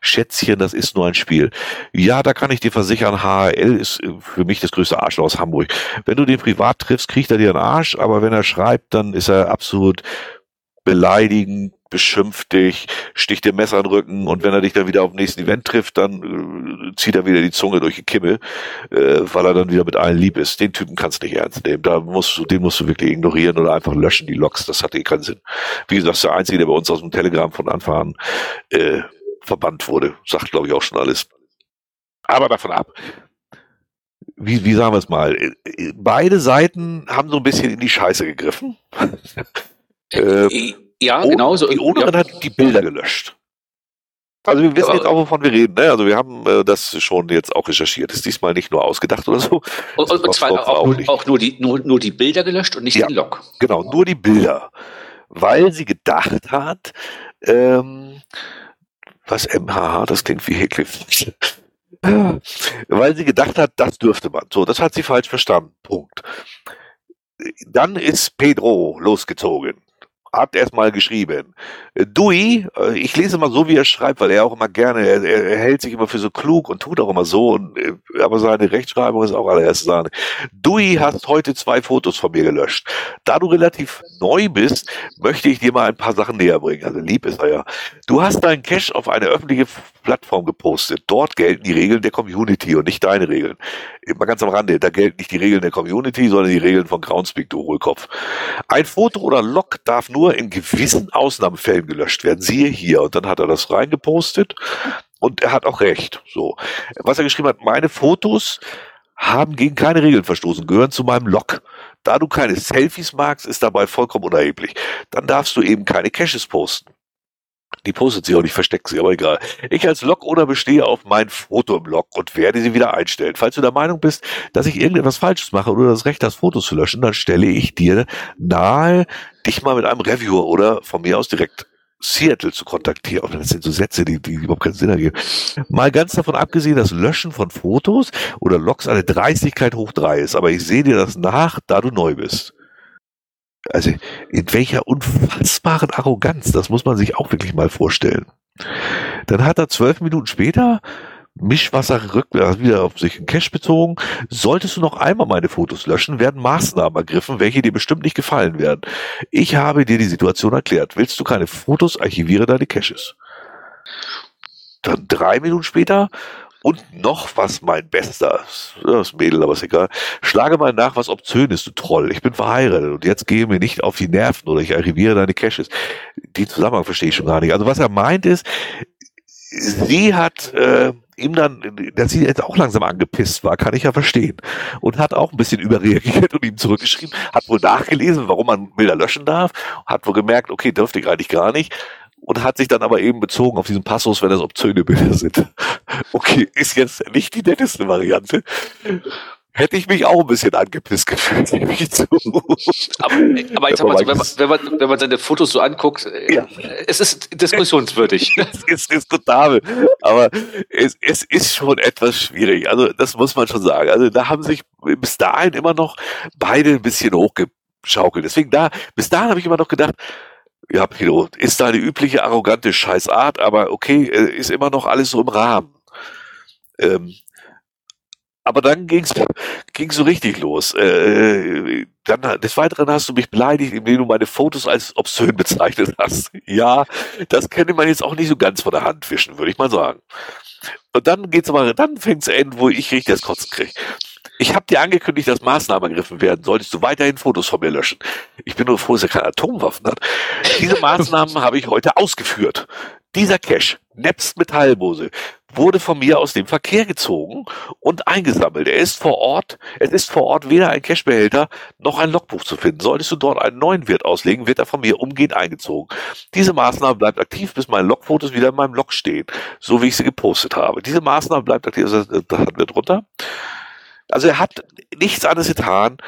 Schätzchen, das ist nur ein Spiel. Ja, da kann ich dir versichern, HHL ist für mich das größte Arschloch aus Hamburg. Wenn du den privat triffst, kriegt er dir einen Arsch, aber wenn er schreibt, dann ist er absolut beleidigend, beschimpft dich, sticht dir Messer in den Rücken und wenn er dich dann wieder auf dem nächsten Event trifft, dann äh, zieht er wieder die Zunge durch die Kimme, äh, weil er dann wieder mit allen lieb ist. Den Typen kannst du nicht ernst nehmen. Da musst du, den musst du wirklich ignorieren oder einfach löschen, die Logs. Das hat eh keinen Sinn. Wie gesagt, der Einzige, der bei uns aus dem Telegram von Anfang an äh, verbannt wurde. Sagt, glaube ich, auch schon alles. Aber davon ab. Wie, wie sagen wir es mal? Äh, beide Seiten haben so ein bisschen in die Scheiße gegriffen. <laughs> äh, ja, genau so. Die Ownerin ja. hat die Bilder gelöscht. Also wir wissen jetzt auch, wovon wir reden. Ne? Also wir haben äh, das schon jetzt auch recherchiert. Ist diesmal nicht nur ausgedacht oder so. Und, und, und zwar auch, auch, nur, auch, nur, die, nur, nur die Bilder gelöscht und nicht ja, den Log. Genau, nur die Bilder. Weil sie gedacht hat, ähm, was MHH, das klingt wie Heckliff. weil sie gedacht hat, das dürfte man. So, das hat sie falsch verstanden. Punkt. Dann ist Pedro losgezogen hat erstmal geschrieben. Dewey, äh, ich lese mal so, wie er schreibt, weil er auch immer gerne, er, er hält sich immer für so klug und tut auch immer so, und, äh, aber seine Rechtschreibung ist auch allererst Sahne. Dewey hast heute zwei Fotos von mir gelöscht. Da du relativ neu bist, möchte ich dir mal ein paar Sachen näher bringen. Also lieb ist er ja. Du hast deinen Cache auf eine öffentliche Plattform gepostet. Dort gelten die Regeln der Community und nicht deine Regeln. Immer ganz am Rande, da gelten nicht die Regeln der Community, sondern die Regeln von Groundspeak, du Hohlkopf. Ein Foto oder Log darf nur nur in gewissen Ausnahmefällen gelöscht werden. Siehe hier. Und dann hat er das reingepostet und er hat auch recht. So. Was er geschrieben hat, meine Fotos haben gegen keine Regeln verstoßen, gehören zu meinem Log. Da du keine Selfies magst, ist dabei vollkommen unerheblich. Dann darfst du eben keine Caches posten. Die postet sie auch nicht, versteckt sie, aber egal. Ich als Log-Owner bestehe auf mein Foto im Log und werde sie wieder einstellen. Falls du der Meinung bist, dass ich irgendetwas Falsches mache oder das Recht hast, Fotos zu löschen, dann stelle ich dir nahe, dich mal mit einem Reviewer oder von mir aus direkt Seattle zu kontaktieren. Das sind so Sätze, die, die überhaupt keinen Sinn ergeben. Mal ganz davon abgesehen, dass Löschen von Fotos oder Logs eine Dreistigkeit hoch drei ist. Aber ich sehe dir das nach, da du neu bist also in welcher unfassbaren Arroganz, das muss man sich auch wirklich mal vorstellen. Dann hat er zwölf Minuten später Mischwasser rück, also wieder auf sich in Cash bezogen. Solltest du noch einmal meine Fotos löschen, werden Maßnahmen ergriffen, welche dir bestimmt nicht gefallen werden. Ich habe dir die Situation erklärt. Willst du keine Fotos, archiviere deine Caches. Dann drei Minuten später und noch was, mein Bester, das Mädel, aber ist egal. Schlage mal nach, was Obszönes, du Troll. Ich bin verheiratet und jetzt gehe mir nicht auf die Nerven oder ich archiviere deine Caches. Die Zusammenhang verstehe ich schon gar nicht. Also was er meint ist, sie hat äh, ihm dann, dass sie jetzt auch langsam angepisst war, kann ich ja verstehen. Und hat auch ein bisschen überreagiert und ihm zurückgeschrieben, hat wohl nachgelesen, warum man Bilder löschen darf, hat wohl gemerkt, okay, dürfte ich eigentlich gar nicht und hat sich dann aber eben bezogen auf diesen Passus, wenn das obszöne Bilder sind. <laughs> Okay, ist jetzt nicht die netteste Variante. Hätte ich mich auch ein bisschen angepisst gefühlt, <laughs> gebe ich zu. Aber, aber ich sag mal so, wenn man, wenn, man, wenn man seine Fotos so anguckt, äh, ja. es ist diskussionswürdig. <laughs> es ist diskutabel. Aber es, es ist schon etwas schwierig. Also, das muss man schon sagen. Also, da haben sich bis dahin immer noch beide ein bisschen hochgeschaukelt. Deswegen da, bis dahin habe ich immer noch gedacht, ja, Pilo, ist deine übliche arrogante Scheißart, aber okay, äh, ist immer noch alles so im Rahmen. Ähm, aber dann ging's ging's so richtig los. Äh, dann des Weiteren hast du mich beleidigt, indem du meine Fotos als obszön bezeichnet hast. <laughs> Ja, das könnte man jetzt auch nicht so ganz von der Hand wischen, würde ich mal sagen. Und dann geht's aber, dann fängt's an, wo ich richtig das Kotzen kriege. Ich habe dir angekündigt, dass Maßnahmen ergriffen werden. Solltest du weiterhin Fotos von mir löschen? Ich bin nur froh, dass er keine Atomwaffen hat. Diese Maßnahmen habe ich heute ausgeführt. Dieser Cache, nebst Metallbose, wurde von mir aus dem Verkehr gezogen und eingesammelt. Er ist vor Ort, es ist vor Ort weder ein Cashbehälter noch ein Logbuch zu finden. Solltest du dort einen neuen Wert auslegen, wird er von mir umgehend eingezogen. Diese Maßnahme bleibt aktiv, bis meine Logfotos wieder in meinem Log stehen, so wie ich sie gepostet habe. Diese Maßnahme bleibt aktiv, das hatten wir drunter. Also er hat nichts anderes getan,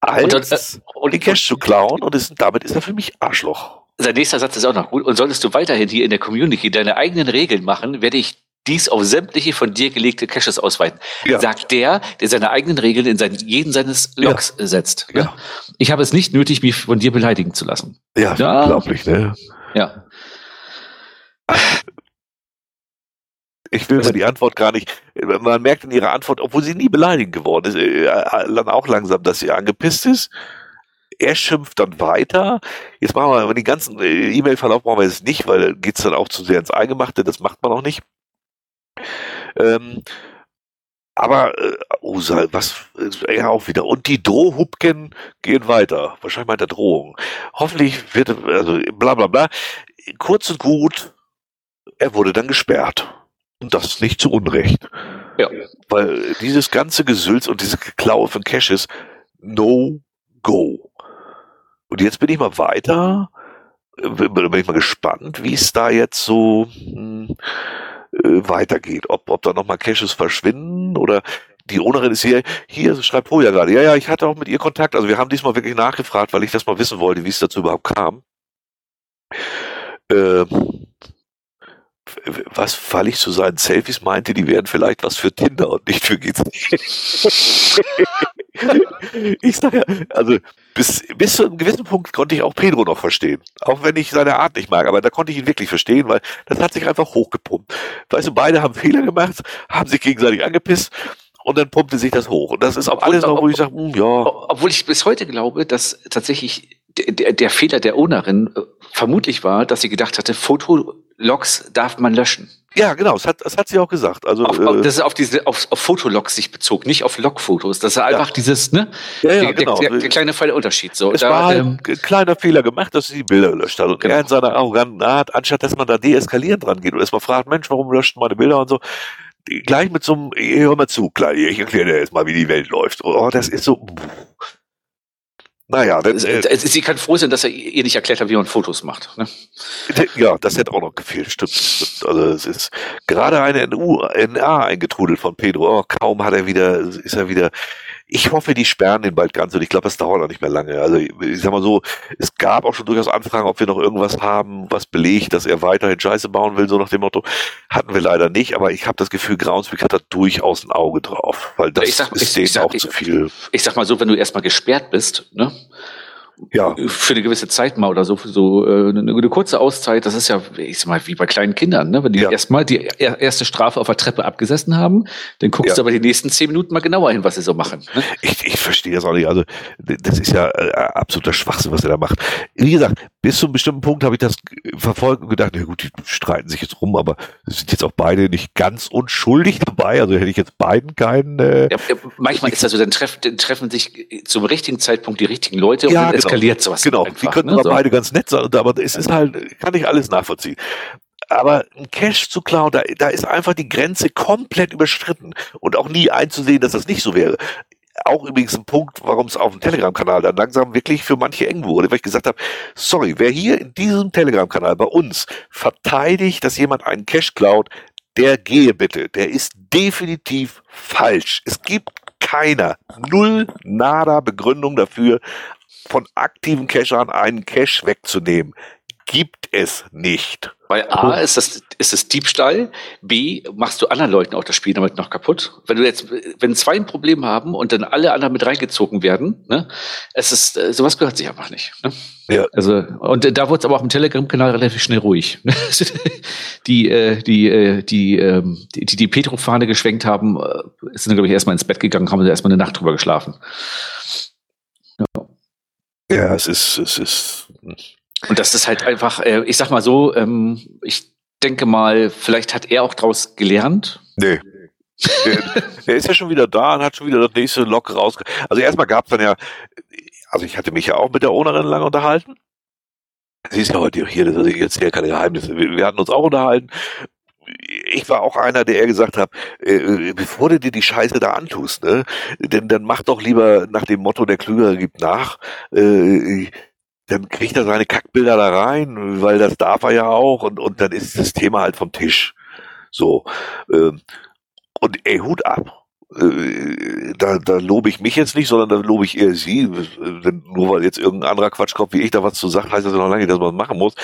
als und, äh, und den Cash zu klauen und ist, damit ist er für mich Arschloch. Sein nächster Satz ist auch noch gut. Und solltest du weiterhin hier in der Community deine eigenen Regeln machen, werde ich dies auf sämtliche von dir gelegte Caches ausweiten. Ja. Sagt der, der seine eigenen Regeln in seinen, jeden seines Logs ja. setzt. Ja. Ich habe es nicht nötig, mich von dir beleidigen zu lassen. Ja, ja. unglaublich, ne? Ja. Ich will also, die Antwort gar nicht. Man merkt in ihrer Antwort, obwohl sie nie beleidigend geworden ist, äh, dann auch langsam, dass sie angepisst ist. Er schimpft dann weiter. Jetzt machen wir den ganzen äh, E-Mail-Verlauf machen wir jetzt nicht, weil geht's dann auch zu sehr ins Eingemachte. Das macht man auch nicht. Ähm, aber äh, oh, was ja auch wieder. Und die Drohhubken gehen weiter. Wahrscheinlich meint er Drohung. Hoffentlich wird also bla bla bla. Kurz und gut, er wurde dann gesperrt. Und das nicht zu Unrecht. Ja. Weil dieses ganze Gesülz und diese Klaue von Caches, no go. Und jetzt bin ich mal weiter. bin ich mal gespannt, wie es da jetzt so hm, äh, weitergeht. Ob, ob da nochmal Caches verschwinden oder die Ownerin ist hier, hier schreibt Pro ja gerade, ja, ja, ich hatte auch mit ihr Kontakt, also wir haben diesmal wirklich nachgefragt, weil ich das mal wissen wollte, wie es dazu überhaupt kam. Äh, was, weil ich zu seinen Selfies meinte, die wären vielleicht was für Tinder und nicht für GC. <laughs> ich sage ja, also bis, bis zu einem gewissen Punkt konnte ich auch Pedro noch verstehen. Auch wenn ich seine Art nicht mag, aber da konnte ich ihn wirklich verstehen, weil das hat sich einfach hochgepumpt. Weißt du, beide haben Fehler gemacht, haben sich gegenseitig angepisst und dann pumpte sich das hoch. Und das ist auch alles noch, wo ich sage, hm, ja. Obwohl ich bis heute glaube, dass tatsächlich der, der Fehler der Ownerin äh, vermutlich war, dass sie gedacht hatte, Fotologs darf man löschen. Ja, genau, das hat, das hat sie auch gesagt. Also, auf, äh, das ist auf diese, auf, auf Fotologs sich bezog, nicht auf Logfotos. Das ist einfach ja. dieses, ne? Ja, ja, genau. Der, der, der kleine feine Unterschied. So, es da, war ähm, ein kleiner Fehler gemacht, dass sie die Bilder gelöscht hat. Und genau. er in seiner arroganten Art, anstatt dass man da deeskalierend dran geht und erstmal fragt, Mensch, warum löscht meine Bilder und so, gleich mit so einem, hör mal zu, ich erkläre dir jetzt mal, wie die Welt läuft. Oh, das ist so, naja, das, äh, sie kann froh sein, dass er ihr nicht erklärt hat, wie man Fotos macht. Ne? Ja, das hätte auch noch gefehlt, stimmt. Also es ist gerade eine NU, NA eingetrudelt von Pedro. Oh, kaum hat er wieder, ist er wieder ich hoffe, die sperren den bald ganz und ich glaube, es dauert auch nicht mehr lange. Also ich sag mal so, es gab auch schon durchaus Anfragen, ob wir noch irgendwas haben, was belegt, dass er weiterhin Scheiße bauen will, so nach dem Motto. Hatten wir leider nicht, aber ich habe das Gefühl, Groundspeak hat da durchaus ein Auge drauf, weil das sag, ist denen auch zu viel. Ich sag mal so, wenn du erstmal gesperrt bist, ne? Ja. für eine gewisse Zeit mal oder so, so äh, eine, eine kurze Auszeit, das ist ja, ich sag mal, wie bei kleinen Kindern, ne? Wenn die ja. erstmal die erste Strafe auf der Treppe abgesessen haben, dann guckst ja. du aber die nächsten zehn Minuten mal genauer hin, was sie so machen. Ne? Ich, ich verstehe das auch nicht. Also, das ist ja äh, absoluter Schwachsinn, was er da macht. Wie gesagt, bis zu einem bestimmten Punkt habe ich das verfolgt und gedacht, na gut, die streiten sich jetzt rum, aber sind jetzt auch beide nicht ganz unschuldig dabei. Also hätte ich jetzt beiden keinen. Äh, ja, manchmal ist das so, dann, treff, dann treffen sich zum richtigen Zeitpunkt die richtigen Leute ja, und genau eskaliert sowas. Genau, einfach, die können ne? aber so. beide ganz nett sein, aber es ist halt, kann ich alles nachvollziehen. Aber ein Cash zu klauen, da, da ist einfach die Grenze komplett überschritten und auch nie einzusehen, dass das nicht so wäre auch übrigens ein Punkt, warum es auf dem Telegram-Kanal dann langsam wirklich für manche eng wurde, weil ich gesagt habe, sorry, wer hier in diesem Telegram-Kanal bei uns verteidigt, dass jemand einen Cash klaut, der gehe bitte. Der ist definitiv falsch. Es gibt keiner, null, nada Begründung dafür, von aktiven Cachern einen Cache wegzunehmen. Gibt es nicht. Weil A ist das, ist das Diebstahl, B machst du anderen Leuten auch das Spiel damit noch kaputt. Wenn du jetzt, wenn zwei ein Problem haben und dann alle anderen mit reingezogen werden, ne, es ist, äh, sowas gehört sich einfach nicht. Ne? Ja. Also, und da wurde es aber auch im Telegram-Kanal relativ schnell ruhig. <laughs> die, äh, die, äh, die, ähm, die, die, die Petro-Fahne geschwenkt haben, sind, glaube ich, erstmal ins Bett gegangen, haben sie erstmal eine Nacht drüber geschlafen. Ja. Ja, es ist, es ist. Und das ist halt einfach, äh, ich sag mal so, ähm, ich denke mal, vielleicht hat er auch draus gelernt. Nee. er ist ja schon wieder da und hat schon wieder das nächste Lok raus. Also erstmal gab es dann ja, also ich hatte mich ja auch mit der Ownerin lange unterhalten. Sie ist ja heute hier, das ist jetzt hier keine Geheimnisse. Wir, wir hatten uns auch unterhalten ich war auch einer, der eher gesagt hat, äh, bevor du dir die Scheiße da antust, ne, denn dann mach doch lieber nach dem Motto, der Klügere gibt nach, äh, dann kriegt er seine Kackbilder da rein, weil das darf er ja auch und, und dann ist das Thema halt vom Tisch. So. Äh, und ey, Hut ab. Äh, da, da lobe ich mich jetzt nicht, sondern da lobe ich eher sie. Denn nur weil jetzt irgendein anderer Quatschkopf wie ich da was zu sagen, heißt das noch lange dass man machen muss.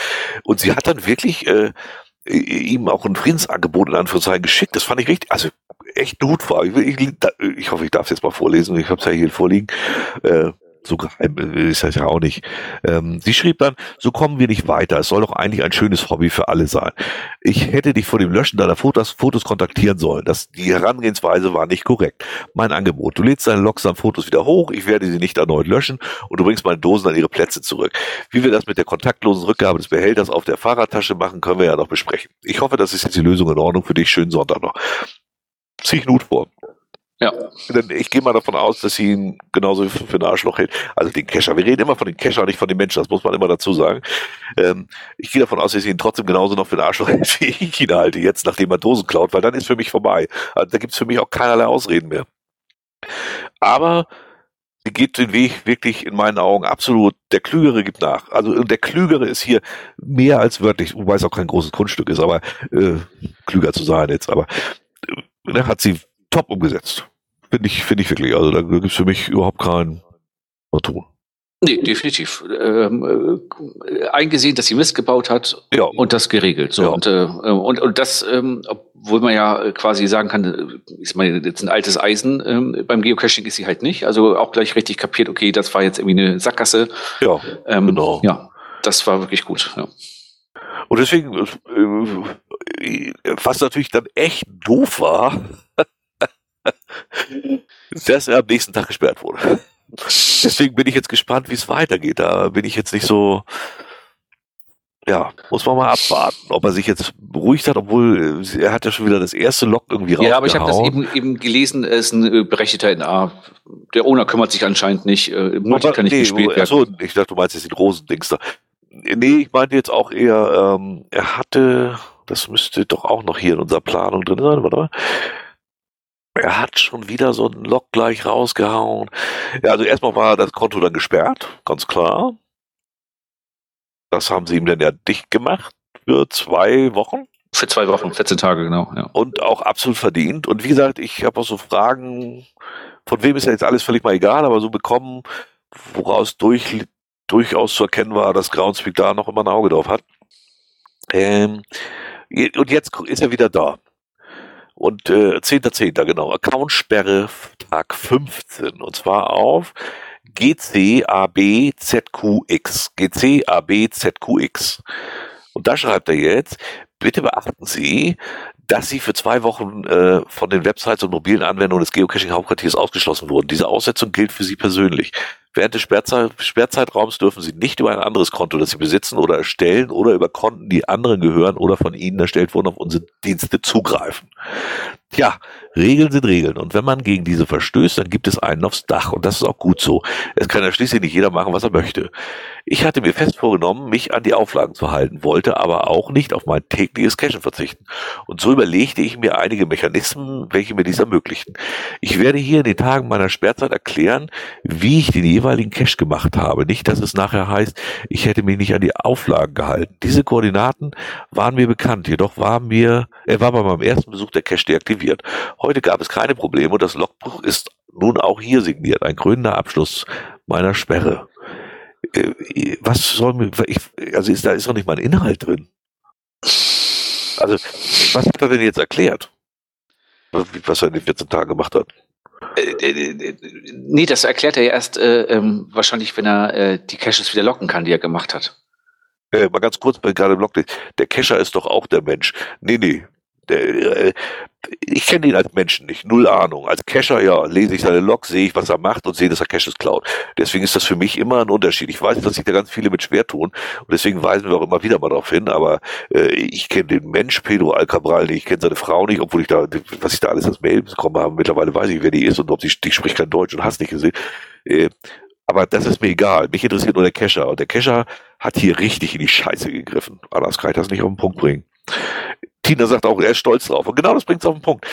Und sie hat dann wirklich äh, ihm auch ein Friedensangebot in Anführungszeichen geschickt. Das fand ich richtig, also echt vor. Ich, ich, ich hoffe, ich darf es jetzt mal vorlesen. Ich habe es ja hier vorliegen. Äh, so geheim ist das ja auch nicht. Ähm, sie schrieb dann, so kommen wir nicht weiter. Es soll doch eigentlich ein schönes Hobby für alle sein. Ich hätte dich vor dem Löschen deiner Fotos, Fotos kontaktieren sollen. Das, die Herangehensweise war nicht korrekt. Mein Angebot. Du lädst deine Logs an Fotos wieder hoch. Ich werde sie nicht erneut löschen und du bringst meine Dosen an ihre Plätze zurück. Wie wir das mit der kontaktlosen Rückgabe des Behälters auf der Fahrradtasche machen, können wir ja noch besprechen. Ich hoffe, das ist jetzt die Lösung in Ordnung für dich. Schönen Sonntag noch. Zieh ich Nut vor. Ja. Ich gehe mal davon aus, dass sie ihn genauso für einen Arschloch hält. Also den Kescher. Wir reden immer von den Kescher, nicht von den Menschen. Das muss man immer dazu sagen. Ähm, ich gehe davon aus, dass sie ihn trotzdem genauso noch für einen Arschloch hält, wie ich ihn halte jetzt, nachdem er Dosen klaut, weil dann ist für mich vorbei. Also da gibt's für mich auch keinerlei Ausreden mehr. Aber die geht den Weg wirklich in meinen Augen absolut. Der Klügere gibt nach. Also der Klügere ist hier mehr als wörtlich, wobei es auch kein großes Kunststück ist, aber äh, klüger zu sein jetzt. Aber äh, hat sie top umgesetzt. Finde ich, finde ich wirklich. Also da gibt es für mich überhaupt keinen Tun. Nee, definitiv. Ähm, äh, eingesehen, dass sie Mist gebaut hat ja. und das geregelt. So, ja. und, äh, und, und das, ähm, obwohl man ja quasi sagen kann, äh, ist man jetzt ein altes Eisen, ähm, beim Geocaching ist sie halt nicht. Also auch gleich richtig kapiert, okay, das war jetzt irgendwie eine Sackgasse. Ja, ähm, genau. Ja, das war wirklich gut. Ja. Und deswegen, äh, was natürlich dann echt doof war, <laughs> <laughs> dass er am nächsten Tag gesperrt wurde. Deswegen bin ich jetzt gespannt, wie es weitergeht. Da bin ich jetzt nicht so. Ja, muss man mal abwarten, ob er sich jetzt beruhigt hat, obwohl äh, er hat ja schon wieder das erste Log irgendwie raus. Ja, aber ich habe das eben, eben gelesen, es ist ein äh, berechtigter NA. Der Owner kümmert sich anscheinend nicht. Äh, Multi kann nicht nee, gespielt werden. Achso, ich dachte, du meinst jetzt den Rosendings da. Nee, ich meinte jetzt auch eher, ähm, er hatte, das müsste doch auch noch hier in unserer Planung drin sein, warte mal. Er hat schon wieder so einen Log gleich rausgehauen. Ja, also erstmal war das Konto dann gesperrt, ganz klar. Das haben sie ihm dann ja dicht gemacht für zwei Wochen. Für zwei Wochen, 14 Tage, genau. Ja. Und auch absolut verdient. Und wie gesagt, ich habe auch so Fragen, von wem ist ja jetzt alles völlig mal egal, aber so bekommen, woraus durch, durchaus zu erkennen war, dass Groundspeak da noch immer ein Auge drauf hat. Ähm, und jetzt ist er wieder da. Und äh, 10.10. genau, Accountsperre Tag 15. Und zwar auf GCABZQX. GCABZQX. Und da schreibt er jetzt, bitte beachten Sie, dass sie für zwei Wochen äh, von den Websites und mobilen Anwendungen des Geocaching-Hauptquartiers ausgeschlossen wurden. Diese Aussetzung gilt für Sie persönlich. Während des Sperrzeit Sperrzeitraums dürfen Sie nicht über ein anderes Konto, das Sie besitzen oder erstellen oder über Konten, die anderen gehören oder von Ihnen erstellt wurden, auf unsere Dienste zugreifen. Tja, Regeln sind Regeln. Und wenn man gegen diese verstößt, dann gibt es einen aufs Dach. Und das ist auch gut so. Es kann ja schließlich nicht jeder machen, was er möchte. Ich hatte mir fest vorgenommen, mich an die Auflagen zu halten, wollte aber auch nicht auf mein tägliches Cachen verzichten. Und so überlegte ich mir einige Mechanismen, welche mir dies ermöglichten. Ich werde hier in den Tagen meiner Sperrzeit erklären, wie ich den jeweiligen Cache gemacht habe. Nicht, dass es nachher heißt, ich hätte mich nicht an die Auflagen gehalten. Diese Koordinaten waren mir bekannt, jedoch war mir, er war bei meinem ersten Besuch der Cache deaktiviert. Heute gab es keine Probleme und das Logbuch ist nun auch hier signiert. Ein krönender Abschluss meiner Sperre. Äh, was soll mir, ich, also ist da ist doch nicht mal ein Inhalt drin. Also, was hat er denn jetzt erklärt? Was er in den 14 Tagen gemacht hat? Äh, äh, nee, das erklärt er ja erst äh, ähm, wahrscheinlich, wenn er äh, die Caches wieder locken kann, die er gemacht hat. Äh, mal ganz kurz, gerade im Log der Cacher ist doch auch der Mensch. Nee, nee, ich kenne ihn als Menschen nicht, null Ahnung. Als Cacher, ja, lese ich seine Log, sehe ich, was er macht und sehe, dass er Caches klaut. Deswegen ist das für mich immer ein Unterschied. Ich weiß, dass sich da ganz viele mit schwer tun und deswegen weisen wir auch immer wieder mal darauf hin, aber äh, ich kenne den Mensch Pedro Alcabral nicht, ich kenne seine Frau nicht, obwohl ich da, was ich da alles als Mail bekommen habe, mittlerweile weiß ich, wer die ist und ob sie, die spricht kein Deutsch und hast nicht gesehen. Äh, aber das ist mir egal. Mich interessiert nur der Cacher. Und der Cacher hat hier richtig in die Scheiße gegriffen. Anders kann ich das nicht auf den Punkt bringen. Tina sagt auch, er ist stolz drauf. Und genau das bringt es auf den Punkt.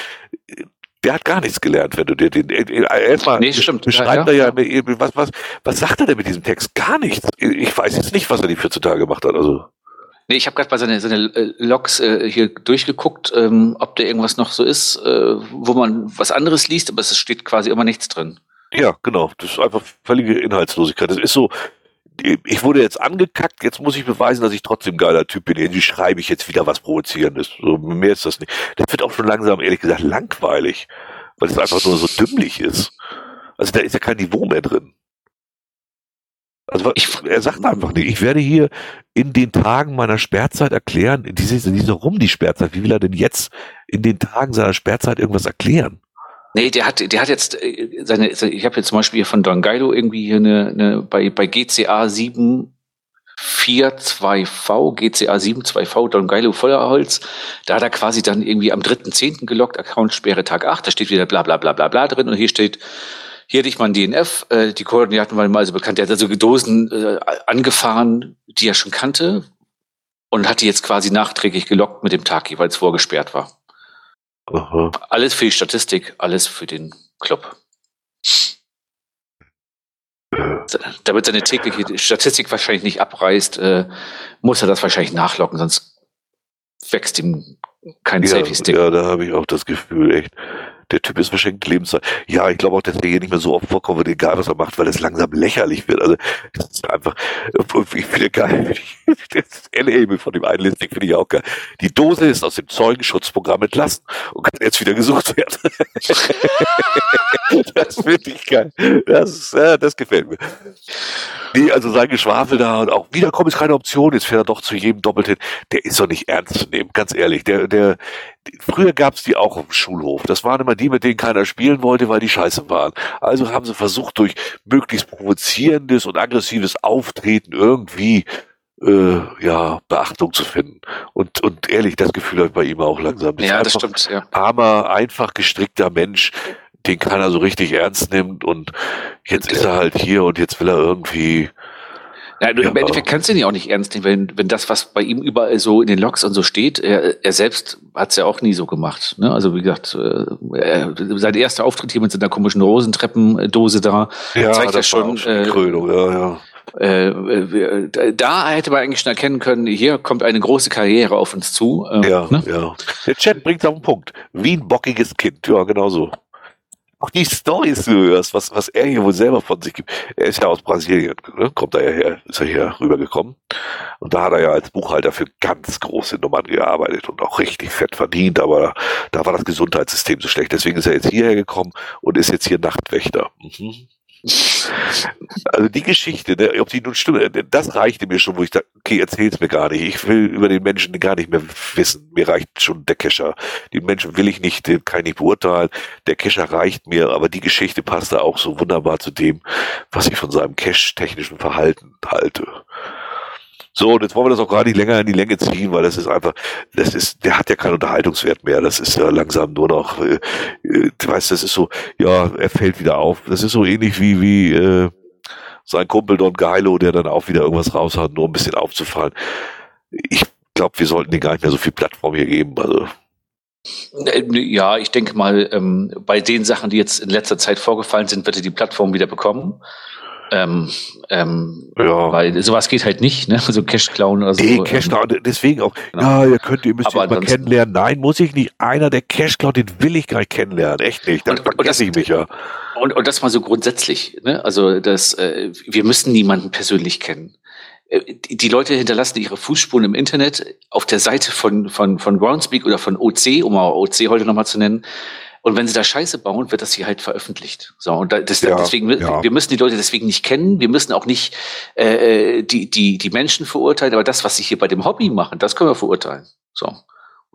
Der hat gar nichts gelernt, wenn du dir den erstmal nee, stimmt. beschreibt ja, ja. er ja was was was sagt er denn mit diesem Text? Gar nichts. Ich weiß jetzt nicht, was er die 14 Tage gemacht hat. Also Nee, ich habe gerade bei seine, seine äh, Logs äh, hier durchgeguckt, ähm, ob da irgendwas noch so ist, äh, wo man was anderes liest, aber es steht quasi immer nichts drin. Ja, genau. Das ist einfach völlige Inhaltslosigkeit. Das ist so, ich wurde jetzt angekackt, jetzt muss ich beweisen, dass ich trotzdem geiler Typ bin. Irgendwie schreibe ich jetzt wieder was Provozierendes. So, mehr ist das nicht. Das wird auch schon langsam, ehrlich gesagt, langweilig, weil es einfach nur so dümmlich ist. Also da ist ja kein Niveau mehr drin. Also ich, er sagt einfach nicht, ich werde hier in den Tagen meiner Sperrzeit erklären, diese, diese rum die Sperrzeit, wie will er denn jetzt in den Tagen seiner Sperrzeit irgendwas erklären? Nee, der hat, der hat jetzt äh, seine, ich habe jetzt zum Beispiel hier von Don Guido irgendwie hier eine, eine bei, bei GCA 742V, GCA 72V Don Guido Feuerholz, da hat er quasi dann irgendwie am 3.10. gelockt, Accountsperre Tag 8, da steht wieder bla bla bla bla bla drin und hier steht, hier hatte ich mal ein DNF, äh, die Koordinaten waren mal also bekannt, der hat also Dosen äh, angefahren, die er schon kannte und hat die jetzt quasi nachträglich gelockt mit dem Tag, weil es vorgesperrt war. Aha. Alles für die Statistik, alles für den Club. damit seine tägliche Statistik wahrscheinlich nicht abreißt, äh, muss er das wahrscheinlich nachlocken, sonst wächst ihm kein ja, Selfie-Stick. Ja, da habe ich auch das Gefühl, echt der Typ ist verschenkt Lebenszeit. Ja, ich glaube auch, dass der hier nicht mehr so oft vorkommen wird, egal was er macht, weil es langsam lächerlich wird. Also, das ist einfach, ich finde geil, <laughs> das L-Label von dem einen finde ich auch geil. Die Dose ist aus dem Zeugenschutzprogramm entlassen und kann jetzt wieder gesucht werden. <laughs> das finde ich geil. Das, ja, das gefällt mir. Nee, also sein Geschwafel da und auch wiederkommen ist keine Option, jetzt fährt er doch zu jedem doppelt hin. Der ist doch nicht ernst zu nehmen, ganz ehrlich. Der, der, früher gab's die auch im Schulhof. Das waren immer die, mit denen keiner spielen wollte, weil die scheiße waren. Also haben sie versucht, durch möglichst provozierendes und aggressives Auftreten irgendwie äh, ja, Beachtung zu finden. Und, und ehrlich, das Gefühl habe ich bei ihm auch langsam. Das ja, das stimmt, ja. Armer, einfach gestrickter Mensch, den keiner so richtig ernst nimmt und jetzt ist er halt hier und jetzt will er irgendwie ja, du, ja, Im Endeffekt kannst du ihn ja auch nicht ernst nehmen, wenn, wenn das, was bei ihm überall so in den Logs und so steht, er, er selbst hat es ja auch nie so gemacht. Ne? Also wie gesagt, äh, er, sein erster Auftritt hier mit seiner komischen Rosentreppendose da ja, zeigt ja schon. Äh, Krönung, ja, ja. Äh, äh, da hätte man eigentlich schon erkennen können, hier kommt eine große Karriere auf uns zu. Äh, ja, ne? ja. Der Chat bringt auf den Punkt. Wie ein bockiges Kind. Ja, genau so auch die Stories du hörst, was, was er hier wohl selber von sich gibt. Er ist ja aus Brasilien, ne? kommt er ja her, ist er hier rübergekommen. Und da hat er ja als Buchhalter für ganz große Nummern gearbeitet und auch richtig fett verdient, aber da war das Gesundheitssystem so schlecht. Deswegen ist er jetzt hierher gekommen und ist jetzt hier Nachtwächter. Mhm. Also die Geschichte, ne, ob die nun stimmt, äh, das reichte mir schon, wo ich dachte, okay, erzähl's mir gar nicht. Ich will über den Menschen gar nicht mehr wissen. Mir reicht schon der Kescher. Den Menschen will ich nicht, den kann ich nicht beurteilen. Der Kescher reicht mir, aber die Geschichte passt da auch so wunderbar zu dem, was ich von seinem cash-technischen Verhalten halte. So, und jetzt wollen wir das auch gar nicht länger in die Länge ziehen, weil das ist einfach, das ist, der hat ja keinen Unterhaltungswert mehr. Das ist ja langsam nur noch, äh, äh, du weißt, das ist so, ja, er fällt wieder auf. Das ist so ähnlich wie, wie, äh, sein Kumpel Don Geilo, der dann auch wieder irgendwas raus hat, nur ein bisschen aufzufallen. Ich glaube, wir sollten den gar nicht mehr so viel Plattform hier geben. Also äh, ja, ich denke mal, ähm, bei den Sachen, die jetzt in letzter Zeit vorgefallen sind, wird er die Plattform wieder bekommen. Ähm, ähm, ja. Weil sowas geht halt nicht, ne? So Cash klauen oder so. Nee, Cash klauen, deswegen auch. Genau. Ja, ihr könnt, ihr müsst Aber mal kennenlernen. Nein, muss ich nicht. Einer, der Cash klaut, den will ich gar nicht kennenlernen. Echt nicht. Dann und, vergesse ich mich ja. Und, und das mal so grundsätzlich, ne? Also das, äh, wir müssen niemanden persönlich kennen äh, die Leute hinterlassen ihre Fußspuren im Internet auf der Seite von, von, von Groundspeak oder von OC, um auch OC heute nochmal zu nennen. Und wenn sie da Scheiße bauen, wird das hier halt veröffentlicht. So und das, ja, deswegen ja. wir müssen die Leute deswegen nicht kennen. Wir müssen auch nicht äh, äh, die die die Menschen verurteilen, aber das, was sie hier bei dem Hobby machen, das können wir verurteilen. So.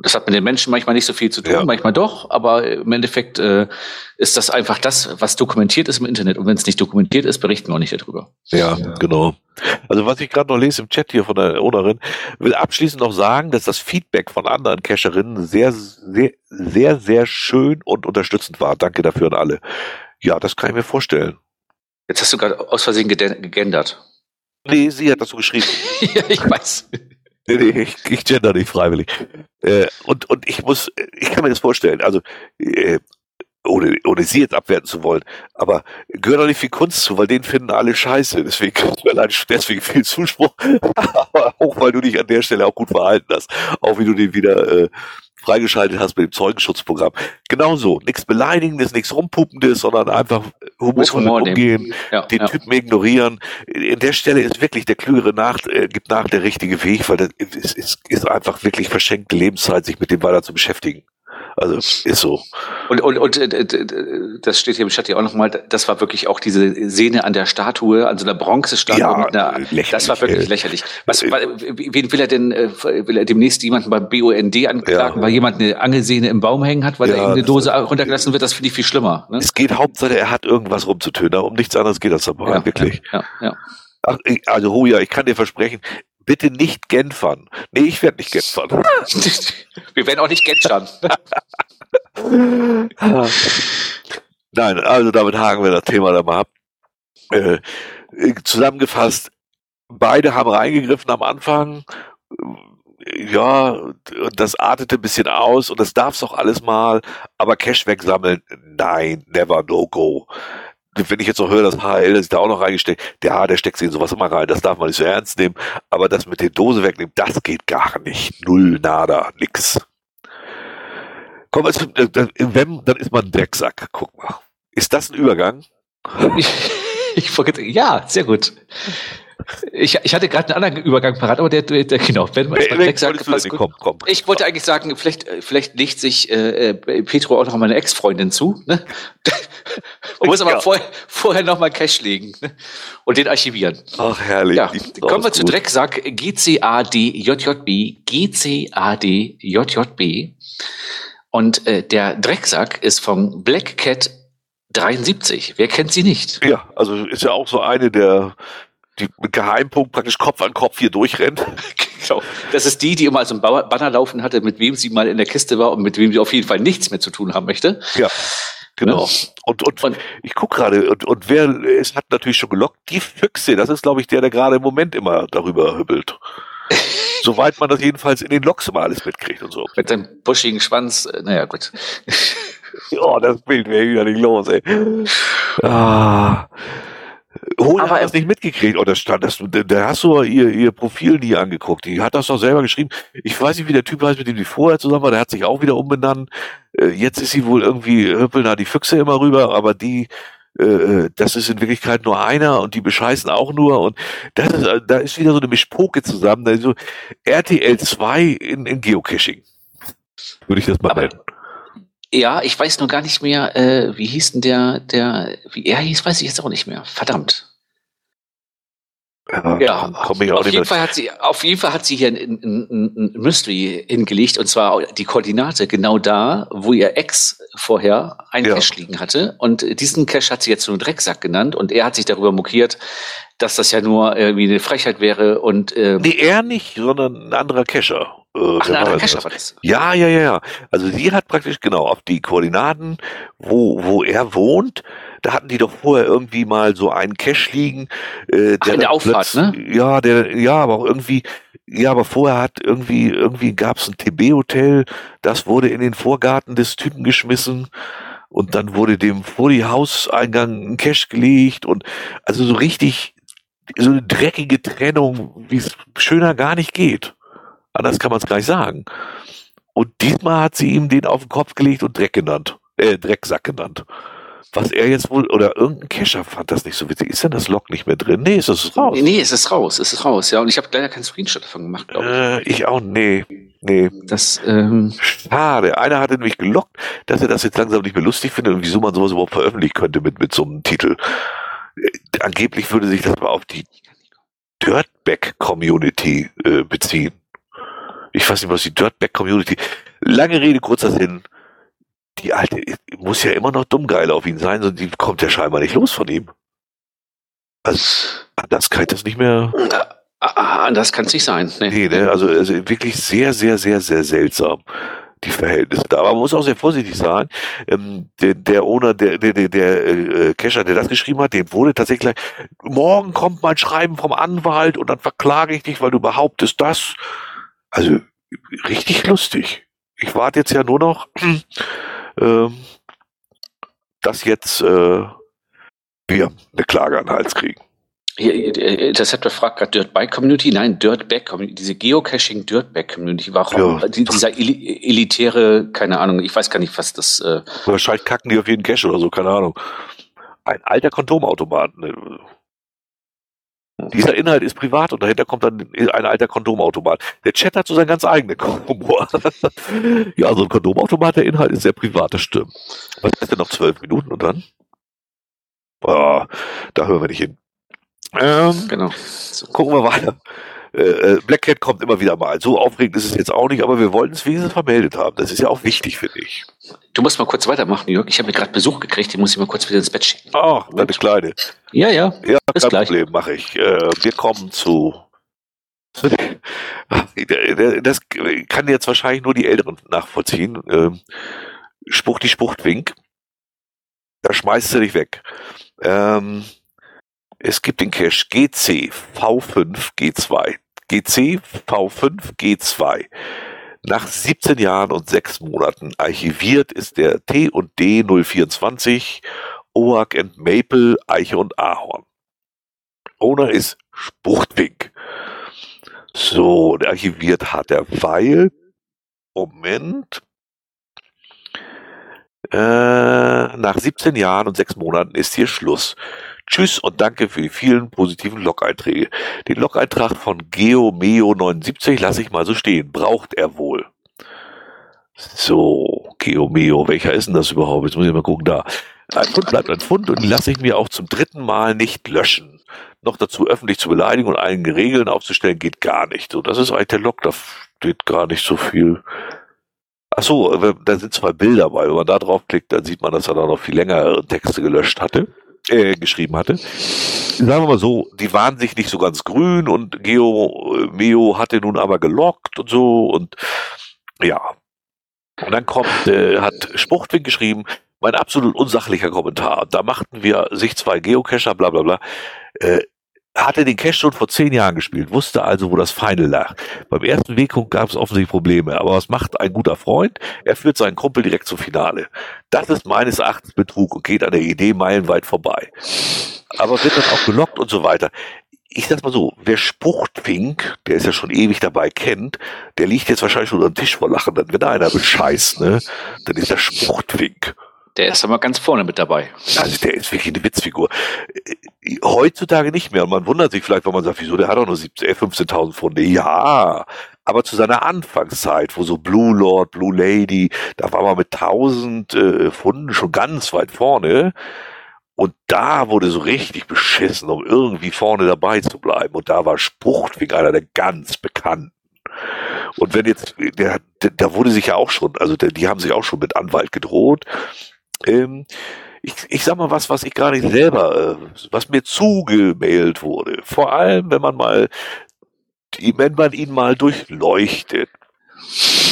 Das hat mit den Menschen manchmal nicht so viel zu tun, ja. manchmal doch, aber im Endeffekt äh, ist das einfach das, was dokumentiert ist im Internet. Und wenn es nicht dokumentiert ist, berichten wir auch nicht darüber. Ja, ja. genau. Also was ich gerade noch lese im Chat hier von der Ownerin, will abschließend noch sagen, dass das Feedback von anderen Cacherinnen sehr, sehr, sehr, sehr schön und unterstützend war. Danke dafür an alle. Ja, das kann ich mir vorstellen. Jetzt hast du gerade aus Versehen gegendert. Nee, sie hat das so geschrieben. <laughs> ja, ich weiß. Nee, nee, ich, ich gender nicht freiwillig. Äh, und, und ich muss, ich kann mir das vorstellen, also äh, ohne, ohne sie jetzt abwerten zu wollen, aber gehört auch nicht viel Kunst zu, weil den finden alle scheiße. Deswegen, <laughs> deswegen viel Zuspruch, <laughs> aber auch weil du dich an der Stelle auch gut verhalten hast. Auch wie du den wieder äh, freigeschaltet hast mit dem Zeugenschutzprogramm. Genauso, nichts Beleidigendes, nichts Rumpupendes, sondern einfach humorvoll Humor umgehen, ja, den ja. Typen ignorieren. In der Stelle ist wirklich der klügere nach, äh, gibt nach der richtige Weg, weil das ist, ist, ist einfach wirklich verschenkte Lebenszeit, sich mit dem weiter zu beschäftigen. Also ist so. Und, und, und äh, das steht hier im Chat ja auch nochmal, das war wirklich auch diese Szene an der Statue, an so einer Bronzestatue. Ja, einer, das war wirklich lächerlich. Was, äh, wen will er denn, äh, will er demnächst jemanden beim BUND anklagen, ja. weil jemand eine Angelsehne im Baum hängen hat, weil ja, er eine Dose runtergelassen wird? Das finde ich viel schlimmer. Ne? Es geht Hauptsache, er hat irgendwas rumzutönen, um nichts anderes geht das dabei, ja, wirklich. Ja, ja. Ach, also Huja, ich kann dir versprechen, bitte nicht Genfern. Nee, ich werde nicht Genfern. <laughs> Wir werden auch nicht Genschern. <laughs> Nein, also damit haken wir das Thema da mal ab. Äh, zusammengefasst, beide haben reingegriffen am Anfang. Ja, das artete ein bisschen aus und das darf es auch alles mal, aber Cash wegsammeln, nein, never, no go wenn ich jetzt noch höre, dass HL ist da auch noch reingesteckt, der, der steckt sich in sowas immer rein, das darf man nicht so ernst nehmen, aber das mit der Dose wegnehmen, das geht gar nicht. Null, nada, nix. Komm, also, wenn, dann ist man ein Drecksack. Guck mal. Ist das ein Übergang? Ich, <laughs> ich ja, sehr gut. Ich, ich hatte gerade einen anderen Übergang parat, aber der, der, der genau, wenn man mal sagt, passt komm, komm. Ich wollte eigentlich sagen, vielleicht, vielleicht legt sich äh, äh Petro auch noch mal eine Ex-Freundin zu. Ne? Man <laughs> muss aber ja. vorher, vorher noch mal Cash legen ne? und den archivieren. Ach, herrlich. Ja. Kommen wir zu Drecksack GCADJJB, GCADJJB. Und äh, der Drecksack ist vom Black Cat 73. Wer kennt sie nicht? Ja, also ist ja auch so eine der die mit Geheimpunkt praktisch Kopf an Kopf hier durchrennt. <laughs> genau. Das ist die, die immer so ein Banner laufen hatte, mit wem sie mal in der Kiste war und mit wem sie auf jeden Fall nichts mehr zu tun haben möchte. Ja. Genau. Ne? Und, und, und ich gucke gerade, und, und wer, es hat natürlich schon gelockt, die Füchse, das ist, glaube ich, der, der gerade im Moment immer darüber hübbelt. <laughs> Soweit man das jedenfalls in den Loks immer alles mitkriegt und so. Mit dem buschigen Schwanz, äh, naja, gut. <laughs> oh, das Bild wäre wieder nicht los, ey. Ah. Hohl hat das nicht mitgekriegt. Oder stand das, da hast du ihr, ihr Profil nie angeguckt. Die hat das doch selber geschrieben. Ich weiß nicht, wie der Typ heißt, mit dem die vorher zusammen war. Der hat sich auch wieder umbenannt. Äh, jetzt ist sie wohl irgendwie, hüppeln da die Füchse immer rüber, aber die, äh, äh, das ist in Wirklichkeit nur einer und die bescheißen auch nur und das ist, da ist wieder so eine Mischpoke zusammen. Also RTL 2 in, in Geocaching. Würde ich das mal nennen. Ja, ich weiß nur gar nicht mehr, äh, wie hieß denn der, der, wie er hieß, weiß ich jetzt auch nicht mehr. Verdammt. Ja, ja auf, auf jeden Fall hat sie, auf jeden Fall hat sie hier ein, ein, ein Mystery hingelegt und zwar die Koordinate genau da, wo ihr Ex vorher einen ja. Cache liegen hatte und diesen Cache hat sie jetzt nur Drecksack genannt und er hat sich darüber mokiert, dass das ja nur irgendwie eine Frechheit wäre und ähm, nee, er nicht, sondern ein anderer Cacher. Äh, Ach, anderer Cacher war das. Ja, ja, ja, ja. Also sie hat praktisch genau auf die Koordinaten, wo wo er wohnt, da hatten die doch vorher irgendwie mal so einen Cache liegen. Äh, der Ach, in der Auffahrt, ne? Ja, der, ja, aber auch irgendwie, ja, aber vorher hat irgendwie, irgendwie gab es ein TB-Hotel, das wurde in den Vorgarten des Typen geschmissen und dann wurde dem vor die Hauseingang ein Cache gelegt und also so richtig so eine dreckige Trennung, wie es schöner gar nicht geht. Anders kann man es gleich sagen. Und diesmal hat sie ihm den auf den Kopf gelegt und Dreck genannt, äh, Drecksack genannt was er jetzt wohl, oder irgendein Kescher fand das nicht so witzig. Ist denn das Log nicht mehr drin? Nee, ist es raus? Nee, es ist raus, es ist raus, ja. Und ich habe leider keinen Screenshot davon gemacht, glaube ich. Äh, ich auch, nee. Nee. Das, ähm Schade. Einer hatte nämlich gelockt, dass er das jetzt langsam nicht mehr lustig findet und wieso man sowas überhaupt veröffentlichen könnte mit, mit so einem Titel. Äh, angeblich würde sich das aber auf die Dirtbag Community äh, beziehen. Ich weiß nicht, was die Dirtbag Community. Lange Rede, kurzer Sinn die alte muss ja immer noch dummgeil auf ihn sein, die kommt ja scheinbar nicht los von ihm. Also, das kann das nicht mehr. Das kann es nicht sein. Nee, nee ne? also, also wirklich sehr, sehr, sehr, sehr seltsam die Verhältnisse da. Aber man muss auch sehr vorsichtig sagen, ähm, der, der Owner, der, der, der, der äh, Kescher, der das geschrieben hat, dem wurde tatsächlich gleich, morgen kommt mein Schreiben vom Anwalt und dann verklage ich dich, weil du behauptest das. Also richtig lustig. Ich warte jetzt ja nur noch <clears throat> äh, dass jetzt äh, wir eine Klage an den Hals kriegen. Das hat fragt gerade Dirtbike Community. Nein, Dirtbag Community. Diese Geocaching Dirtbag Community. Warum? Ja. Dieser elitäre, keine Ahnung, ich weiß gar nicht, was das. Äh Wahrscheinlich kacken die auf jeden Cache oder so, keine Ahnung. Ein alter Kondomautomat. Ne? Dieser Inhalt ist privat und dahinter kommt dann ein alter Kondomautomat. Der Chat hat so seinen ganz eigenen Humor. <laughs> ja, so ein Kondomautomat, der Inhalt ist sehr privat, das stimmt. Was ist denn noch zwölf Minuten und dann? Boah, da hören wir nicht hin. Ähm, genau. So. Gucken wir weiter. Äh, äh, Black Cat kommt immer wieder mal. So aufregend ist es jetzt auch nicht, aber wir wollten es wenigstens vermeldet haben. Das ist ja auch wichtig, finde ich. Du musst mal kurz weitermachen, Jörg. Ich habe mir gerade Besuch gekriegt, den muss ich mal kurz wieder ins Bett schicken. Oh, deine Kleine. Ja, ja. Ja, Bis kein gleich. Problem, mache ich. Äh, wir kommen zu. <laughs> Das kann jetzt wahrscheinlich nur die Älteren nachvollziehen. Ähm, Spucht die Spuchtwink. Da schmeißt du dich weg. Ähm, es gibt den Cache GC V5 G2. GC V5 G2. Nach 17 Jahren und 6 Monaten archiviert ist der T&D 024 Oak and Maple, Eiche und Ahorn. Owner ist Spuchtwink. So, der archiviert hat er, weil, Moment, äh, nach 17 Jahren und 6 Monaten ist hier Schluss. Tschüss und danke für die vielen positiven Log-Einträge. Den Log-Eintrag von GeoMeo79 lasse ich mal so stehen. Braucht er wohl. So, GeoMeo, welcher ist denn das überhaupt? Jetzt muss ich mal gucken, da. Ein Pfund bleibt ein Pfund und den lasse ich mir auch zum dritten Mal nicht löschen. Noch dazu öffentlich zu beleidigen und einige Regeln aufzustellen, geht gar nicht. So, das ist eigentlich der Log, da steht gar nicht so viel. Ach so, da sind zwei Bilder bei. Wenn man da draufklickt, dann sieht man, dass er da noch viel länger Texte gelöscht hatte äh, geschrieben hatte. Sagen wir mal so, die waren sich nicht so ganz grün und Geo Meo hatte nun aber gelockt und so und ja. Und dann kommt, äh, hat Spruchtwink geschrieben, mein absolut unsachlicher Kommentar. Da machten wir sich zwei Geocacher, bla bla bla. Äh, hatte den Cache schon vor zehn Jahren gespielt, wusste also, wo das Final lag. Beim ersten Wegpunkt gab es offensichtlich Probleme, aber was macht ein guter Freund? Er führt seinen Kumpel direkt zum Finale. Das ist meines Erachtens Betrug und geht an der Idee meilenweit vorbei. Aber wird dann auch gelockt und so weiter. Ich sag's mal so, wer Spuchtwink, der ist ja schon ewig dabei, kennt, der liegt jetzt wahrscheinlich unter dem Tisch vor Lachen. Dann, da einer bescheißt, ne, dann ist der Spuchtwink. Der ist aber ganz vorne mit dabei. Also der ist wirklich eine Witzfigur. Heutzutage nicht mehr. Und man wundert sich vielleicht, wenn man sagt, wieso, der hat doch nur 15.000 Pfunde. Ja, aber zu seiner Anfangszeit, wo so Blue Lord, Blue Lady, da war man mit 1000 äh, Pfunden schon ganz weit vorne. Und da wurde so richtig beschissen, um irgendwie vorne dabei zu bleiben. Und da war Spruchtwing einer der ganz bekannten. Und wenn jetzt, der wurde sich ja auch schon, also die haben sich auch schon mit Anwalt gedroht. Ähm, ich, ich sag mal was, was ich gar nicht selber, äh, was mir zugemailt wurde. Vor allem, wenn man mal, wenn man ihn mal durchleuchtet.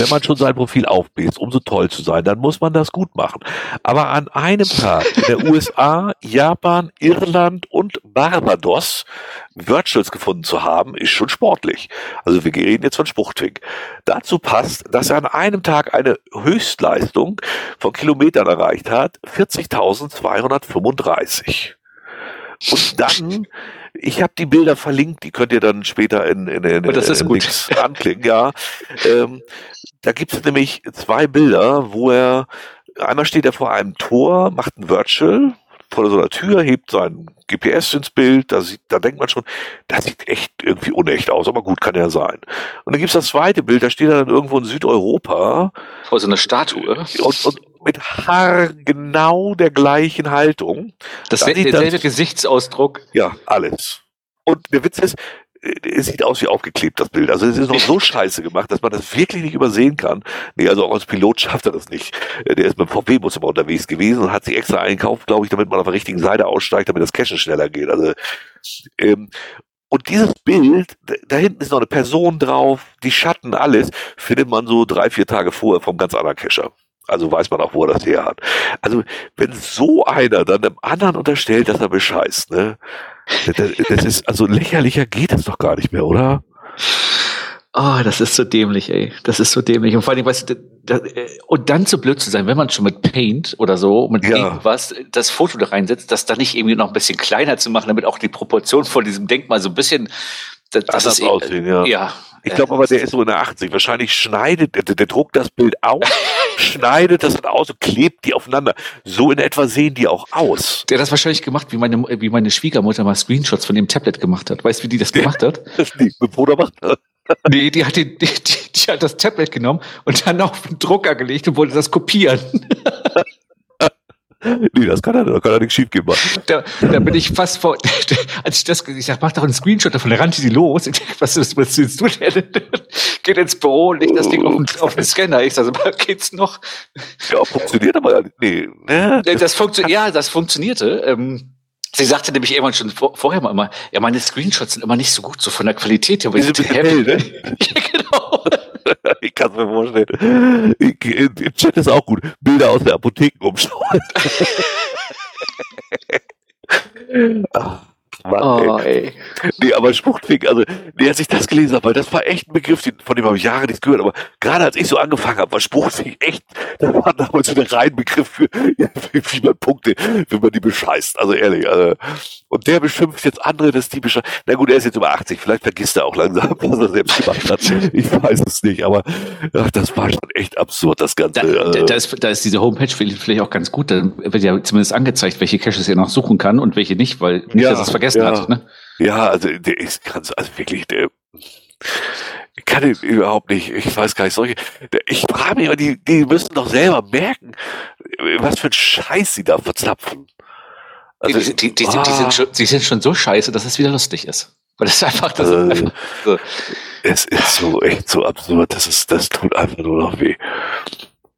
Wenn man schon sein Profil aufbläst, um so toll zu sein, dann muss man das gut machen. Aber an einem Tag in der USA, Japan, Irland und Barbados Virtuals gefunden zu haben, ist schon sportlich. Also wir reden jetzt von Spruchtwink. Dazu passt, dass er an einem Tag eine Höchstleistung von Kilometern erreicht hat, 40.235. Und dann ich habe die Bilder verlinkt, die könnt ihr dann später in, in, in, oh, das ist in gut. Links anklicken. Ja, ähm, da gibt es nämlich zwei Bilder, wo er einmal steht er vor einem Tor, macht ein Virtual vor so einer Tür, hebt sein GPS ins Bild, da, sieht, da denkt man schon, das sieht echt irgendwie unecht aus, aber gut, kann ja sein. Und dann gibt's das zweite Bild, da steht er dann irgendwo in Südeuropa. Vor so einer Statue. Und, und mit Haar genau der gleichen Haltung. Das da derselbe Gesichtsausdruck. Ja, alles. Und der Witz ist, es sieht aus wie aufgeklebt, das Bild. Also es ist noch so <laughs> scheiße gemacht, dass man das wirklich nicht übersehen kann. Nee, also auch als Pilot schafft er das nicht. Der ist mit dem VW-Bus immer unterwegs gewesen und hat sich extra einkauft, glaube ich, damit man auf der richtigen Seite aussteigt, damit das Cashen schneller geht. Also ähm, und dieses Bild, da hinten ist noch eine Person drauf, die Schatten, alles, findet man so drei, vier Tage vorher vom ganz anderen Cacher. Also weiß man auch, wo er das her hat. Also, wenn so einer dann dem anderen unterstellt, dass er bescheißt, ne? Das, das ist, also lächerlicher geht es doch gar nicht mehr, oder? Oh, das ist so dämlich, ey. Das ist so dämlich. Und vor allem, weißt du, das, und dann so blöd zu sein, wenn man schon mit Paint oder so, mit ja. irgendwas, das Foto da reinsetzt, das dann nicht irgendwie noch ein bisschen kleiner zu machen, damit auch die Proportion von diesem Denkmal so ein bisschen, das, das ist aussehen, ja. ja. Ich glaube aber, der ist so in der 80. Wahrscheinlich schneidet, der, der druckt das Bild auf, schneidet das dann aus und klebt die aufeinander. So in etwa sehen die auch aus. Der hat das wahrscheinlich gemacht, wie meine, wie meine Schwiegermutter mal Screenshots von dem Tablet gemacht hat. Weißt du, wie die das gemacht hat? <laughs> Das liegt mit Bruder macht Nee, die hat, die, die, die hat das Tablet genommen und dann auf den Drucker gelegt und wollte das kopieren. <laughs> Nee, das kann er, da kann er nichts schief gehen. Da, da bin ich fast vor, <laughs> als ich das, ich sag, mach doch einen Screenshot davon, da rannte sie los. Ich was, was, was willst du denn? <laughs> Geht ins Büro, legt das Ding auf den, auf den Scanner. Ich sag, geht's noch? Ja, funktioniert aber, nee. Ne? Das funktioniert, ja, das funktionierte. Ähm, Sie sagte nämlich irgendwann schon vor, vorher mal immer, ja, meine Screenshots sind immer nicht so gut, so von der Qualität her. Diese hell, ne? <laughs> ja, genau. <laughs> ich kann es mir vorstellen. Im Chat ist auch gut. Bilder aus der Apothekenumschau. Ah, <laughs> <laughs> Mann, oh, ey. ey. Nee, aber Spuchtfink, also, nee, als ich das gelesen habe, weil das war echt ein Begriff, von dem habe ich Jahre nichts gehört, aber gerade als ich so angefangen habe, war Spuchtfink echt, das war damals so der rein Begriff für, wie man Punkte, wenn man die bescheißt. Also ehrlich, also, und der beschimpft jetzt andere, dass die bescheißen. Na gut, er ist jetzt über 80, vielleicht vergisst er auch langsam, <laughs> was er selbst gemacht hat. Ich weiß es nicht, aber ach, das war schon echt absurd, das Ganze. Da, da, da, ist, da ist diese Homepage vielleicht auch ganz gut, dann wird ja zumindest angezeigt, welche Caches er noch suchen kann und welche nicht, weil nicht, ja, dass es vergessen ja. hat. Ne? Ja, also der ist ganz, also wirklich, der ich kann ihn überhaupt nicht, ich weiß gar nicht, solche, ich frage mich, die, die müssen doch selber merken, was für ein Scheiß sie da verzapfen. Also, die, die, die, ah. die, sind schon, die sind schon so scheiße, dass es wieder lustig ist. Weil das ist einfach, das also, einfach so. Es ist so echt so absurd, das ist, das tut einfach nur noch weh.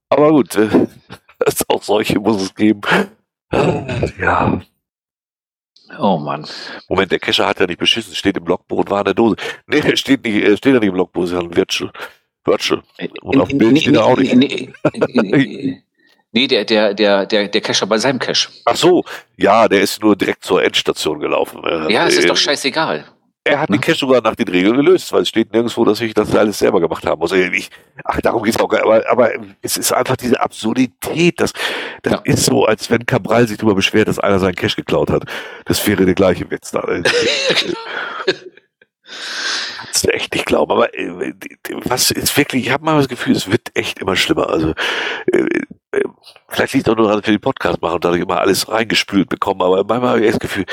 Aber gut, äh, <laughs> auch solche muss es geben. Ja. Oh Mann. Moment, der Kescher hat ja nicht beschissen, steht im Logbuch und war in der Dose. Nee, der steht nicht, er steht ja nicht im Logbuch, ist ja ein Virtual. Virtual. Und auf dem Bild steht er auch nicht. <laughs> Nee, der, der, der, der, der Cacher bei seinem Cache. Ach so, ja, der ist nur direkt zur Endstation gelaufen. Ja, es ist doch scheißegal. Er hat die Cache sogar nach den Regeln gelöst, weil es steht nirgendwo, dass ich das alles selber gemacht haben muss. Ich, ach, darum geht's auch gar aber, aber es ist einfach diese Absurdität. Das, das ja. ist so, als wenn Cabral sich darüber beschwert, dass einer seinen Cache geklaut hat. Das wäre der gleiche Witz da. <laughs> Kannst du echt nicht glauben. Aber äh, was ist wirklich, ich habe mal das Gefühl, es wird echt immer schlimmer. Also äh, äh, vielleicht liegt es auch nur daran, dass wir den Podcast machen und dadurch immer alles reingespült bekommen, aber manchmal habe ich das Gefühl,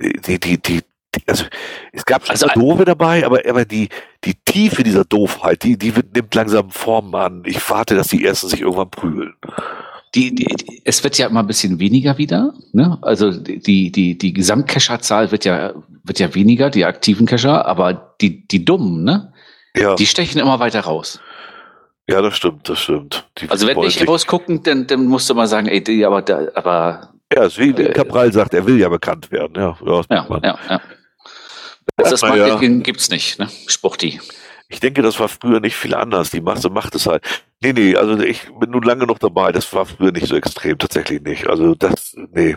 die, die, die, also es gab schon also Doofe dabei, aber, aber die, die Tiefe dieser Doofheit, die, die nimmt langsam Formen an. Ich warte, dass die ersten sich irgendwann prügeln. Die, die, die, es wird ja immer ein bisschen weniger wieder. Ne? Also die, die, die Gesamtcacher-Zahl wird ja, wird ja weniger, die aktiven Cacher, aber die, die dummen, ne? Ja. Die stechen immer weiter raus. Ja, das stimmt, das stimmt. Die also wenn ich rausgucken, dann, dann musst du mal sagen, ey, die, aber, da, aber. Ja, wie äh, Cabral sagt, er will ja bekannt werden. Ja, ja, ja, ja, ja. Das Marketing ja. gibt's nicht, ne? Sporti. Ich denke, das war früher nicht viel anders. Die Masse macht es halt. Nee, nee, also ich bin nun lange noch dabei. Das war früher nicht so extrem, tatsächlich nicht. Also das, nee.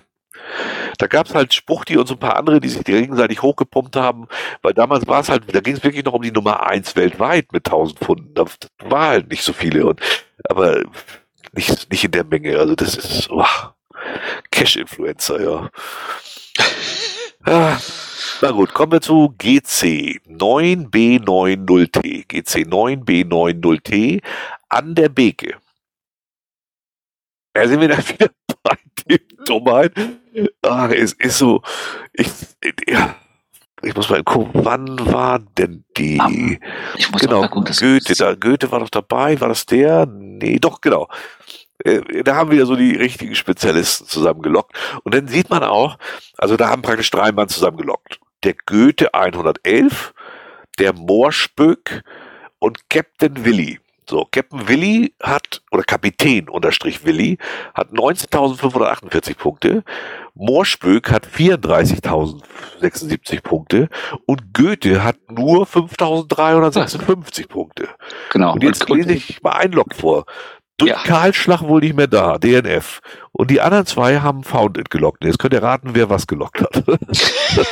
Da gab's halt Spuchti und so ein paar andere, die sich gegenseitig hochgepumpt haben, weil damals war es halt, da ging es wirklich noch um die Nummer eins weltweit mit 1000 Pfunden. Da war halt nicht so viele und, aber nicht, nicht in der Menge. Also das ist, oh, Cash-Influencer, ja. <laughs> Na gut, kommen wir zu GC 9B90T. GC 9B90T an der Beke. Da sind wir dann <laughs> wieder bei dem Dummheit. Ach, es ist so, ich, ja, ich muss mal gucken, wann war denn die? Ich muss genau, gucken, Goethe, da, Goethe war doch dabei, war das der? Nee, doch, genau. Äh, da haben wir so die richtigen Spezialisten zusammengelockt. Und dann sieht man auch, also da haben praktisch drei Mann zusammengelockt der Goethe 111, der Moorspöck und Captain Willy. So, Captain Willy hat, oder Kapitän unterstrich Willy, hat 19.548 Punkte, Moorspöck hat 34.076 Punkte und Goethe hat nur 5.356 Punkte. Genau. Und jetzt lese ich mal ein Log vor. Durch ja. Karlschlag wohl nicht mehr da, DNF. Und die anderen zwei haben Found It gelockt. Jetzt könnt ihr raten, wer was gelockt hat. <laughs>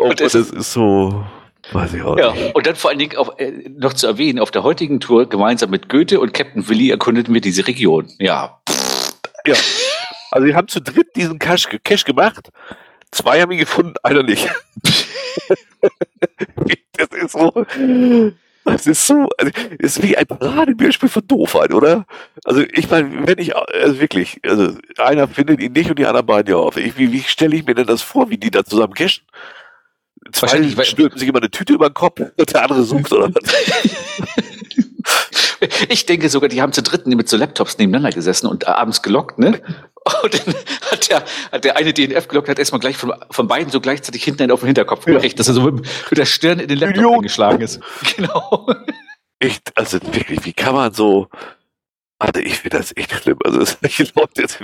Oh, das ist so, weiß ich auch ja, nicht. Und dann vor allen Dingen auch, äh, noch zu erwähnen, auf der heutigen Tour gemeinsam mit Goethe und Captain Willi erkundeten wir diese Region. Ja. Ja. Also wir haben zu dritt diesen Cache, Cache gemacht. Zwei haben ihn gefunden, einer nicht. <laughs> das ist so. Das ist so, also, das ist wie ein Paradebeispiel von Doofheit, oder? Also ich meine, wenn ich, also wirklich, also einer findet ihn nicht und die anderen beiden ja auf. Ich, wie, wie stelle ich mir denn das vor, wie die da zusammen cashen? Zwei stülpen sich immer eine Tüte über den Kopf und der andere sucht oder was. <laughs> <laughs> Ich denke sogar, die haben zu dritten mit so Laptops nebeneinander gesessen und abends gelockt, ne? <laughs> Und dann hat der, hat der eine DNF gelockt, hat erstmal gleich von, von beiden so gleichzeitig hinten einen auf den Hinterkopf ja. gekriegt, dass er so mit, mit, der Stirn in den Laptop Million. eingeschlagen ist. <laughs> Genau. Ich, also wirklich, wie kann man so, also ich finde das echt schlimm. Also solche Leute, jetzt,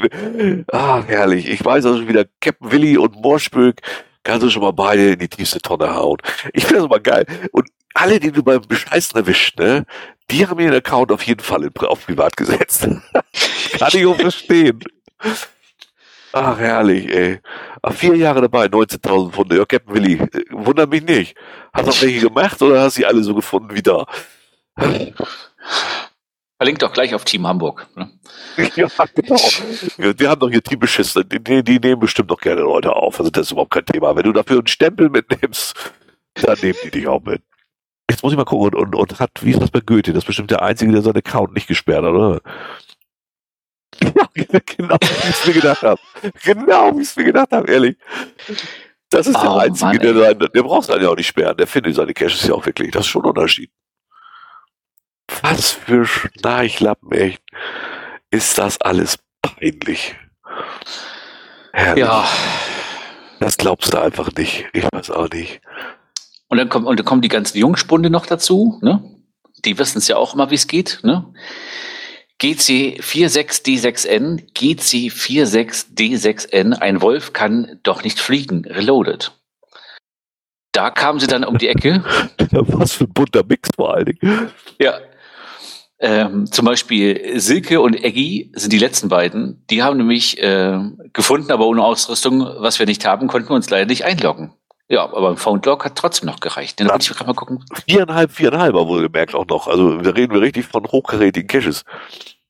ah, herrlich. Ich weiß also wieder Captain Willi und Morschböck kannst du schon mal beide in die tiefste Tonne hauen. Ich finde das immer geil. Und alle, die du beim Bescheißen erwischt, ne, die haben ihren Account auf jeden Fall auf privat gesetzt. <laughs> Kann ich auch verstehen. Ach, herrlich, ey. Ach, vier Jahre dabei, 19.000 Pfunde. Ja, Captain Willi, äh, wundert mich nicht. Hast du auch welche gemacht oder hast du sie alle so gefunden wie da? Verlinkt doch gleich auf Team Hamburg. Ne? <laughs> Ja, genau. Wir haben doch hier Team beschissen. Die, die, die, nehmen bestimmt noch gerne Leute auf. Also das ist überhaupt kein Thema. Wenn du dafür einen Stempel mitnimmst, dann nehmen die dich auch mit. Jetzt muss ich mal gucken. Und, und, und hat, wie ist das bei Goethe? Das ist bestimmt der Einzige, der seinen Account nicht gesperrt hat, oder? Ja, <laughs> genau, wie ich es mir gedacht habe. Genau, wie ich es mir gedacht habe, ehrlich. Das ist oh, der Einzige, Mann, der, der, der braucht es ja auch nicht sperren. Der findet seine Caches ja auch wirklich. Das ist schon ein Unterschied. Was für Schnarchlappen, echt. Ist das alles peinlich. Herrlich. Ja. Das glaubst du einfach nicht. Ich weiß auch nicht. Und dann, kommt, und dann kommen die ganzen Jungspunde noch dazu, ne? Die wissen es ja auch immer, wie es geht, ne? GC46D6N, GC46D6N, ein Wolf kann doch nicht fliegen, reloaded. Da kamen sie dann um die Ecke. <laughs> Was für ein bunter Mix vor allen Dingen. Ja, ähm, zum Beispiel Silke und Eggy sind die letzten beiden. Die haben nämlich äh, gefunden, aber ohne Ausrüstung, was wir nicht haben, konnten wir uns leider nicht einloggen. Ja, aber ein Foundlog hat trotzdem noch gereicht. Dann wollte ich gerade mal gucken. Viereinhalb, viereinhalb wohl gemerkt auch noch. Also da reden wir richtig von hochkarätigen Caches.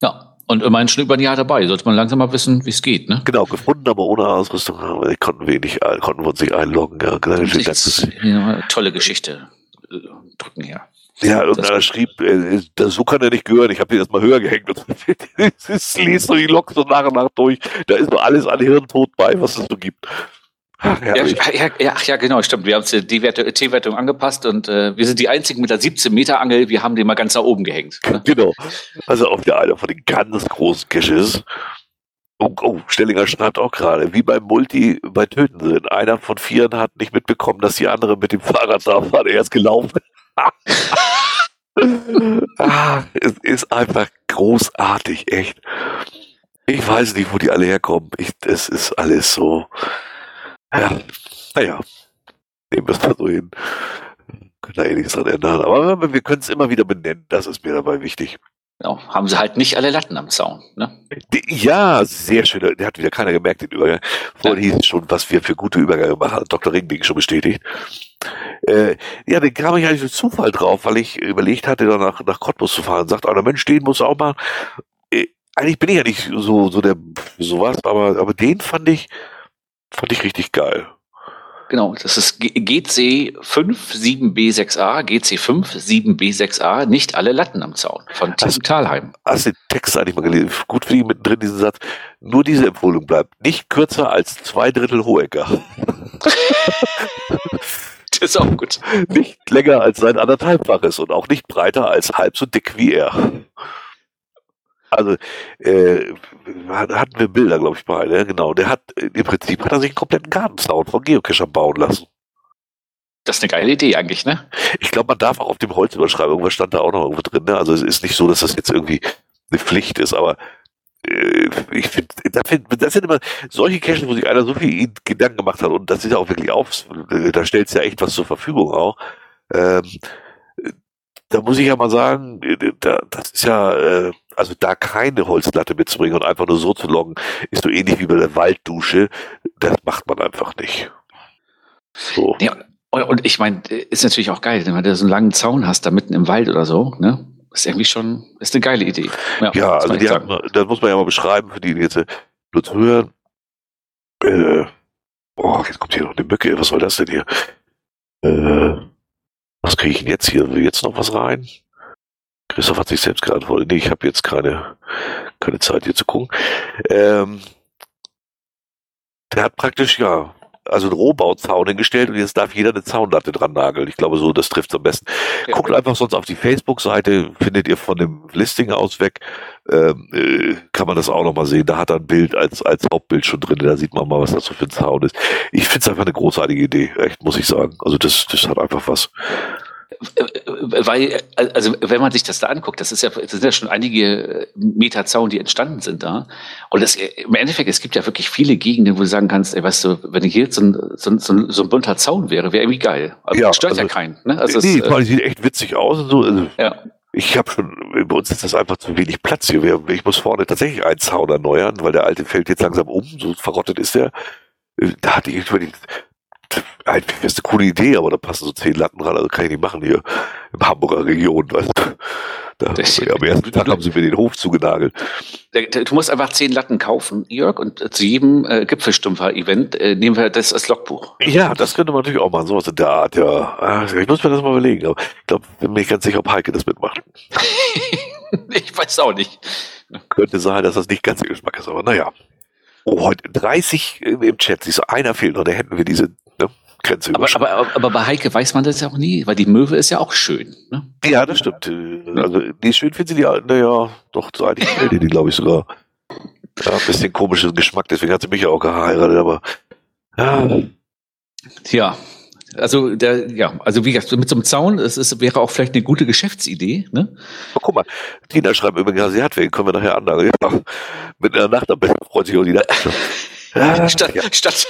Ja, und immerhin schon über ein Jahr dabei. Sollte man langsam mal wissen, wie es geht, ne? Genau, gefunden, aber ohne Ausrüstung konnten wir nicht, konnten wir uns nicht einloggen. Ja, ja, tolle Geschichte. Drücken her. Ja, und er schrieb, äh, so kann er nicht gehören, ich habe ihn erstmal höher gehängt. Es liest so die Lok so nach und nach durch. Da ist nur alles an Hirntod bei, was es so gibt. Ach, ja, ja, ja, ja, genau, stimmt. Wir haben die T-Wertung angepasst und äh, wir sind die einzigen mit der 17 Meter Angel. Wir haben den mal ganz nach oben gehängt. Ne? <laughs> Genau. Also auf der einer von den ganz großen Caches. Oh, oh, Stellinger schreibt auch gerade, wie beim Multi bei Töten Einer von vieren hat nicht mitbekommen, dass die andere mit dem Fahrrad da war. Er ist gelaufen <laughs> ah, es ist einfach großartig, echt. Ich weiß nicht, wo die alle herkommen. Ich, es ist alles so. Ja, naja, nehmen wir es mal so hin. Können da eh nichts dran ändern. Aber wir können es immer wieder benennen. Das ist mir dabei wichtig. Genau, haben sie halt nicht alle Latten am Zaun. Ne? Ja, sehr schön. Der hat wieder keiner gemerkt, den Übergang. Vorhin ja. hieß es schon, was wir für gute Übergänge machen. Hat Dr. Ringding schon bestätigt. Äh, ja, den kam ich eigentlich durch Zufall drauf, weil ich überlegt hatte, dann nach, nach Cottbus zu fahren. Sagt, einer Mensch, den muss auch mal. Äh, eigentlich bin ich ja nicht so, so der, sowas, aber, aber den fand ich, fand ich richtig geil. Genau, das ist GC57B6A, GC57B6A, nicht alle Latten am Zaun von Tim Talheim. Hast du den Text eigentlich mal gelesen? Gut für die mittendrin diesen Satz. Nur diese Empfehlung bleibt nicht kürzer als zwei Drittel Hohecker. <laughs> das ist auch gut. Nicht länger als sein anderthalbfaches und auch nicht breiter als halb so dick wie er. Also äh, hatten wir Bilder, glaube ich, bei, ne? genau. Der hat im Prinzip hat er sich einen kompletten Gartenzaun von Geocachern bauen lassen. Das ist eine geile Idee eigentlich, ne? Ich glaube, man darf auch auf dem Holz überschreiben. Irgendwas stand da auch noch irgendwo drin. Ne? Also es ist nicht so, dass das jetzt irgendwie eine Pflicht ist, aber äh, ich finde, das, find, das sind immer solche Caches, wo sich einer so viel Gedanken gemacht hat und das ist ja auch wirklich auf, da stellt es ja echt was zur Verfügung auch. Ähm, da muss ich ja mal sagen, da, das ist ja, äh, also da keine Holzlatte mitzubringen und einfach nur so zu loggen, ist so ähnlich wie bei der Walddusche. Das macht man einfach nicht. So. Ja, und ich meine, ist natürlich auch geil, wenn du so einen langen Zaun hast, da mitten im Wald oder so, ne? Ist irgendwie schon, ist eine geile Idee. Ja, ja also die haben, das muss man ja mal beschreiben für die, die jetzt nur zu hören. Äh, oh, jetzt kommt hier noch eine Mücke. Was soll das denn hier? Äh, was kriege ich denn jetzt hier? Will jetzt noch was rein? Christoph hat sich selbst geantwortet. Nee, ich habe jetzt keine, keine Zeit hier zu gucken. Ähm, der hat praktisch, ja, also einen Rohbauzaun hingestellt und jetzt darf jeder eine Zaunlatte dran nageln. Ich glaube, so, das trifft am besten. Ja. Guckt einfach sonst auf die Facebook-Seite, findet ihr von dem Listing aus weg, ähm, äh, kann man das auch nochmal sehen. Da hat er ein Bild als, als Hauptbild schon drin, da sieht man mal, was das so für ein Zaun ist. Ich finde es einfach eine großartige Idee, echt, muss ich sagen. Also das, das hat einfach was. Weil, also wenn man sich das da anguckt, das ist ja, das sind ja schon einige Meter Zaun, die entstanden sind da. Und das, im Endeffekt, es gibt ja wirklich viele Gegenden, wo du sagen kannst, ey, weißt du, wenn hier jetzt so ein, so ein, so ein bunter Zaun wäre, wäre irgendwie geil. Also ja, stört also, ja keinen. Ne? Also nee, es, äh, sieht echt witzig aus und so. Also, ja. Ich habe schon, bei uns ist das einfach zu wenig Platz hier. Ich muss vorne tatsächlich einen Zaun erneuern, weil der alte fällt jetzt langsam um, so verrottet ist der. Da hatte ich überlegt, eigentlich wäre eine coole Idee, aber da passen so zehn Latten ran, also kann ich nicht machen hier im Hamburger Region, weißt du. Da, das, am ersten Tag haben sie mir den Hof zugenagelt. Du musst einfach zehn Latten kaufen, Jörg, und zu jedem äh, Gipfelstumpfer-Event äh, nehmen wir das als Logbuch. Ja, das könnte man natürlich auch machen, sowas in der Art, ja. Ah, ich muss mir das mal überlegen, aber ich glaube, bin mir ganz sicher, ob Heike das mitmacht. <laughs> ich weiß auch nicht. Könnte sein, dass das nicht ganz ihr Geschmack ist, aber naja. Oh, heute 30 im Chat, siehst du, einer fehlt noch, da hätten wir diese Grenze aber, aber, aber, bei Heike weiß man das ja auch nie, weil die Möwe ist ja auch schön. Ne? Ja, das stimmt. Also, die schön finden sie die, naja, doch, so eigentlich gefällt die, glaube ich, sogar. Ja, ein bisschen komischen Geschmack, deswegen hat sie mich ja auch geheiratet, aber ja. Tja, also der, ja, also wie gesagt, mit so einem Zaun, es ist, wäre auch vielleicht eine gute Geschäftsidee. Ne? Oh, guck mal, Tina schreibt übrigens, sie hat wegen, können wir nachher anlagen. Ja, mit einer Nacht am besten freut sich auch die <laughs> Ja, statt, ja. statt,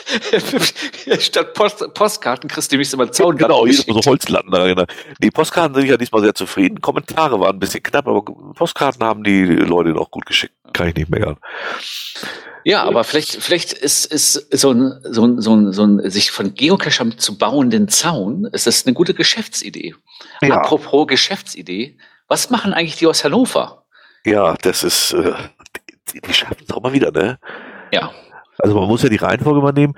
<laughs> statt Post, Postkarten kriegst du nämlich immer Zaun. Genau, jedes Mal so Holzlatten rein. Die Postkarten sind ja diesmal sehr zufrieden. Kommentare waren ein bisschen knapp, aber Postkarten haben die Leute noch gut geschickt. Kann ich nicht meckern. Ja, aber vielleicht, vielleicht ist, ist so ein, so ein, so ein, so ein sich von Geocachern zu bauenden Zaun, ist das eine gute Geschäftsidee. Ja. Apropos Geschäftsidee, was machen eigentlich die aus Hannover? Ja, das ist, äh, die, die schaffen es auch mal wieder, ne? Ja. Also man muss ja die Reihenfolge mal nehmen.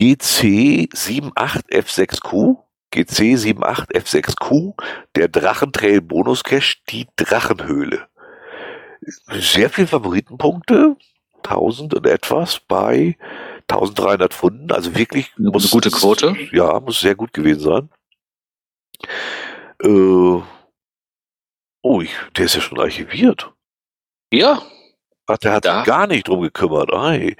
GC78F6Q, GC78F6Q, der Drachentrail Bonus Cache, die Drachenhöhle. Sehr viele Favoritenpunkte, 1000 und etwas bei 1300 Pfunden, also wirklich muss eine gute Quote. Ja, muss sehr gut gewesen sein. Äh, oh, ich, der ist ja schon archiviert. Ja. Ach, der hat da. sich gar nicht drum gekümmert. Ei.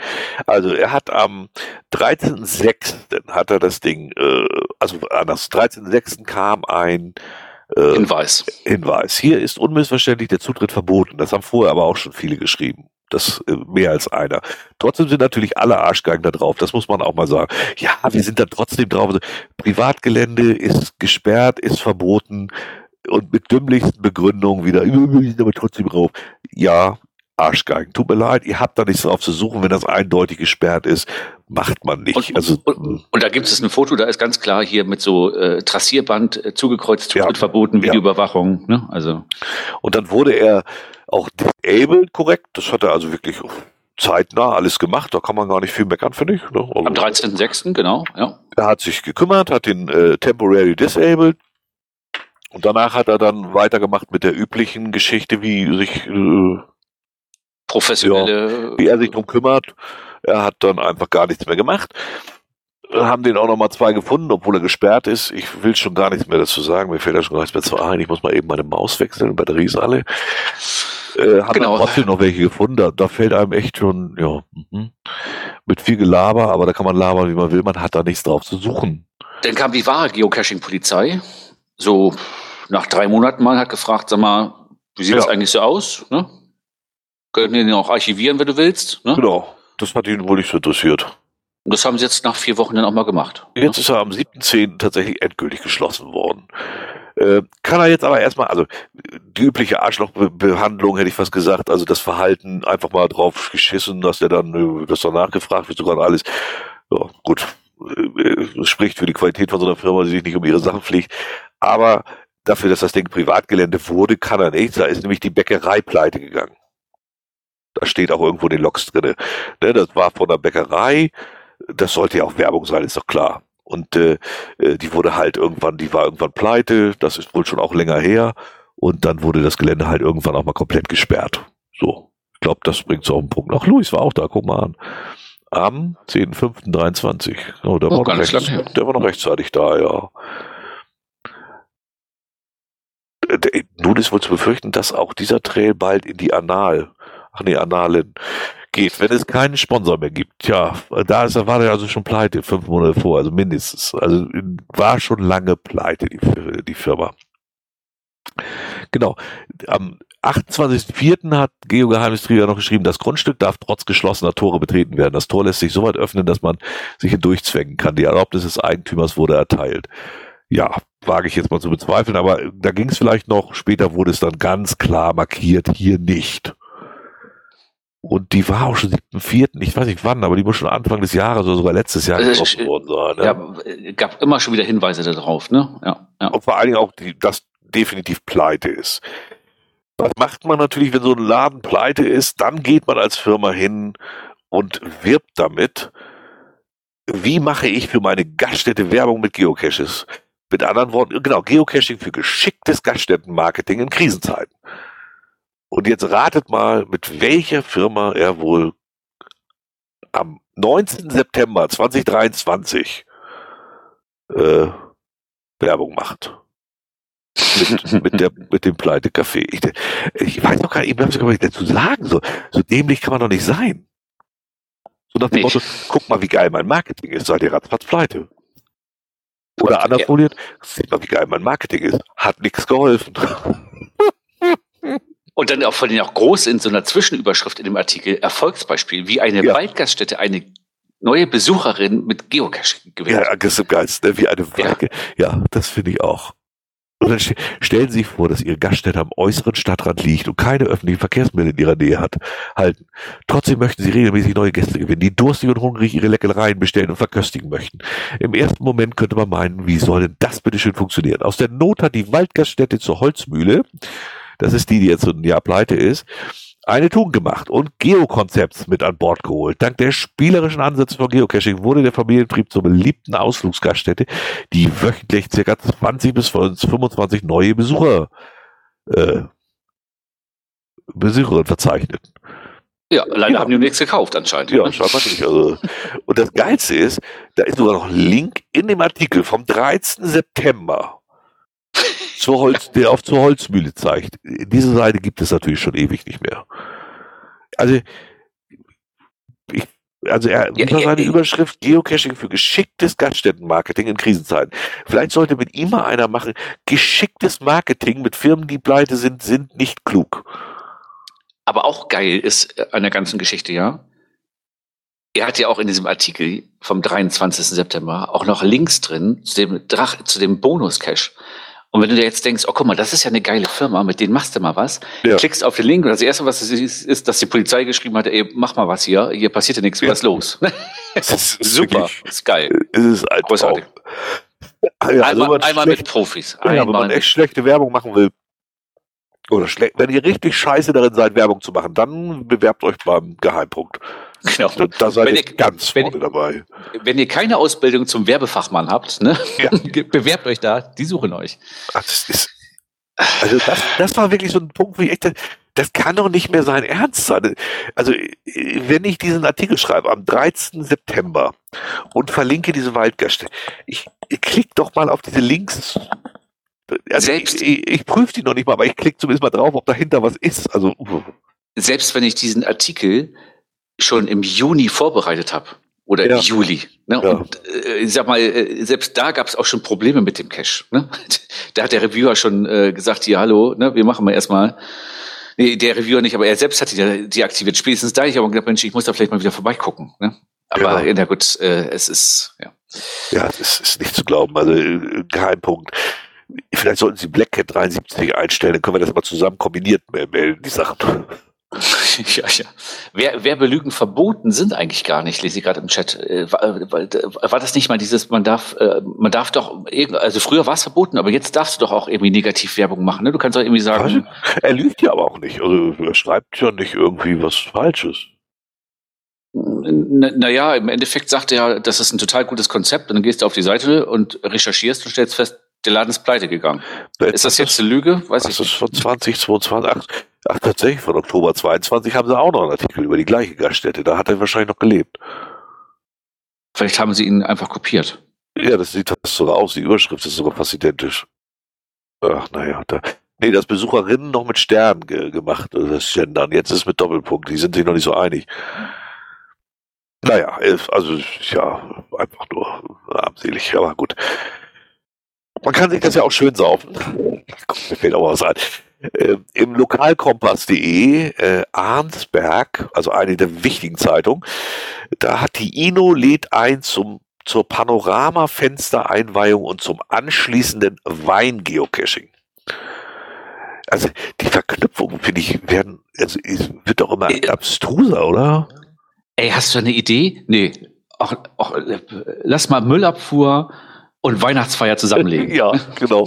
Also er hat am 13.06. hat er das Ding, äh, also anders, 13.06. kam ein äh, Hinweis. Hinweis. Hier ist unmissverständlich der Zutritt verboten. Das haben vorher aber auch schon viele geschrieben. Das äh, mehr als einer. Trotzdem sind natürlich alle Arschgeigen da drauf. Das muss man auch mal sagen. Ja, wir sind da trotzdem drauf. Also, Privatgelände ist gesperrt, ist verboten und mit dümmlichsten Begründungen wieder, <laughs> wir sind aber trotzdem drauf. Ja, Arschgeigen. Tut mir leid, ihr habt da nichts drauf zu suchen, wenn das eindeutig gesperrt ist, macht man nicht. Und, also, und, und da gibt es ein Foto, da ist ganz klar hier mit so äh, Trassierband äh, zugekreuzt, Zutritt ja, verboten, Videoüberwachung. Ja. Ne? Also. Und dann wurde er auch disabled korrekt. Das hat er also wirklich zeitnah alles gemacht. Da kann man gar nicht viel meckern, finde ich. Ne? Also, Am 13.06., genau. Ja. Er hat sich gekümmert, hat den äh, temporary disabled. Und danach hat er dann weitergemacht mit der üblichen Geschichte, wie sich äh, professionelle. Ja, wie er sich drum kümmert. Er hat dann einfach gar nichts mehr gemacht. Haben den auch nochmal zwei gefunden, obwohl er gesperrt ist. Ich will schon gar nichts mehr dazu sagen. Mir fällt da schon gar nichts mehr zu ein. Ich muss mal eben meine Maus wechseln, Batterie ist alle. Äh, haben genau. trotzdem noch welche gefunden. Da, da fällt einem echt schon, ja, mh, mit viel Gelaber, aber da kann man labern, wie man will. Man hat da nichts drauf zu suchen. Dann kam die wahre Geocaching-Polizei. So nach drei Monaten mal hat gefragt, sag mal, wie sieht es ja. eigentlich so aus? Ne? Können wir den auch archivieren, wenn du willst. Ne? Genau, das hat ihn wohl nicht so interessiert. Und das haben sie jetzt nach vier Wochen dann auch mal gemacht. Jetzt ne? ist er am 7.10. tatsächlich endgültig geschlossen worden. Äh, kann er jetzt aber erstmal, also die übliche Arschlochbehandlung hätte ich fast gesagt, also das Verhalten einfach mal drauf geschissen, dass er dann, äh, dass danach gefragt wird, sogar alles. Ja, gut, äh, spricht für die Qualität von so einer Firma, die sich nicht um ihre Sachen pflegt. Aber dafür, dass das Ding Privatgelände wurde, kann er nicht. Da ist nämlich die Bäckerei pleite gegangen. Da steht auch irgendwo in den Logs drinne. Ne, das war von der Bäckerei. Das sollte ja auch Werbung sein, ist doch klar. Und äh, äh, die wurde halt irgendwann, die war irgendwann pleite. Das ist wohl schon auch länger her. Und dann wurde das Gelände halt irgendwann auch mal komplett gesperrt. So. Ich glaube, das bringt so auf den Punkt. Ach, Luis war auch da, guck mal an. Am 10.05.23. Oh, der, oh, war rechts, der war noch rechtzeitig da, ja. Äh, nun ist wohl zu befürchten, dass auch dieser Trail bald in die Anal Annalen geht, wenn es keinen Sponsor mehr gibt. Ja, da ist, war er also schon pleite, fünf Monate vor, also mindestens. Also war schon lange pleite, die, die Firma. Genau. Am 28.04. hat Geogeheimnistrieger noch geschrieben, das Grundstück darf trotz geschlossener Tore betreten werden. Das Tor lässt sich so weit öffnen, dass man sich hindurchzwängen kann. Die Erlaubnis des Eigentümers wurde erteilt. Ja, wage ich jetzt mal zu bezweifeln, aber da ging es vielleicht noch, später wurde es dann ganz klar markiert, hier nicht. Und die war auch schon siebten, vierten, ich weiß nicht wann, aber die muss schon Anfang des Jahres oder sogar letztes Jahr Äh, getroffen worden sein. Ne? Ja, gab immer schon wieder Hinweise darauf, ne? Ja, ja. Und vor allen Dingen auch, die, dass definitiv pleite ist. Was macht man natürlich, wenn so ein Laden pleite ist? Dann geht man als Firma hin und wirbt damit. Wie mache ich für meine Gaststätte Werbung mit Geocaches? Mit anderen Worten, genau, Geocaching für geschicktes Gaststättenmarketing in Krisenzeiten. Und jetzt ratet mal, mit welcher Firma er wohl am 19. September 2023 äh, Werbung macht. Mit, <laughs> mit, der, mit dem Pleite-Café. Ich, ich weiß doch gar nicht, ich weiß gar nicht dazu sagen. So, so dämlich kann man doch nicht sein. So nach dem Nee. Motto, guck mal, wie geil mein Marketing ist, seid ihr ratzfatz pleite. Oder anders Ja. formuliert, seht mal, wie geil mein Marketing ist. Hat nichts geholfen. <laughs> Und dann auch von denen auch groß in so einer Zwischenüberschrift in dem Artikel Erfolgsbeispiel, wie eine Ja. Waldgaststätte eine neue Besucherin mit Geocache gewinnt. Ja, das ist geilsten, ne? wie eine Wolke. Ja, das finde ich auch. Und dann ste- stellen Sie sich vor, dass Ihre Gaststätte am äußeren Stadtrand liegt und keine öffentlichen Verkehrsmittel in Ihrer Nähe hat. Halten. Trotzdem möchten Sie regelmäßig neue Gäste gewinnen, die durstig und hungrig ihre Leckereien bestellen und verköstigen möchten. Im ersten Moment könnte man meinen, wie soll denn das bitte schön funktionieren? Aus der Not hat die Waldgaststätte zur Holzmühle, das ist die, die jetzt so ein Jahr pleite ist, eine Tugend gemacht und Geokonzepts mit an Bord geholt. Dank der spielerischen Ansätze von Geocaching wurde der Familienbetrieb zur beliebten Ausflugsgaststätte, die wöchentlich ca. 20 bis 25 neue Besucher äh, Besucher verzeichnet. Ja, leider Ja. haben die nichts gekauft anscheinend. Ja, ne? scheinbar nicht. Also, und das Geilste ist, da ist sogar noch ein Link in dem Artikel vom 13. September zur Holz, der auf zur Holzmühle zeigt. Diese Seite gibt es natürlich schon ewig nicht mehr. Also, ich, also er, Ja, unter ja, seine ja. Überschrift Geocaching für geschicktes Gaststättenmarketing in Krisenzeiten. Vielleicht sollte mit ihm mal einer machen, geschicktes Marketing mit Firmen, die pleite sind, sind nicht klug. Aber auch geil ist äh, an der ganzen Geschichte, ja. Er hat ja auch in diesem Artikel vom 23. September auch noch Links drin zu dem Drach, zu dem Bonus-Cache. Und wenn du dir jetzt denkst, oh guck mal, das ist ja eine geile Firma, mit denen machst du mal was, Ja. klickst auf den Link und das erste, was es ist, ist, dass die Polizei geschrieben hat, ey, mach mal was hier, hier passiert ja nichts, Ja. was ist los? <laughs> Das ist <laughs> Super, wirklich- ist geil. Es ist ein Großartig. Traum. Ja, also einmal einmal schlecht- mit Profis. Ja, wenn Einmal man echt schlechte Werbung machen will, oder schlecht, wenn ihr richtig scheiße darin seid, Werbung zu machen, dann bewerbt euch beim Geheimpunkt. Genau. Da, seid Wenn ihr ganz wenn- vorne dabei. Wenn ihr keine Ausbildung zum Werbefachmann habt, ne, Ja. <laughs> bewerbt euch da, die suchen euch. Ach, das ist, also das, das war wirklich so ein Punkt, wo ich echt, das kann doch nicht mehr sein Ernst sein. Also, wenn ich diesen Artikel schreibe am 13. September und verlinke diese Waldgaststätte, ich, ich klick doch mal auf diese Links. Also Selbst- ich, ich, ich prüfe die noch nicht mal, aber ich klicke zumindest mal drauf, ob dahinter was ist. Also, Selbst wenn ich diesen Artikel schon im Juni vorbereitet habe oder Ja. im Juli. Ne? Ja. Und äh, ich sag mal, äh, selbst da gab es auch schon Probleme mit dem Cache. Ne? <laughs> Da hat der Reviewer schon äh, gesagt, hier, hallo, ne, wir machen mal erstmal. Nee, der Reviewer nicht, aber er selbst hat die deaktiviert. Spätestens da ich aber gedacht, Mensch, ich muss da vielleicht mal wieder vorbeigucken. Ne? Aber Genau. na gut, äh, es ist, ja. Ja, das ist nicht zu glauben. Also äh, Geheimpunkt. Vielleicht sollten Sie Black Cat 73 einstellen, dann können wir das mal zusammen kombiniert melden, die Sachen. <laughs> ja, ja. Wer, wer belügen verboten sind eigentlich gar nicht, lese ich gerade im Chat. Äh, war, war, war das nicht mal dieses, man darf, äh, man darf doch, irgend- also früher war es verboten, aber jetzt darfst du doch auch irgendwie negativ Werbung machen. Ne? Du kannst doch irgendwie sagen, Er lügt ja aber auch nicht. Also er schreibt ja nicht irgendwie was Falsches. Naja, na ja, im Endeffekt sagt er, das ist ein total gutes Konzept und dann gehst du auf die Seite und recherchierst und stellst fest, der Laden ist pleite gegangen. Ist das jetzt eine Lüge? Weiß Das ich ist von 2022. Ach, ach, tatsächlich, von Oktober 22 haben sie auch noch einen Artikel über die gleiche Gaststätte. Da hat er wahrscheinlich noch gelebt. Vielleicht haben sie ihn einfach kopiert. Ja, das sieht das sogar aus. Die Überschrift ist sogar fast identisch. Ach, naja, da. Nee, das Besucherinnen noch mit Sternen ge gemacht, also das Gendern. Jetzt ist es mit Doppelpunkt. Die sind sich noch nicht so einig. Naja, also, ja, einfach nur armselig, aber gut. Man kann sich das ja auch schön saufen. <laughs> Mir fällt auch was ein. Äh, Im Lokalkompass.de, äh, Arnsberg, also eine der wichtigen Zeitungen, da hat die Ino lädt ein zum zur Panoramafenstereinweihung und zum anschließenden Weingeocaching. Also die Verknüpfungen, finde ich, werden, also wird doch immer äh, abstruser, oder? Ey, hast du eine Idee? Nee. Auch, auch, lass mal Müllabfuhr und Weihnachtsfeier zusammenlegen. <laughs> ja, genau.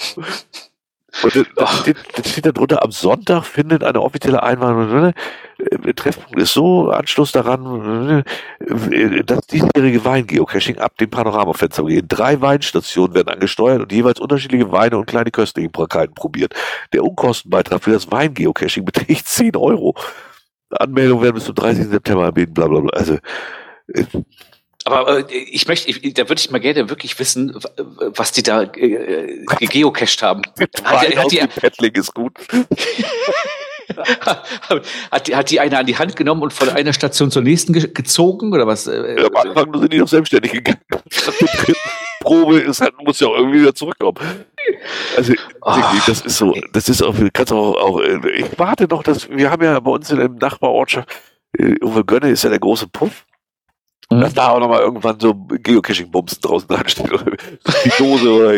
Und das das steht da drunter, am Sonntag findet eine offizielle Einwanderung, äh, Treffpunkt ist so, Anschluss daran, äh, das diesjährige Weingeocaching ab dem Panoramafenster gehen. Drei Weinstationen werden angesteuert und jeweils unterschiedliche Weine und kleine Köstlichkeiten probiert. Der Unkostenbeitrag für das Weingeocaching beträgt 10 Euro. Anmeldungen werden bis zum 30. September erbeten, bla bla bla. Also, äh, aber äh, ich möchte, ich, da würde ich mal gerne wirklich wissen, was die da äh, geocached haben. Hat, hat die, Paddling ist gut. <laughs> hat, die, hat die eine an die Hand genommen und von einer Station zur nächsten ge gezogen oder was? Ja, am Anfang sind die noch selbstständig gegangen. <laughs> die Probe ist halt, muss ja auch irgendwie wieder zurückkommen. Also, oh. das ist so, das ist auch, kannst auch, auch, ich warte noch, dass, wir haben ja bei uns in einem Nachbarortschaft, Uwe Gönne ist ja der große Puff. Mhm. Dass da auch nochmal irgendwann so Geocaching-Bumsen draußen dran steht. Die Dose oder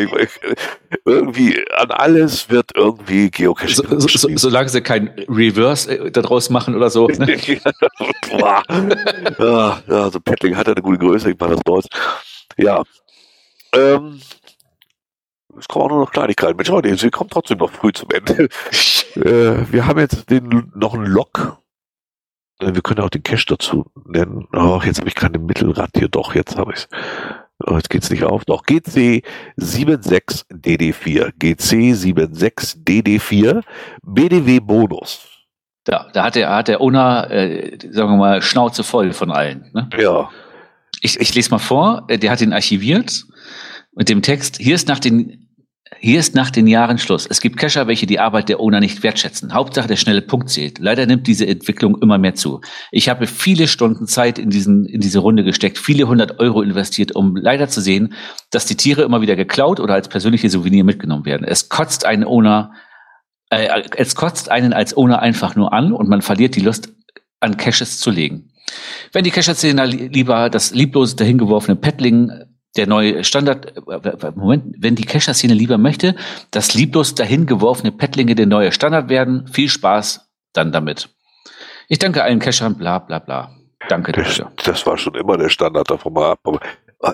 irgendwie an alles wird irgendwie Geocaching. So, so, so, solange sie kein Reverse äh, daraus machen oder so. <laughs> Ne? ja, ja, so Paddling hat ja eine gute Größe, ich mache das raus. Ja. Ähm, es kommen auch nur noch Kleinigkeiten. Mensch, heute, wir kommen trotzdem noch früh zum Ende. <laughs> äh, wir haben jetzt den, noch einen Log äh, wir können auch den Cache dazu nennen. Oh, jetzt habe ich keine Mittelrad hier. Doch, jetzt habe ich es. Oh, jetzt geht's nicht auf. Doch, GC76DD4. GC76DD4 BDW Bonus. Ja, da hat der, hat der Owner, äh, sagen wir mal, Schnauze voll von allen. Ne? Ja. Ich, ich lese mal vor, der hat ihn archiviert mit dem Text, hier ist nach den hier ist nach den Jahren Schluss. Es gibt Cacher, welche die Arbeit der Owner nicht wertschätzen. Hauptsache der schnelle Punkt zählt. Leider nimmt diese Entwicklung immer mehr zu. Ich habe viele Stunden Zeit in, diesen, in diese Runde gesteckt, viele hundert Euro investiert, um leider zu sehen, dass die Tiere immer wieder geklaut oder als persönliche Souvenir mitgenommen werden. Es kotzt einen Owner, äh, es kotzt einen als Owner einfach nur an und man verliert die Lust, an Caches zu legen. Wenn die Cacher-Szene lieber das lieblos dahingeworfene Paddling der neue Standard, äh, Moment, wenn die Cacher-Szene lieber möchte, dass lieblos dahin geworfene Pettlinge der neue Standard werden, viel Spaß dann damit. Ich danke allen Cachern, bla bla bla. Danke, das, das war schon immer der Standard davon mal ab. Aber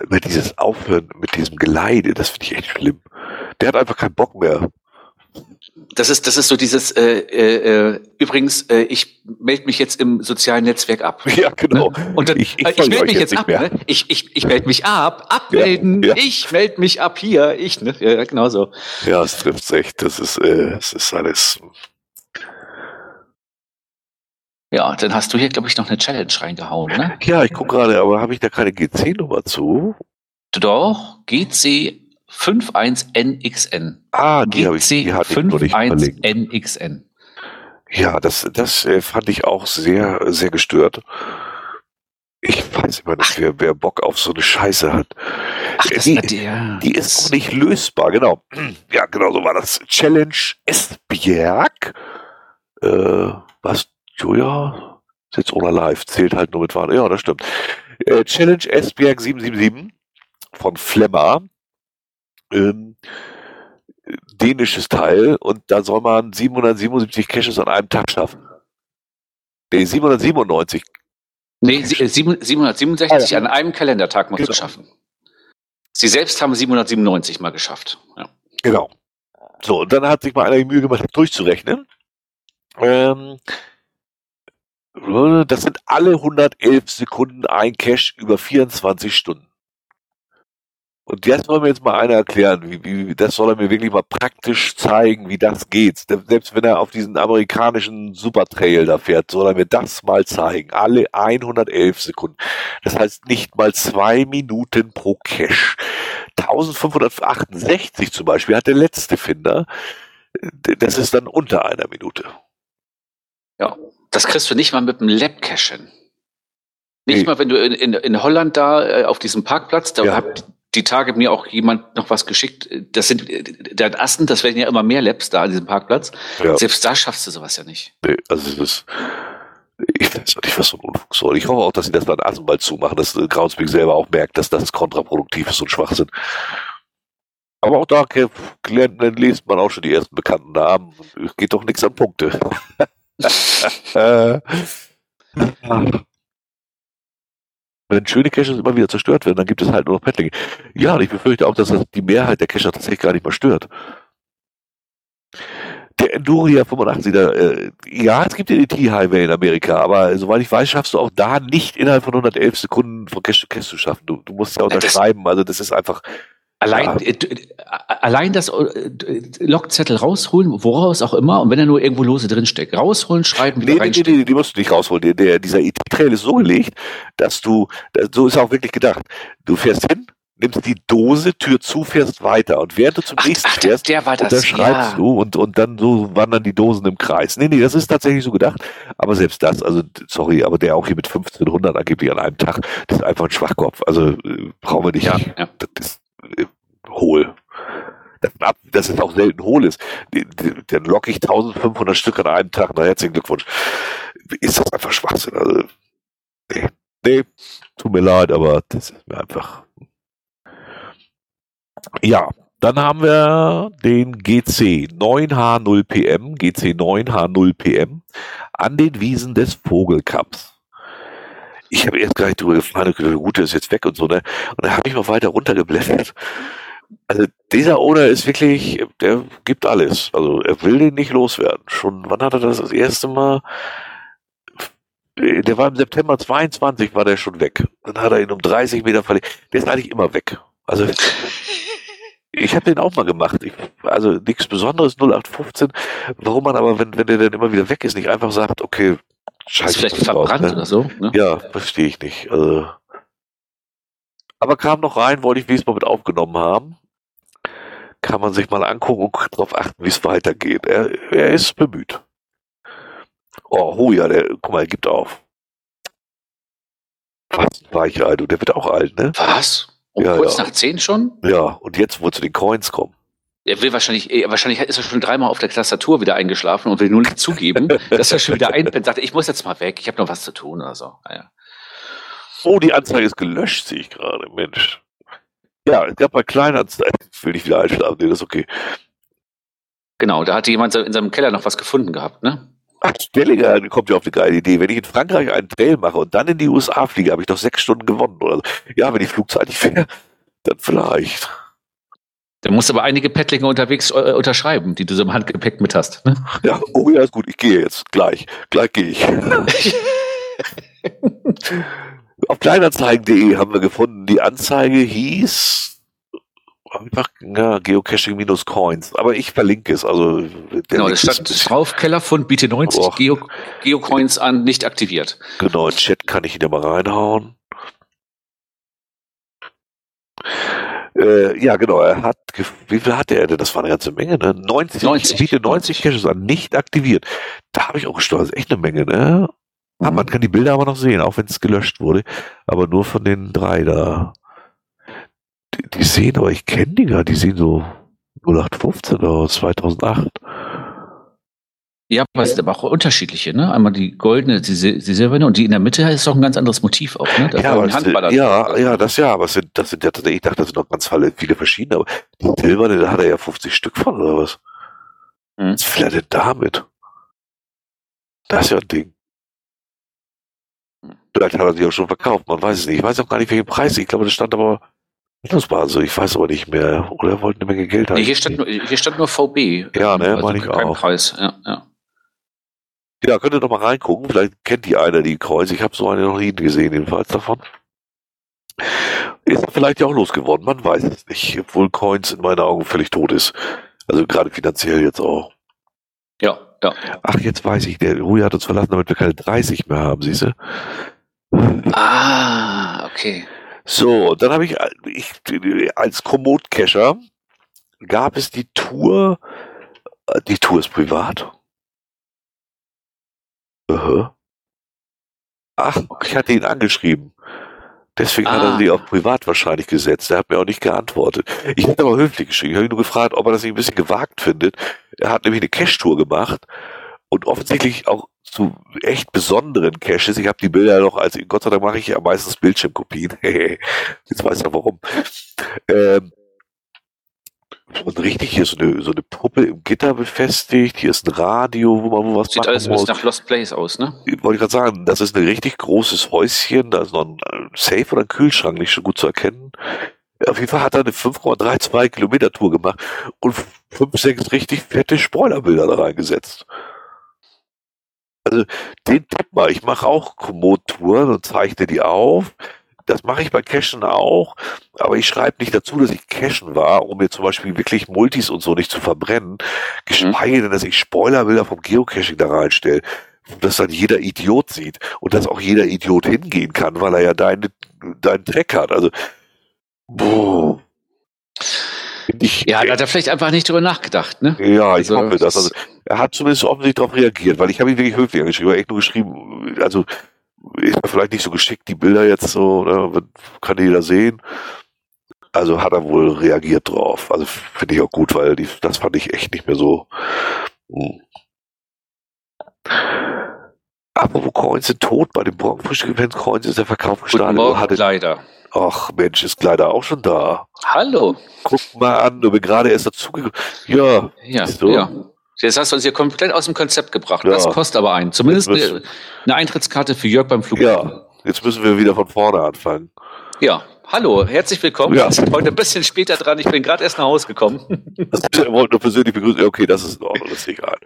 über dieses Aufhören mit diesem Geleide, das finde ich echt schlimm. Der hat einfach keinen Bock mehr das ist, das ist so dieses, äh, äh, äh, übrigens, äh, ich melde mich jetzt im sozialen Netzwerk ab. <laughs> Ja, genau. Ne? Und dann, ich, ich, äh, ich melde mich jetzt, ab. Ne? Ich, ich, ich melde mich ab, abmelden, ja, ja. ich melde mich ab hier, ich, ne? Ja, genau so. Ja, es trifft echt. Das ist, äh, es ist alles. Ja, dann hast du hier, glaube ich, noch eine Challenge reingehauen, ne? Ja, ich gucke gerade, aber habe ich da keine GC-Nummer zu? Doch, GC 51NXN. Ah, die habe ich, die hatte 51NXN. Ja, das, das äh, fand ich auch sehr, sehr gestört. Ich weiß immer nicht, wer, wer Bock auf so eine Scheiße hat. Ach, die, der, die ist auch nicht lösbar, genau. Ja, genau so war das. Challenge Esbjerg. Äh, was? Julia? Ist jetzt ohne live, zählt halt nur mit Warne. Ja, das stimmt. Äh, Challenge Esbjerg 777 von Flemmer ähm, dänisches Teil und da soll man 777 Caches an einem Tag schaffen. Nee, 797. Nee, 767 ah, ja. an einem Kalendertag musst genau. du schaffen. Sie selbst haben 797 mal geschafft. Ja. Genau. So, und dann hat sich mal einer die Mühe gemacht, durchzurechnen. Ähm, das sind alle 111 Sekunden ein Cache über 24 Stunden. Und das soll mir jetzt mal einer erklären, wie, wie, das soll er mir wirklich mal praktisch zeigen, wie das geht. Selbst wenn er auf diesen amerikanischen Supertrail da fährt, soll er mir das mal zeigen. Alle 111 Sekunden. Das heißt nicht mal zwei Minuten pro Cache. 1568 zum Beispiel hat der letzte Finder. Das ist dann unter einer Minute. Ja, das kriegst du nicht mal mit dem Lab-Cache hin. Nicht nee. mal, wenn du in, in, in Holland da äh, auf diesem Parkplatz, da ja. habt die Tage mir auch jemand noch was geschickt. Das sind, der Asten, das werden ja immer mehr Labs da an diesem Parkplatz. Ja. Selbst da schaffst du sowas ja nicht. Nee, also das ist, Ich weiß auch nicht, was so ein Unfug soll. Ich hoffe auch, dass sie das beim Asenball zumachen, dass äh, Groundspeak selber auch merkt, dass das kontraproduktiv ist und Schwachsinn. Aber auch da lernt, liest man auch schon die ersten bekannten Namen. Es geht doch nichts an Punkte. <laughs> Wenn schöne Caches immer wieder zerstört werden, dann gibt es halt nur noch Paddlinge. Ja, und ich befürchte auch, dass das die Mehrheit der Cacher tatsächlich gar nicht mehr stört. Der Enduria 85, da, äh, ja, es gibt den ET-Highway in Amerika, aber soweit ich weiß, schaffst du auch da nicht innerhalb von 111 Sekunden von Cache zu Cache zu schaffen. Du, du musst ja unterschreiben, also das ist einfach, Allein, ja. äh, allein das äh, Logzettel rausholen, woraus auch immer, und wenn er nur irgendwo lose drinsteckt, rausholen, schreiben, nee, nee, nee, nee, die musst du nicht rausholen. Der, dieser IT-Trail ist so gelegt, dass du, so ist auch wirklich gedacht, du fährst hin, nimmst die Dose, Tür zu, fährst weiter. Und während du zum ach, nächsten ach, fährst, der war das, da schreibst ja. du und, und dann so wandern die Dosen im Kreis. Nee, nee, das ist tatsächlich so gedacht. Aber selbst das, also, sorry, aber der auch hier mit 1500 angeblich an einem Tag, das ist einfach ein Schwachkopf. Also, äh, brauchen wir nicht. Ja, ja. Das ist, hohl. Dass es auch selten hohl ist. Dann locke ich 1500 Stück an einem Tag. Na, herzlichen Glückwunsch. Ist das einfach Schwachsinn. Also, nee, nee, tut mir leid, aber das ist mir einfach. Ja, dann haben wir den GC 9H0PM, GC 9H0PM an den Wiesen des Vogelkamps ich habe erst gar nicht drüber gefahren, der Gute ist jetzt weg und so, ne? Und dann habe ich mal weiter runtergeblättert also dieser Owner ist wirklich, der gibt alles. Also er will den nicht loswerden. Schon, wann hat er das das erste Mal? Der war im September 22, war der schon weg. Dann hat er ihn um 30 Meter verlegt. Der ist eigentlich immer weg. Also <laughs> ich habe den auch mal gemacht. Ich, also nichts Besonderes, 0815. Warum man aber, wenn, wenn der dann immer wieder weg ist, nicht einfach sagt, okay, scheiße. Ist vielleicht verbrannt ne? oder so? Ne? Ja, verstehe ich nicht. Also, aber kam noch rein, wollte ich wenigstens mal mit aufgenommen haben. Kann man sich mal angucken und darauf achten, wie es weitergeht. Er, er ist bemüht. Oh, Hoja, der, guck mal, er gibt auf. Was war ich alt? Und der wird auch alt, ne? Was? Um ja, kurz ja. nach zehn schon? Ja, und jetzt, wo zu den Coins kommen. Er will wahrscheinlich, eh, wahrscheinlich ist er schon dreimal auf der Tastatur wieder eingeschlafen und will nur nicht zugeben, <laughs> dass er schon wieder einpennt. Sagt, ich muss jetzt mal weg, ich habe noch was zu tun oder so. Naja. Oh, die Anzeige ist gelöscht, sehe ich gerade. Mensch. Ja, es gab bei Kleinanzeigen. Ich will nicht wieder einschlafen. Nee, das ist okay. Genau, da hatte jemand in seinem Keller noch was gefunden gehabt, ne? Ach, Stellinger kommt ja auf eine geile Idee. Wenn ich in Frankreich einen Trail mache und dann in die USA fliege, habe ich doch sechs Stunden gewonnen. Oder so. Ja, wenn die Flugzeit nicht wäre, dann vielleicht. Da musst du aber einige Pettlinge unterwegs äh, unterschreiben, die du so im Handgepäck mit hast. Ne? Ja, oh ja, ist gut, ich gehe jetzt. Gleich. Gleich gehe ich. <laughs> Auf kleinanzeigen.de haben wir gefunden, die Anzeige hieß einfach ja, Geocaching-Coins, aber ich verlinke es. Also genau, das stand drauf, Kellerfund bietet 90 Geo, Geocoins an, nicht aktiviert. Genau, in Chat kann ich ihn ja mal reinhauen. Äh, ja, genau, er hat, wie viel hatte er denn? Das war eine ganze Menge, ne? 90, 90. bietet 90 Caches an, nicht aktiviert. Da habe ich auch gesteuert, echt eine Menge, ne? Ah, man kann die Bilder aber noch sehen, auch wenn es gelöscht wurde. Aber nur von den drei da. Die, die sehen, aber ich kenne die gar, die sehen so 0815 oder 2008. Ja, aber es sind aber auch unterschiedliche, ne? Einmal die goldene, die, die silberne und die in der Mitte ist auch ein ganz anderes Motiv auch, ne? Das ja, aber das, ja, ja, das ja, aber es sind, das sind ja tatsächlich, ich dachte, das sind noch ganz viele verschiedene, aber die silberne, da hat er ja 50 Stück von, oder was? Hm. Was denn damit? Das ist ja ein Ding. Vielleicht hat er sie auch schon verkauft, man weiß es nicht. Ich weiß auch gar nicht, welchen Preis. Ich glaube, das stand aber Minusbasis. Ich weiß aber nicht mehr. Oder er wollte eine Menge Geld haben. Nee, hier, stand nur, hier stand nur VB. Ja, ne, also meine ich auch. Preis. Ja, ja. Ja, könnt ihr doch mal reingucken. Vielleicht kennt die einer die Kreuz. Ich habe so eine noch nie gesehen, jedenfalls davon. Ist vielleicht ja auch losgeworden, man weiß es nicht. Obwohl Coins in meinen Augen völlig tot ist. Also gerade finanziell jetzt auch. Ja, ja. Ach, jetzt weiß ich, der Rui hat uns verlassen, damit wir keine 30 mehr haben, siehst du? Ah, okay. So, dann habe ich, ich als Komoot-Cacher gab es die Tour, die Tour ist privat. Uh Ach, ich hatte ihn angeschrieben. Deswegen ah. hat er ah. sie auch privat wahrscheinlich gesetzt. Er hat mir auch nicht geantwortet. Ich hätte aber höflich geschrieben. Ich habe ihn nur gefragt, ob er das nicht ein bisschen gewagt findet. Er hat nämlich eine Cash-Tour gemacht und offensichtlich auch zu echt besonderen Caches. Ich habe die Bilder noch, als Gott sei Dank mache ich ja meistens Bildschirmkopien. <laughs> Jetzt weiß er warum. Ähm, und richtig, hier ist so eine, so eine Puppe im Gitter befestigt, hier ist ein Radio, wo man was Sieht alles ein bisschen nach Lost Place aus, ne? Wollte ich gerade sagen, das ist ein richtig großes Häuschen, da ist noch ein Safe oder ein Kühlschrank, nicht schon gut zu erkennen. Auf jeden Fall hat er eine 5,32 Kilometer Tour gemacht und fünf, sechs richtig fette Spoilerbilder da reingesetzt. Also den Tipp mal, ich mache auch Komoot-Touren und zeichne die auf. Das mache ich bei Cashen auch, aber ich schreibe nicht dazu, dass ich Cashen war, um mir zum Beispiel wirklich Multis und so nicht zu verbrennen. Geschweige denn, dass ich Spoilerbilder vom Geocaching da reinstelle, dass dann jeder Idiot sieht und dass auch jeder Idiot hingehen kann, weil er ja deinen deinen Dreck hat. Also, boah. Ich, ja, da hat er vielleicht einfach nicht drüber nachgedacht, ne? Ja, ich also, hoffe das. Also, er hat zumindest offensichtlich darauf reagiert, weil ich habe ihn wirklich höflich angeschrieben, echt nur geschrieben, also ist mir vielleicht nicht so geschickt, die Bilder jetzt so, ne, kann jeder sehen. Also hat er wohl reagiert drauf. Also finde ich auch gut, weil die, das fand ich echt nicht mehr so. Hm. Apropos Coins sind tot, bei dem Morgenfrühstück-Event Coins ist der Verkauf gestartet. Guten Morgen, Kleider. Ach Mensch, ist Kleider auch schon da. Hallo. Guck mal an, du bist gerade erst dazugekommen. Ja. Ja, so. ja. Jetzt hast du uns hier komplett aus dem Konzept gebracht. Ja. Das kostet aber einen. Zumindest eine, eine, Eintrittskarte für Jörg beim Flughafen. Ja, jetzt müssen wir wieder von vorne anfangen. Ja, hallo, herzlich willkommen. Ja. Heute ein bisschen später dran. Ich bin gerade erst nach Hause gekommen. <laughs> Ich wollte nur persönlich begrüßen. Okay, das ist in Ordnung, das ist egal.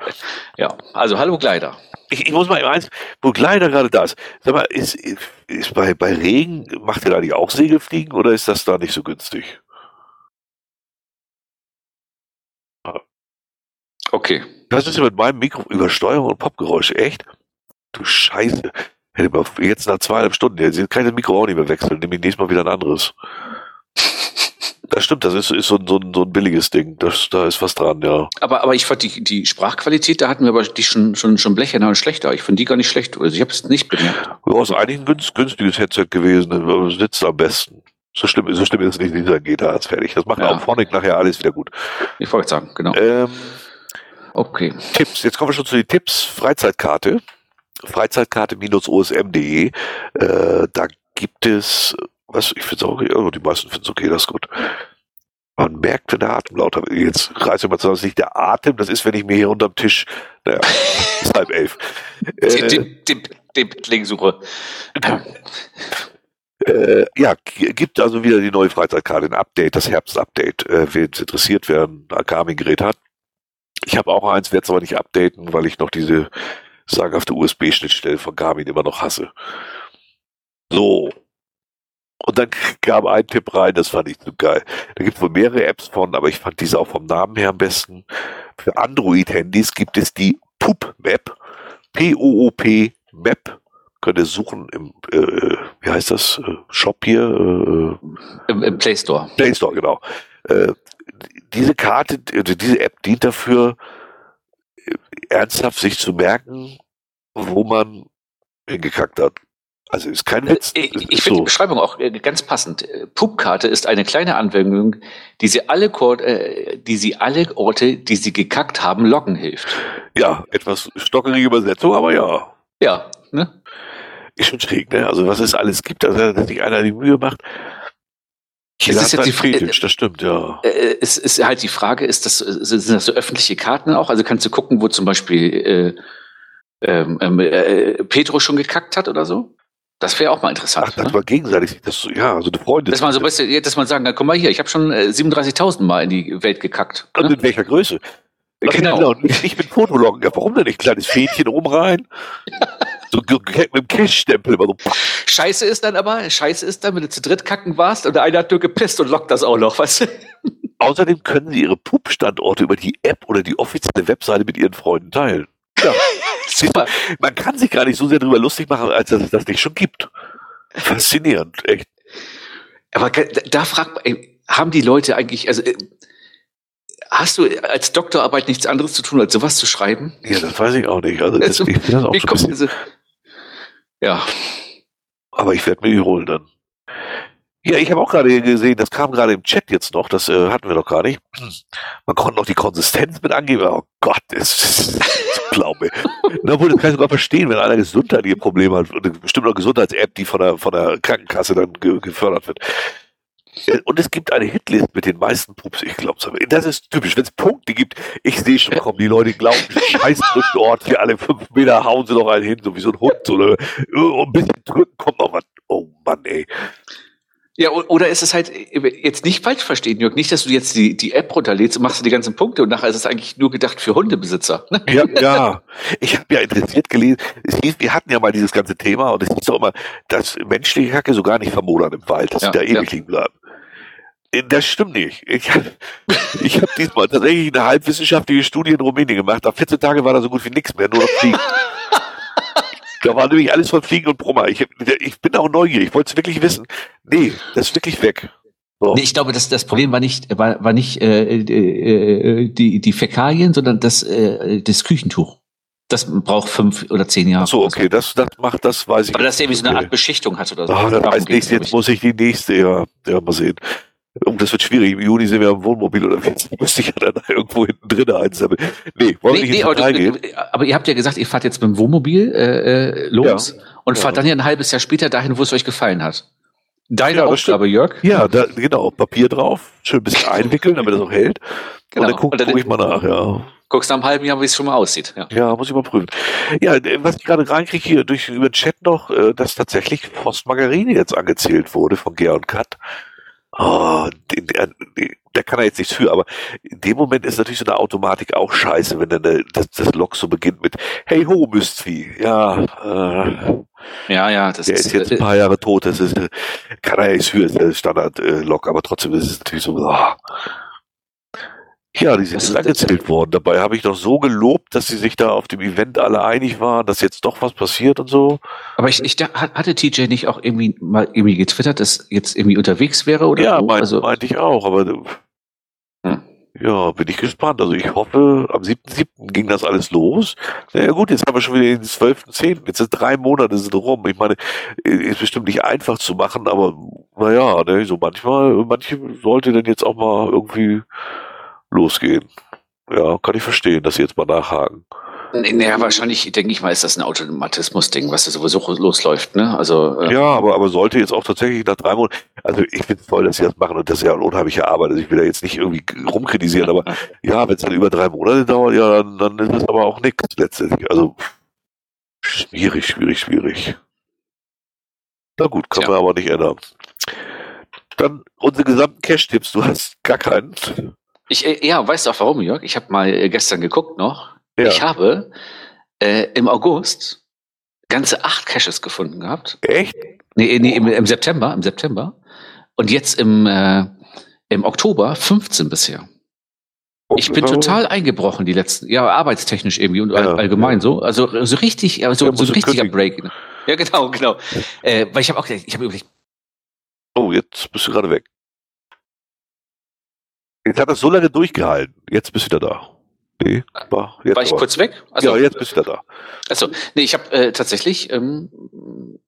Ja, also hallo Kleider. Ich, ich muss mal eins, wo Kleider gerade da ist. Sag mal, ist, ist bei, bei Regen, macht ihr da nicht auch Segelfliegen oder ist das da nicht so günstig? Okay. Was ist denn mit meinem Mikro Übersteuerung und Popgeräusche? Echt? Du Scheiße. Hätte man jetzt nach zweieinhalb Stunden, jetzt kann ich das Mikro auch nicht mehr wechseln, nehme ich nächstes Mal wieder ein anderes. Das stimmt, das ist, ist so, ein, so, so ein billiges Ding. Das, da ist was dran, ja. Aber, aber ich fand die, die Sprachqualität, da hatten wir aber die schon, schon, schon blechern und schlechter. Ich finde die gar nicht schlecht. Also ich habe es nicht bemerkt. Ja, ist eigentlich ein günstiges Headset gewesen. Sitzt am besten. So schlimm, so schlimm ist es nicht, dieser geht da ist fertig. Das macht ja. auch vorne nachher alles wieder gut. Ich wollte sagen, genau. Ähm, Okay. Tipps. Jetzt kommen wir schon zu den Tipps. Freizeitkarte. Freizeitkarte-osm.de. Äh, da gibt es, was, ich finde es auch, ja, die meisten finden es okay, das ist gut. Man merkt, wenn der Atem lauter wird. Jetzt reißt mal zusammen, das ist nicht der Atem, das ist, wenn ich mir hier unterm Tisch, naja, ist <laughs> halb elf. Äh, den, den, den Link suche. Äh, ja, gibt also wieder die neue Freizeitkarte, ein Update, das Herbstupdate. Äh, wen es interessiert, wer ein Garmin-Gerät hat, ich habe auch eins, werde es aber nicht updaten, weil ich noch diese sagenhafte USB-Schnittstelle von Garmin immer noch hasse. So. Und dann kam ein Tipp rein, das fand ich so geil. Da gibt es wohl mehrere Apps von, aber ich fand diese auch vom Namen her am besten. Für Android-Handys gibt es die Poop Map. P-O-O-P Map. Könnt ihr suchen im, äh, wie heißt das, äh, Shop hier? Äh, Im, Im Play Store. Play Store, genau. Äh, diese Karte, also diese App dient dafür, ernsthaft sich zu merken, wo man hingekackt hat. Also ist kein Witz. Äh, ich, ich finde so. die Beschreibung auch äh, ganz passend. Pupkarte ist eine kleine Anwendung, die sie alle, die sie alle Orte, die sie gekackt haben, loggen hilft. Ja, etwas stockerige Übersetzung, aber ja. Ja, ne? Ist schon schräg, ne? Also was es alles gibt, dass sich einer die Mühe macht, es ist jetzt die Frage, das stimmt, ja. Äh, es ist halt die Frage, ist das, sind das so öffentliche Karten auch? Also kannst du gucken, wo zum Beispiel äh, ähm, ähm äh, Petro schon gekackt hat oder so? Das wäre auch mal interessant. Ach, das ne? war gegenseitig, das, ja, also die Freunde. Dass man so, du, dass man sagen kann, guck mal hier, ich habe schon äh, 37.000 Mal in die Welt gekackt. Und ne? in welcher Größe? Genau. genau. Ich bin Fotologgen. Ja, warum denn nicht? Kleines Fähnchen oben rein. <laughs> So mit dem Cash-Stempel so. Scheiße ist dann aber, scheiße ist dann, wenn du zu dritt kacken warst und der eine hat nur gepisst und lockt das auch noch, weißt du? Außerdem können sie ihre Pup-Standorte über die App oder die offizielle Webseite mit ihren Freunden teilen. Ja. Super. Man kann sich gar nicht so sehr darüber lustig machen, als dass es das nicht schon gibt. Faszinierend, echt. Aber da fragt man, haben die Leute eigentlich, also äh, Hast du als Doktorarbeit nichts anderes zu tun, als sowas zu schreiben? Ja, das weiß ich auch nicht. Also, das, also, ich das auch so diese, ja. Aber ich werde mir die holen dann. Ja, ich habe auch gerade gesehen, das kam gerade im Chat jetzt noch, das äh, hatten wir noch gar nicht. Man konnte noch die Konsistenz mit angeben. Oh Gott, das ist glaube. Na wohl, das kann ich sogar verstehen, wenn einer gesundheitliche Probleme hat und eine bestimmte Gesundheits-App, die von der, von der Krankenkasse dann ge gefördert wird. Und es gibt eine Hitlist mit den meisten Pups. Ich glaube, das ist typisch. Wenn es Punkte gibt, ich sehe schon kommen, die Leute glauben, scheiß drückt dort, für alle fünf Meter hauen sie noch einen hin, so wie so ein Hund. So, ne? ein bisschen drücken kommt noch was. Oh Mann, ey. Ja, oder ist es halt jetzt nicht falsch verstehen, Jörg, nicht, dass du jetzt die, die App runterlädst und machst du die ganzen Punkte und nachher ist es eigentlich nur gedacht für Hundebesitzer. Ne? Ja, ja. Ich habe ja interessiert gelesen, es hieß, wir hatten ja mal dieses ganze Thema und es hieß doch immer, dass menschliche Hacke so gar nicht vermodern im Wald, dass ja, sie da ewig ja. liegen bleiben. Äh, das stimmt nicht. Ich, <laughs> ich habe diesmal tatsächlich eine halbwissenschaftliche Studie in Rumänien gemacht. Nach 14 Tagen war da so gut wie nichts mehr, nur noch Fliegen. <laughs> Da war nämlich alles von Fliegen und Brummer. Ich, ich bin auch neugierig. Ich wollte es wirklich wissen. Nee, das ist wirklich weg. So. Nee, ich glaube, das, das Problem war nicht, war, war nicht äh, äh, die, die Fäkalien, sondern das, äh, das Küchentuch. Das braucht fünf oder zehn Jahre. Ach so, okay, das, das macht, das weiß ich. Aber das irgendwie so eine Art Beschichtung hat oder so. Ah, das heißt nichts, jetzt muss ich die nächste, ja, ja, mal sehen. Und das wird schwierig. Im Juni sind wir am Wohnmobil oder wie <laughs> müsste ich ja dann irgendwo hinten drin einsammeln. Nee, wollen nee, wir nicht nee, aber, du, aber ihr habt ja gesagt, ihr fahrt jetzt mit dem Wohnmobil äh, äh los ja, und ja. fahrt dann ja ein halbes Jahr später dahin, wo es euch gefallen hat. Deine ja, Aufgabe, Jörg? Ja, da, genau, Papier drauf, schön ein bisschen einwickeln, damit es auch hält. Genau. Und dann gucke guck ich mal nach, ja. Guckst nach einem halben Jahr, wie es schon mal aussieht. Ja, ja muss ich mal prüfen. Ja, was ich gerade reinkriege hier durch über den Chat noch, äh, dass tatsächlich Postmargarine jetzt angezählt wurde von Ger und Kat oh, der, der kann er jetzt nichts für, aber in dem Moment ist natürlich so eine Automatik auch scheiße, wenn dann eine, das, das Log so beginnt mit Hey ho, Mystery. Ja, äh, ja, ja, das der ist, ist jetzt ein paar Jahre tot, das ist, kann er nichts für, das ist der Standard-Log, aber trotzdem ist es natürlich so, oh, ja, die sind jetzt angezählt worden. Dabei habe ich doch so gelobt, dass sie sich da auf dem Event alle einig waren, dass jetzt doch was passiert und so. Aber ich, ich hatte TJ nicht auch irgendwie mal irgendwie getwittert, dass jetzt irgendwie unterwegs wäre oder? Ja, mein, also, meinte ich auch, aber hm. ja, bin ich gespannt. Also ich hoffe, am 7.7. ging das alles los. Ja gut, jetzt haben wir schon wieder den 12.10. Jetzt sind drei Monate sind rum. Ich meine, ist bestimmt nicht einfach zu machen, aber naja, ne, so manchmal, manche sollte denn jetzt auch mal irgendwie losgehen. Ja, kann ich verstehen, dass sie jetzt mal nachhaken. Naja, wahrscheinlich, denke ich mal, ist das ein Automatismus-Ding, was da sowieso losläuft, ne? Also, äh ja, aber, aber sollte jetzt auch tatsächlich nach drei Monaten, also ich finde es toll, dass sie das machen und das ist ja eine unheimliche Arbeit. Also ich will da jetzt nicht irgendwie rumkritisieren, aber <laughs> ja, wenn es dann über drei Monate dauert, ja, dann, dann ist es aber auch nichts letztendlich. Also schwierig, schwierig, schwierig. Na gut, kann ja. man aber nicht ändern. Dann unsere gesamten Cash-Tipps, du hast gar keinen. Ich, äh, ja, weißt du auch warum, Jörg? Ich habe mal äh, gestern geguckt noch. Ja. Ich habe äh, im August ganze acht Caches gefunden gehabt. Echt? Nee, nee im, im September, im September. Und jetzt im, äh, im Oktober 15 bisher. Ich bin total eingebrochen die letzten, ja, arbeitstechnisch irgendwie und ja, allgemein ja. so. Also so richtig, ja, so, so ein richtiger Break. Ja, genau, genau. Äh, weil ich habe auch ich habe überlegt. Oh, jetzt bist du gerade weg. Jetzt hat er so lange durchgehalten. Jetzt bist du wieder da. Nee, war, jetzt war ich aber. kurz weg? Also, ja, jetzt bist du wieder da. Also, nee, ich habe äh, tatsächlich ähm,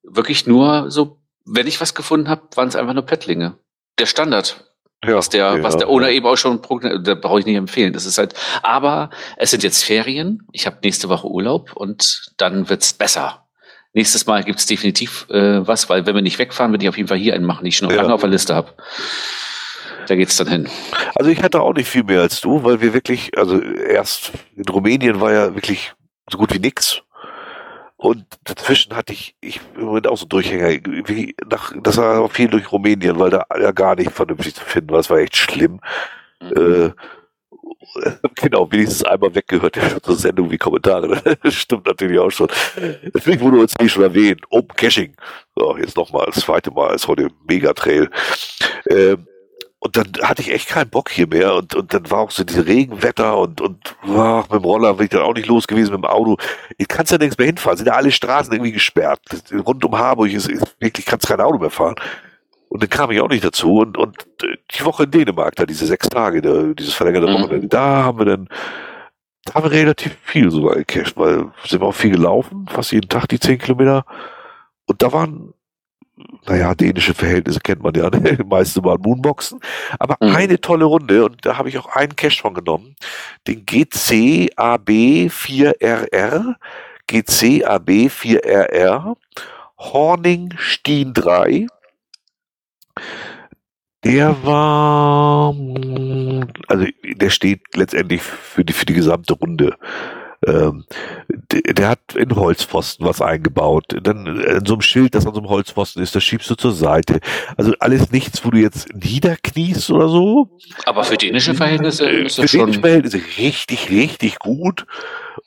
wirklich nur so, wenn ich was gefunden habe, waren es einfach nur Pettlinge. Der Standard. Ja, was der, ja, was der Owner ja. eben auch schon, da brauche ich nicht empfehlen. Das ist halt, aber es sind jetzt Ferien. Ich habe nächste Woche Urlaub und dann wird's besser. Nächstes Mal gibt's definitiv äh, was, weil wenn wir nicht wegfahren, würde ich auf jeden Fall hier einen machen, die ich schon noch lange auf der Liste habe. Da geht's dann hin. Also ich hatte auch nicht viel mehr als du, weil wir wirklich, also erst in Rumänien war ja wirklich so gut wie nix. Und dazwischen hatte ich, ich im Moment auch so Durchhänger. Wie nach, das war auch viel durch Rumänien, weil da ja gar nicht vernünftig zu finden war. Es war echt schlimm. Mhm. Äh, <laughs> genau, wenigstens einmal weggehört, ja, so Sendung wie Kommentare. <laughs> Das stimmt natürlich auch schon. Deswegen wurde uns nicht schon erwähnt. Open Caching. So, jetzt nochmal, das zweite Mal ist heute Megatrail. Ähm, und dann hatte ich echt keinen Bock hier mehr und, und dann war auch so diese Regenwetter und, und ach, mit dem Roller bin ich dann auch nicht los gewesen, mit dem Auto. Ich kannst ja nirgends mehr hinfahren, sind ja alle Straßen irgendwie gesperrt. Rund um Harburg ist, ist wirklich, kannst kein Auto mehr fahren. Und dann kam ich auch nicht dazu und, und die Woche in Dänemark, da diese sechs Tage, da, dieses verlängerte mhm. Wochenende, da haben wir dann, da haben wir relativ viel sogar gecached, weil sind wir auch viel gelaufen, fast jeden Tag die zehn Kilometer. Und da waren naja, dänische Verhältnisse kennt man ja, ne? <laughs> meiste mal Moonboxen. Aber mhm. eine tolle Runde und da habe ich auch einen Cash von genommen. Den GCAB4RR, GCAB4RR, Horning Steen 3. Der war, also der steht letztendlich für die, für die gesamte Runde. Ähm, der, der, hat in Holzpfosten was eingebaut. Dann äh, in so einem Schild, das an so einem Holzpfosten ist, das schiebst du zur Seite. Also alles nichts, wo du jetzt niederkniest oder so. Aber für dänische Verhältnisse äh, ist das für schon... dänische Verhältnisse richtig, richtig gut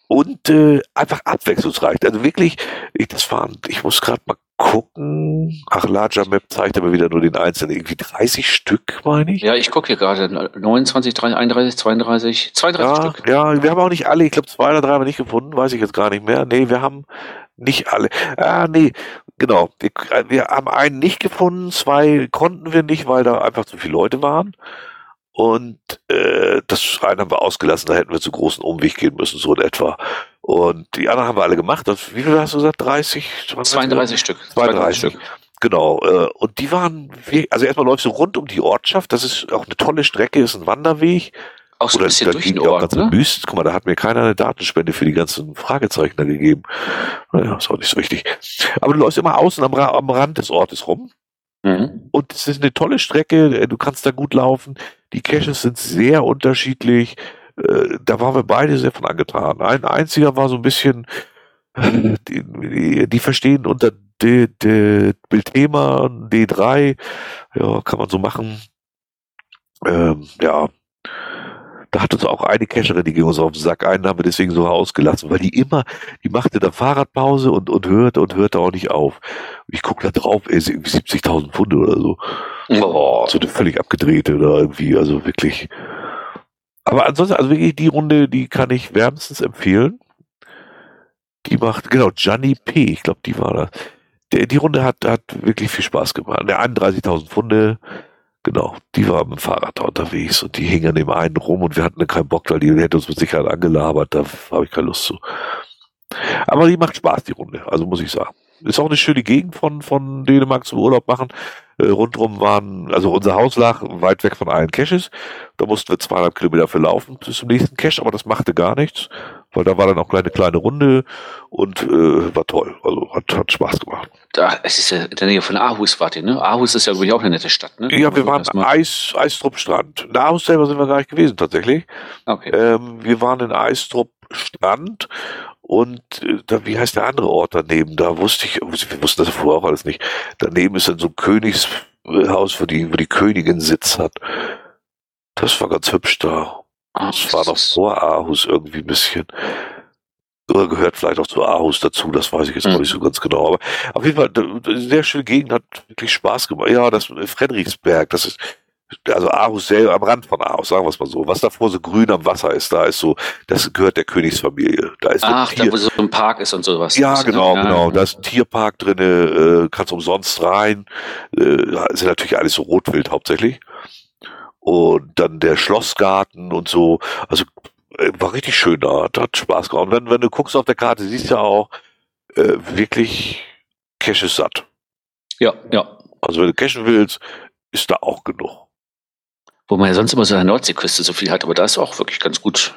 und äh, einfach abwechslungsreich. Also wirklich, ich, das waren, ich muss gerade mal gucken. Ach, Larger Map zeigt aber wieder nur den einzelnen. Irgendwie 30 Stück, meine ich. Ja, ich gucke hier gerade. 29, 31, 32, 32 ja, Stück. Ja, wir haben auch nicht alle. Ich glaube, zwei oder drei haben wir nicht gefunden. Weiß ich jetzt gar nicht mehr. Nee, wir haben nicht alle. Ah, nee, genau. Wir, wir haben einen nicht gefunden. Zwei konnten wir nicht, weil da einfach zu viele Leute waren. Und äh, das eine haben wir ausgelassen, da hätten wir zu großen Umweg gehen müssen, so in etwa. Und die anderen haben wir alle gemacht. Das, wie viel hast du gesagt? 30? 32 Stück. 32 Stück. Genau. Äh, und die waren, also erstmal läufst du rund um die Ortschaft. Das ist auch eine tolle Strecke, ist ein Wanderweg. Auch so ein bisschen durch den Ort, ne? Büst. Guck mal, da hat mir keiner eine Datenspende für die ganzen Fragezeichen da gegeben. Naja, ist auch nicht so wichtig. Aber du läufst immer außen am, am Rand des Ortes rum. Mhm. Und es ist eine tolle Strecke, du kannst da gut laufen. Die Caches sind sehr unterschiedlich. Äh, da waren wir beide sehr von angetan. Ein einziger war so ein bisschen, äh, die, die, die verstehen unter Bildthema D3, ja, kann man so machen. Ähm, ja, da hat uns auch eine Cacherin, die ging uns auf den Sack ein, haben wir deswegen so ausgelassen, weil die immer, die machte da Fahrradpause und, und hörte und hörte auch nicht auf. Und ich gucke da drauf, ey, ist irgendwie 70.000 Pfunde oder so. Oh. So eine völlig abgedrehte oder irgendwie, also wirklich. Aber ansonsten, also wirklich die Runde, die kann ich wärmstens empfehlen. Die macht, genau, Gianni P., ich glaube, die war das. Der, die Runde hat, hat wirklich viel Spaß gemacht. Der 31.000 Pfunde, Genau, die war mit dem Fahrrad da unterwegs und die hingen an dem einen rum und wir hatten keinen Bock, weil die hätte uns mit Sicherheit angelabert, da habe ich keine Lust zu. Aber die macht Spaß, die Runde, also muss ich sagen. Ist auch eine schöne Gegend von, von Dänemark zum Urlaub machen. Äh, rundrum waren, also unser Haus lag weit weg von allen Caches. Da mussten wir zweieinhalb Kilometer für laufen bis zum nächsten Cache, aber das machte gar nichts, weil da war dann auch eine kleine Runde und äh, war toll. Also hat, hat Spaß gemacht. Da, es ist ja in der Nähe von Aarhus wart ihr, ne? Aarhus ist ja wirklich auch eine nette Stadt, ne? Ja, wir waren am Eis, Eistrup Strand. In Aarhus selber sind wir gar nicht gewesen, tatsächlich. Okay. Ähm, wir waren in Eistrup Strand und äh, da, wie heißt der andere Ort daneben? Da wusste ich, wir wussten das vorher auch alles nicht. Daneben ist dann so ein Königshaus, wo die, wo die Königin Sitz hat. Das war ganz hübsch da. Das war noch vor Aarhus irgendwie ein bisschen. Oder gehört vielleicht auch zu Aarhus dazu, das weiß ich jetzt mhm. nicht so ganz genau. Aber auf jeden Fall, eine sehr schöne Gegend, hat wirklich Spaß gemacht. Ja, das Friedrichsberg, das ist, also Aarhus selber am Rand von Aarhus, sagen wir es mal so. Was davor so grün am Wasser ist, da ist so, das gehört der Königsfamilie. Da ist Ach, da wo so ein Park ist und sowas. Ja, genau, ja. genau. Da ist ein Tierpark drinne, äh, kannst umsonst rein. Äh, sind natürlich alles so Rotwild hauptsächlich. Und dann der Schlossgarten und so. Also äh, war richtig schön da, hat, hat Spaß gemacht. Und wenn, wenn du guckst auf der Karte, siehst du ja auch äh, wirklich Cash ist satt. Ja, ja. Also wenn du cashen willst, ist da auch genug. Wo man ja sonst immer so an der Nordseeküste so viel hat, aber da ist auch wirklich ganz gut.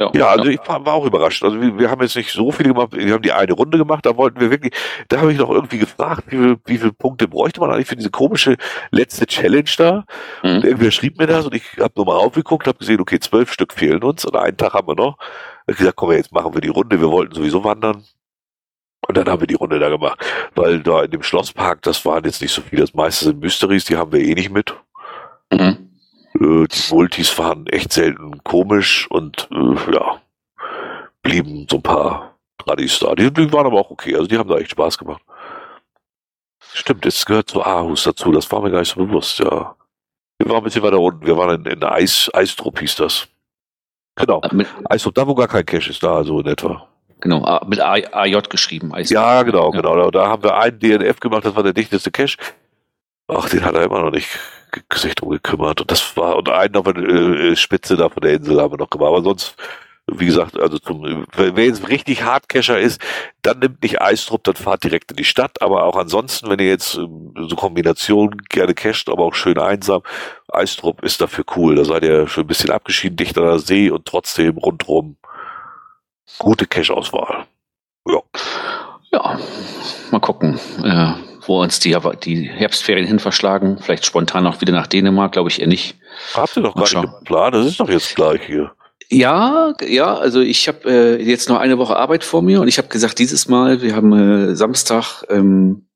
Ja, ja also ich war, war, auch überrascht. Also wir, wir, haben jetzt nicht so viele gemacht, wir haben die eine Runde gemacht, da wollten wir wirklich, da habe ich noch irgendwie gefragt, wie, viel, wie viele Punkte bräuchte man eigentlich für diese komische letzte Challenge da. Mhm. Und irgendwer schrieb mir das und ich habe nochmal aufgeguckt, habe gesehen, okay, zwölf Stück fehlen uns und einen Tag haben wir noch. Ich gesagt, komm, jetzt machen wir die Runde, wir wollten sowieso wandern. Und dann haben wir die Runde da gemacht. Weil da in dem Schlosspark, das waren jetzt nicht so viele, das meiste sind Mysteries, die haben wir eh nicht mit. Mhm. Äh, die Multis waren echt selten komisch und äh, ja, blieben so ein paar Tradis da. Die, die waren aber auch okay, also die haben da echt Spaß gemacht. Stimmt, es gehört zu Aarhus dazu, das war mir gar nicht so bewusst, ja. Wir waren ein bisschen weiter unten, wir waren in, in Eis, Eistrup hieß das. Genau, mit, Eistrup, da wo gar kein Cash ist, da so in etwa. Genau, mit AJ geschrieben. Eistrup. Ja, genau, ja. genau. Da haben wir einen DNF gemacht, das war der dichteste Cache. Ach, den hat er immer noch nicht sich drum gekümmert. Und das war, und einen auf der äh, Spitze da von der Insel haben wir noch gemacht. Aber sonst wie gesagt, also zum, wer jetzt richtig Hardcacher ist, dann nimmt nicht Eistrup, dann fahrt direkt in die Stadt. Aber auch ansonsten, wenn ihr jetzt ähm, so Kombination gerne casht, aber auch schön einsam, Eistrup ist dafür cool. Da seid ihr schon ein bisschen abgeschieden, dichter an der See und trotzdem rundrum gute Cache-Auswahl. Ja. Ja, mal gucken. Äh, wo uns die, die Herbstferien hin verschlagen. Vielleicht spontan auch wieder nach Dänemark, glaube ich eher nicht. Habt ihr doch gar nicht Plan, das ist doch jetzt gleich hier. Ja, ja, also ich habe äh, jetzt noch eine Woche Arbeit vor mir und ich habe gesagt, dieses Mal, wir haben äh, Samstag, ähm,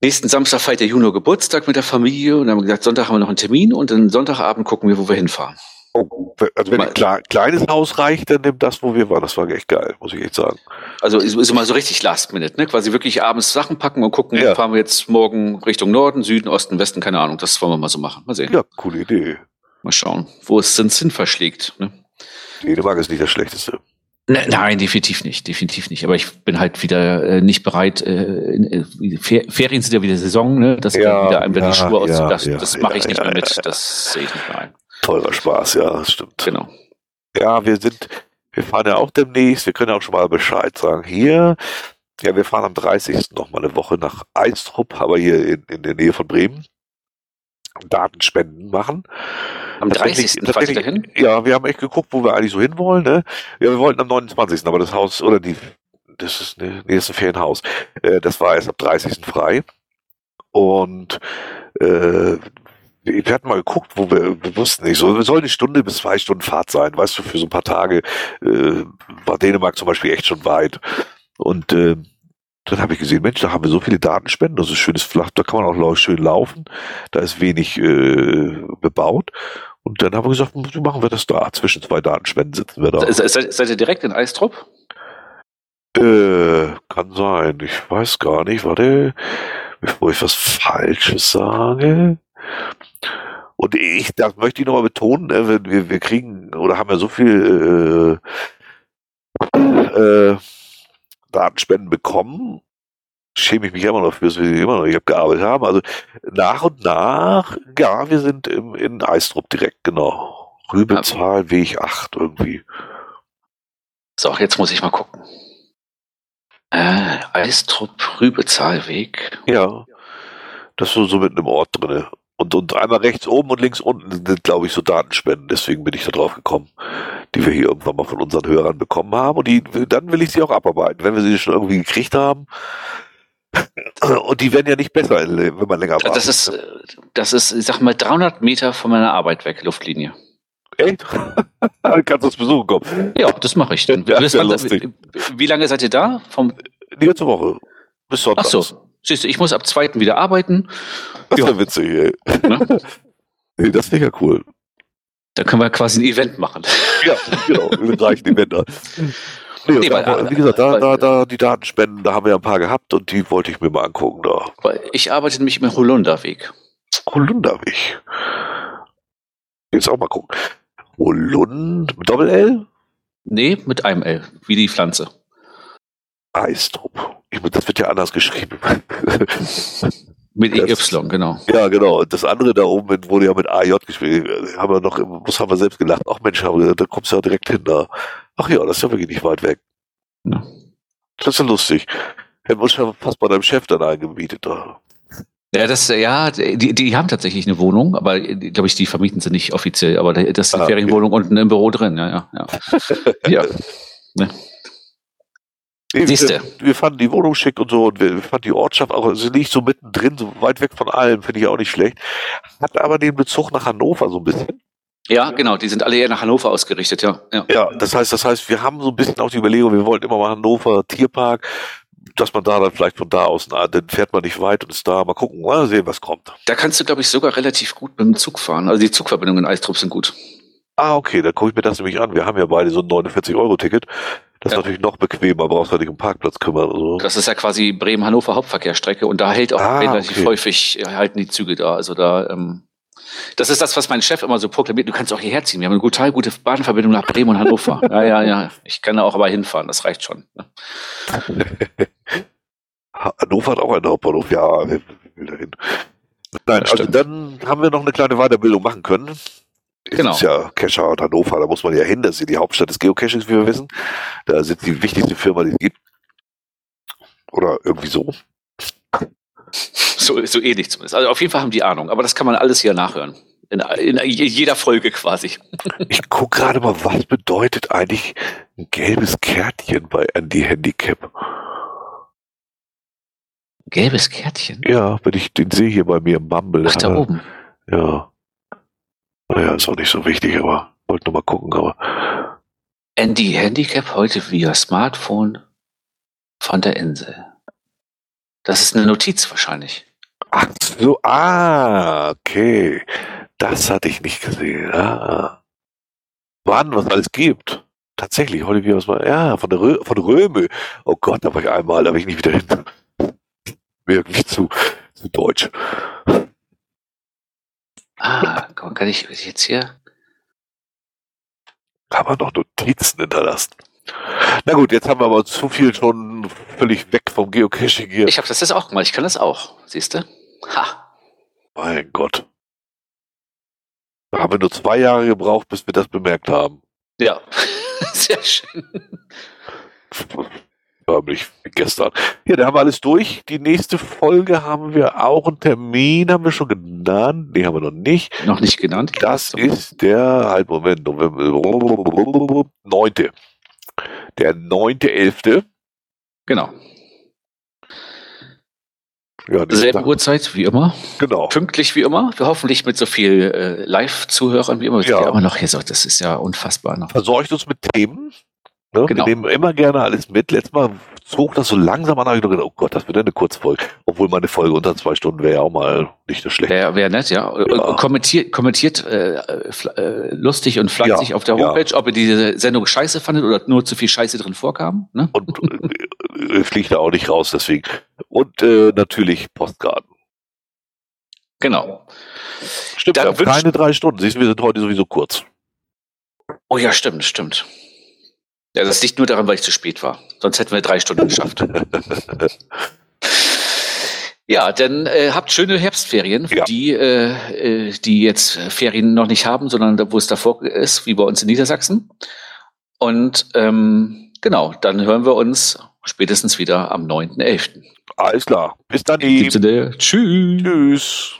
nächsten Samstag feiert der Juno Geburtstag mit der Familie und dann haben wir gesagt, Sonntag haben wir noch einen Termin und dann Sonntagabend gucken wir, wo wir hinfahren. Oh, also wenn ein kle kleines Haus reicht, dann nimm das, wo wir waren. Das war echt geil, muss ich echt sagen. Also ist, ist immer so richtig Last Minute, ne? Quasi wirklich abends Sachen packen und gucken, ja. fahren wir jetzt morgen Richtung Norden, Süden, Osten, Westen, keine Ahnung. Das wollen wir mal so machen. Mal sehen. Ja, coole Idee. Mal schauen, wo es den Sinn verschlägt. Ne? Dänemark ist nicht das Schlechteste. Ne, nein, definitiv nicht, definitiv nicht. Aber ich bin halt wieder äh, nicht bereit. Äh, äh, Ferien sind ja wieder Saison, ne? Das ja, wieder einem ja, die Schuhe ja, aus. Das, ja, das mache ich nicht mehr mit. Das sehe ich nicht mehr ein. Teurer Spaß, ja, das stimmt. Genau. Ja, wir sind, wir fahren ja auch demnächst, wir können auch schon mal Bescheid sagen. Hier, ja, wir fahren am 30. noch mal eine Woche nach Eistrup, aber hier in, in der Nähe von Bremen. Datenspenden machen. Am 30. Tatsächlich, dahin? Ja, wir haben echt geguckt, wo wir eigentlich so hinwollen. Ne? Ja, wir wollten am 29. Aber das Haus, oder die, das ist, ne, nee, das ist ein Ferienhaus. Äh, das war erst am 30. frei. Und äh, wir hatten mal geguckt, wo wir, wir wussten nicht, so, soll eine Stunde bis zwei Stunden Fahrt sein, weißt du, für so ein paar Tage äh, war Dänemark zum Beispiel echt schon weit. Und äh, dann habe ich gesehen, Mensch, da haben wir so viele Datenspenden, das ist schönes Flach, da kann man auch schön laufen, da ist wenig äh, bebaut. Und dann haben wir gesagt, wie machen wir das da? Zwischen zwei Datenspenden sitzen wir da. Seid, seid ihr direkt in Eistrup? Äh, kann sein. Ich weiß gar nicht. Warte, bevor ich was Falsches sage. Und ich, das möchte ich nochmal betonen, ne, wir, wir kriegen oder haben ja so viel äh, äh, Datenspenden bekommen. Schäme ich mich immer noch für, dass wir immer noch nicht abgearbeitet haben. Also nach und nach, ja, wir sind im, in Eistrup direkt, genau. Rübezahl, Weg 8 irgendwie. So, jetzt muss ich mal gucken. Äh, Eistrup, Rübezahlweg. Ja. Das ist so, so mitten im Ort drinne. Und, und einmal rechts oben und links unten sind, glaube ich, so Datenspenden. Deswegen bin ich da drauf gekommen, die wir hier irgendwann mal von unseren Hörern bekommen haben. Und die, dann will ich sie auch abarbeiten, wenn wir sie schon irgendwie gekriegt haben. Und die werden ja nicht besser, wenn man länger wartet. Das ist, das ist, ich sag mal, 300 Meter von meiner Arbeit weg, Luftlinie. Echt? <laughs> Kannst du uns besuchen kommen? Ja, das mache ich dann. Ja, wie, wie lange seid ihr da? Vom die ganze Woche. Bis Sonntag. Ach so. Siehst du, ich muss ab zweiten wieder arbeiten. Das ist ja witzig, ey. Ne? <laughs> nee, das wäre ja cool. Da können wir quasi ein Event machen. Ja, genau. Wir reichen Event an. Nee, nee, weil, aber, wie gesagt, da, weil, da, da, die Datenspenden, da haben wir ein paar gehabt und die wollte ich mir mal angucken da. Weil ich arbeite nämlich im Holunderweg. Holunderweg. Jetzt auch mal gucken. Holund mit Doppel-L? Nee, mit einem L, wie die Pflanze. Eistrup. Ich, das wird ja anders geschrieben. <laughs> Mit EY, genau. Ja, genau. Das andere da oben wurde ja mit AJ geschrieben. Haben wir noch, was haben wir selbst gelacht? Ach Mensch, haben da kommst du ja direkt hin da. Ach ja, das ist ja wirklich nicht weit weg. Ja. Das ist ja lustig. Hätten wir uns ja fast bei deinem Chef dann eingebietet da. Ja, das, ja, die, die haben tatsächlich eine Wohnung, aber glaube ich, die vermieten sie nicht offiziell, aber das ist eine ah, Ferienwohnung okay. und ein Büro drin, ja, ja, ja. <laughs> ja. <laughs> Ne? Siehste. Wir, wir fanden die Wohnung schick und so und wir, wir fanden die Ortschaft auch, sie liegt so mittendrin, so weit weg von allem, finde ich auch nicht schlecht. Hat aber den Bezug nach Hannover so ein bisschen. Ja, genau, die sind alle eher nach Hannover ausgerichtet, ja. Ja, ja das heißt, das heißt, wir haben so ein bisschen auch die Überlegung, wir wollten immer mal Hannover Tierpark, dass man da dann vielleicht von da aus, na, dann fährt man nicht weit und ist da, mal gucken, mal sehen, was kommt. Da kannst du, glaube ich, sogar relativ gut mit dem Zug fahren. Also die Zugverbindungen in Eistrup sind gut. Ah, okay, dann gucke ich mir das nämlich an. Wir haben ja beide so ein 49-Euro-Ticket. Das ja. ist natürlich noch bequemer, brauchst halt nicht um Parkplatz kümmern. Oder so. Das ist ja quasi Bremen-Hannover Hauptverkehrsstrecke und da hält auch ah, relativ okay. häufig äh, halten die Züge da. Also da, ähm, das ist das, was mein Chef immer so proklamiert. Du kannst auch hierher ziehen. Wir haben eine total gute Bahnverbindung nach Bremen und Hannover. <laughs> ja, ja, ja. Ich kann da auch aber hinfahren. Das reicht schon. Ne? Hannover hat auch einen Hauptbahnhof. Ja, will dahin? Nein, also dann haben wir noch eine kleine Weiterbildung machen können genau. ist ja Cacher und Hannover, da muss man ja hin, das ist ja die Hauptstadt des Geocachings, wie wir wissen. Da sind die wichtigste Firma, die es gibt. Oder irgendwie so. So, so ähnlich zumindest. Also auf jeden Fall haben die Ahnung, aber das kann man alles hier nachhören. In, in jeder Folge quasi. <laughs> Ich gucke gerade mal, was bedeutet eigentlich ein gelbes Kärtchen bei Andy Handicap? Gelbes Kärtchen? Ja, wenn ich den sehe hier bei mir im Mumble. Ach, da oben. Ja. Naja, ist auch nicht so wichtig, aber wollte nur mal gucken, aber. Andy Handicap heute via Smartphone von der Insel. Das ist eine Notiz wahrscheinlich. Ach so, ah, okay. Das hatte ich nicht gesehen. Ah. Wann, was alles gibt. Tatsächlich, heute wie was mal, ja, von der Rö von Röme. Oh Gott, da war ich einmal, da bin ich nicht wieder hin. Irgendwie zu, zu deutsch. Ah, kann ich jetzt hier? Kann man noch Notizen hinterlassen. Na gut, jetzt haben wir aber zu viel schon völlig weg vom Geocaching hier. Ich habe das jetzt auch gemacht, ich kann das auch, siehst du? Ha. Mein Gott. Da haben wir nur zwei Jahre gebraucht, bis wir das bemerkt haben. Ja, <laughs> sehr schön. <laughs> Förmlich gestern. Ja, da haben wir alles durch. Die nächste Folge haben wir auch einen Termin, haben wir schon genannt. Nee, haben wir noch nicht. Noch nicht genannt. Das ist der, halt Moment, November, neunte. Der neunte, elfte. Genau. Ja, Selbe Uhrzeit wie immer. Genau. Pünktlich wie immer. Hoffentlich mit so viel äh, Live-Zuhörern wie immer. Ja. Aber noch hier so, das ist ja unfassbar. Noch. Versorgt uns mit Themen. Ne? Genau. Wir nehmen immer gerne alles mit. Letztes Mal zog das so langsam an, habe ich gedacht, oh Gott, das wird eine Kurzfolge. Obwohl meine Folge unter zwei Stunden wäre ja auch mal nicht so schlecht. Wäre wär nett, ja. ja. Kommentiert, kommentiert äh, äh, lustig und fleißig ja, auf der Homepage, ja. ob ihr diese Sendung scheiße fandet oder nur zu viel Scheiße drin vorkam. Ne? Und äh, <laughs> fliegt da auch nicht raus, deswegen. Und äh, natürlich Postkarten. Genau. Stimmt, Dann haben keine drei Stunden. Siehst du, wir sind heute sowieso kurz. Oh ja, stimmt, stimmt. Ja, das liegt nur daran, weil ich zu spät war. Sonst hätten wir drei Stunden geschafft. <laughs> ja, dann äh, habt schöne Herbstferien, ja. die, äh, äh, die jetzt Ferien noch nicht haben, sondern wo es davor ist, wie bei uns in Niedersachsen. Und ähm, genau, dann hören wir uns spätestens wieder am 9.11. Alles klar. Bis dann. Tschüss. Tschüss.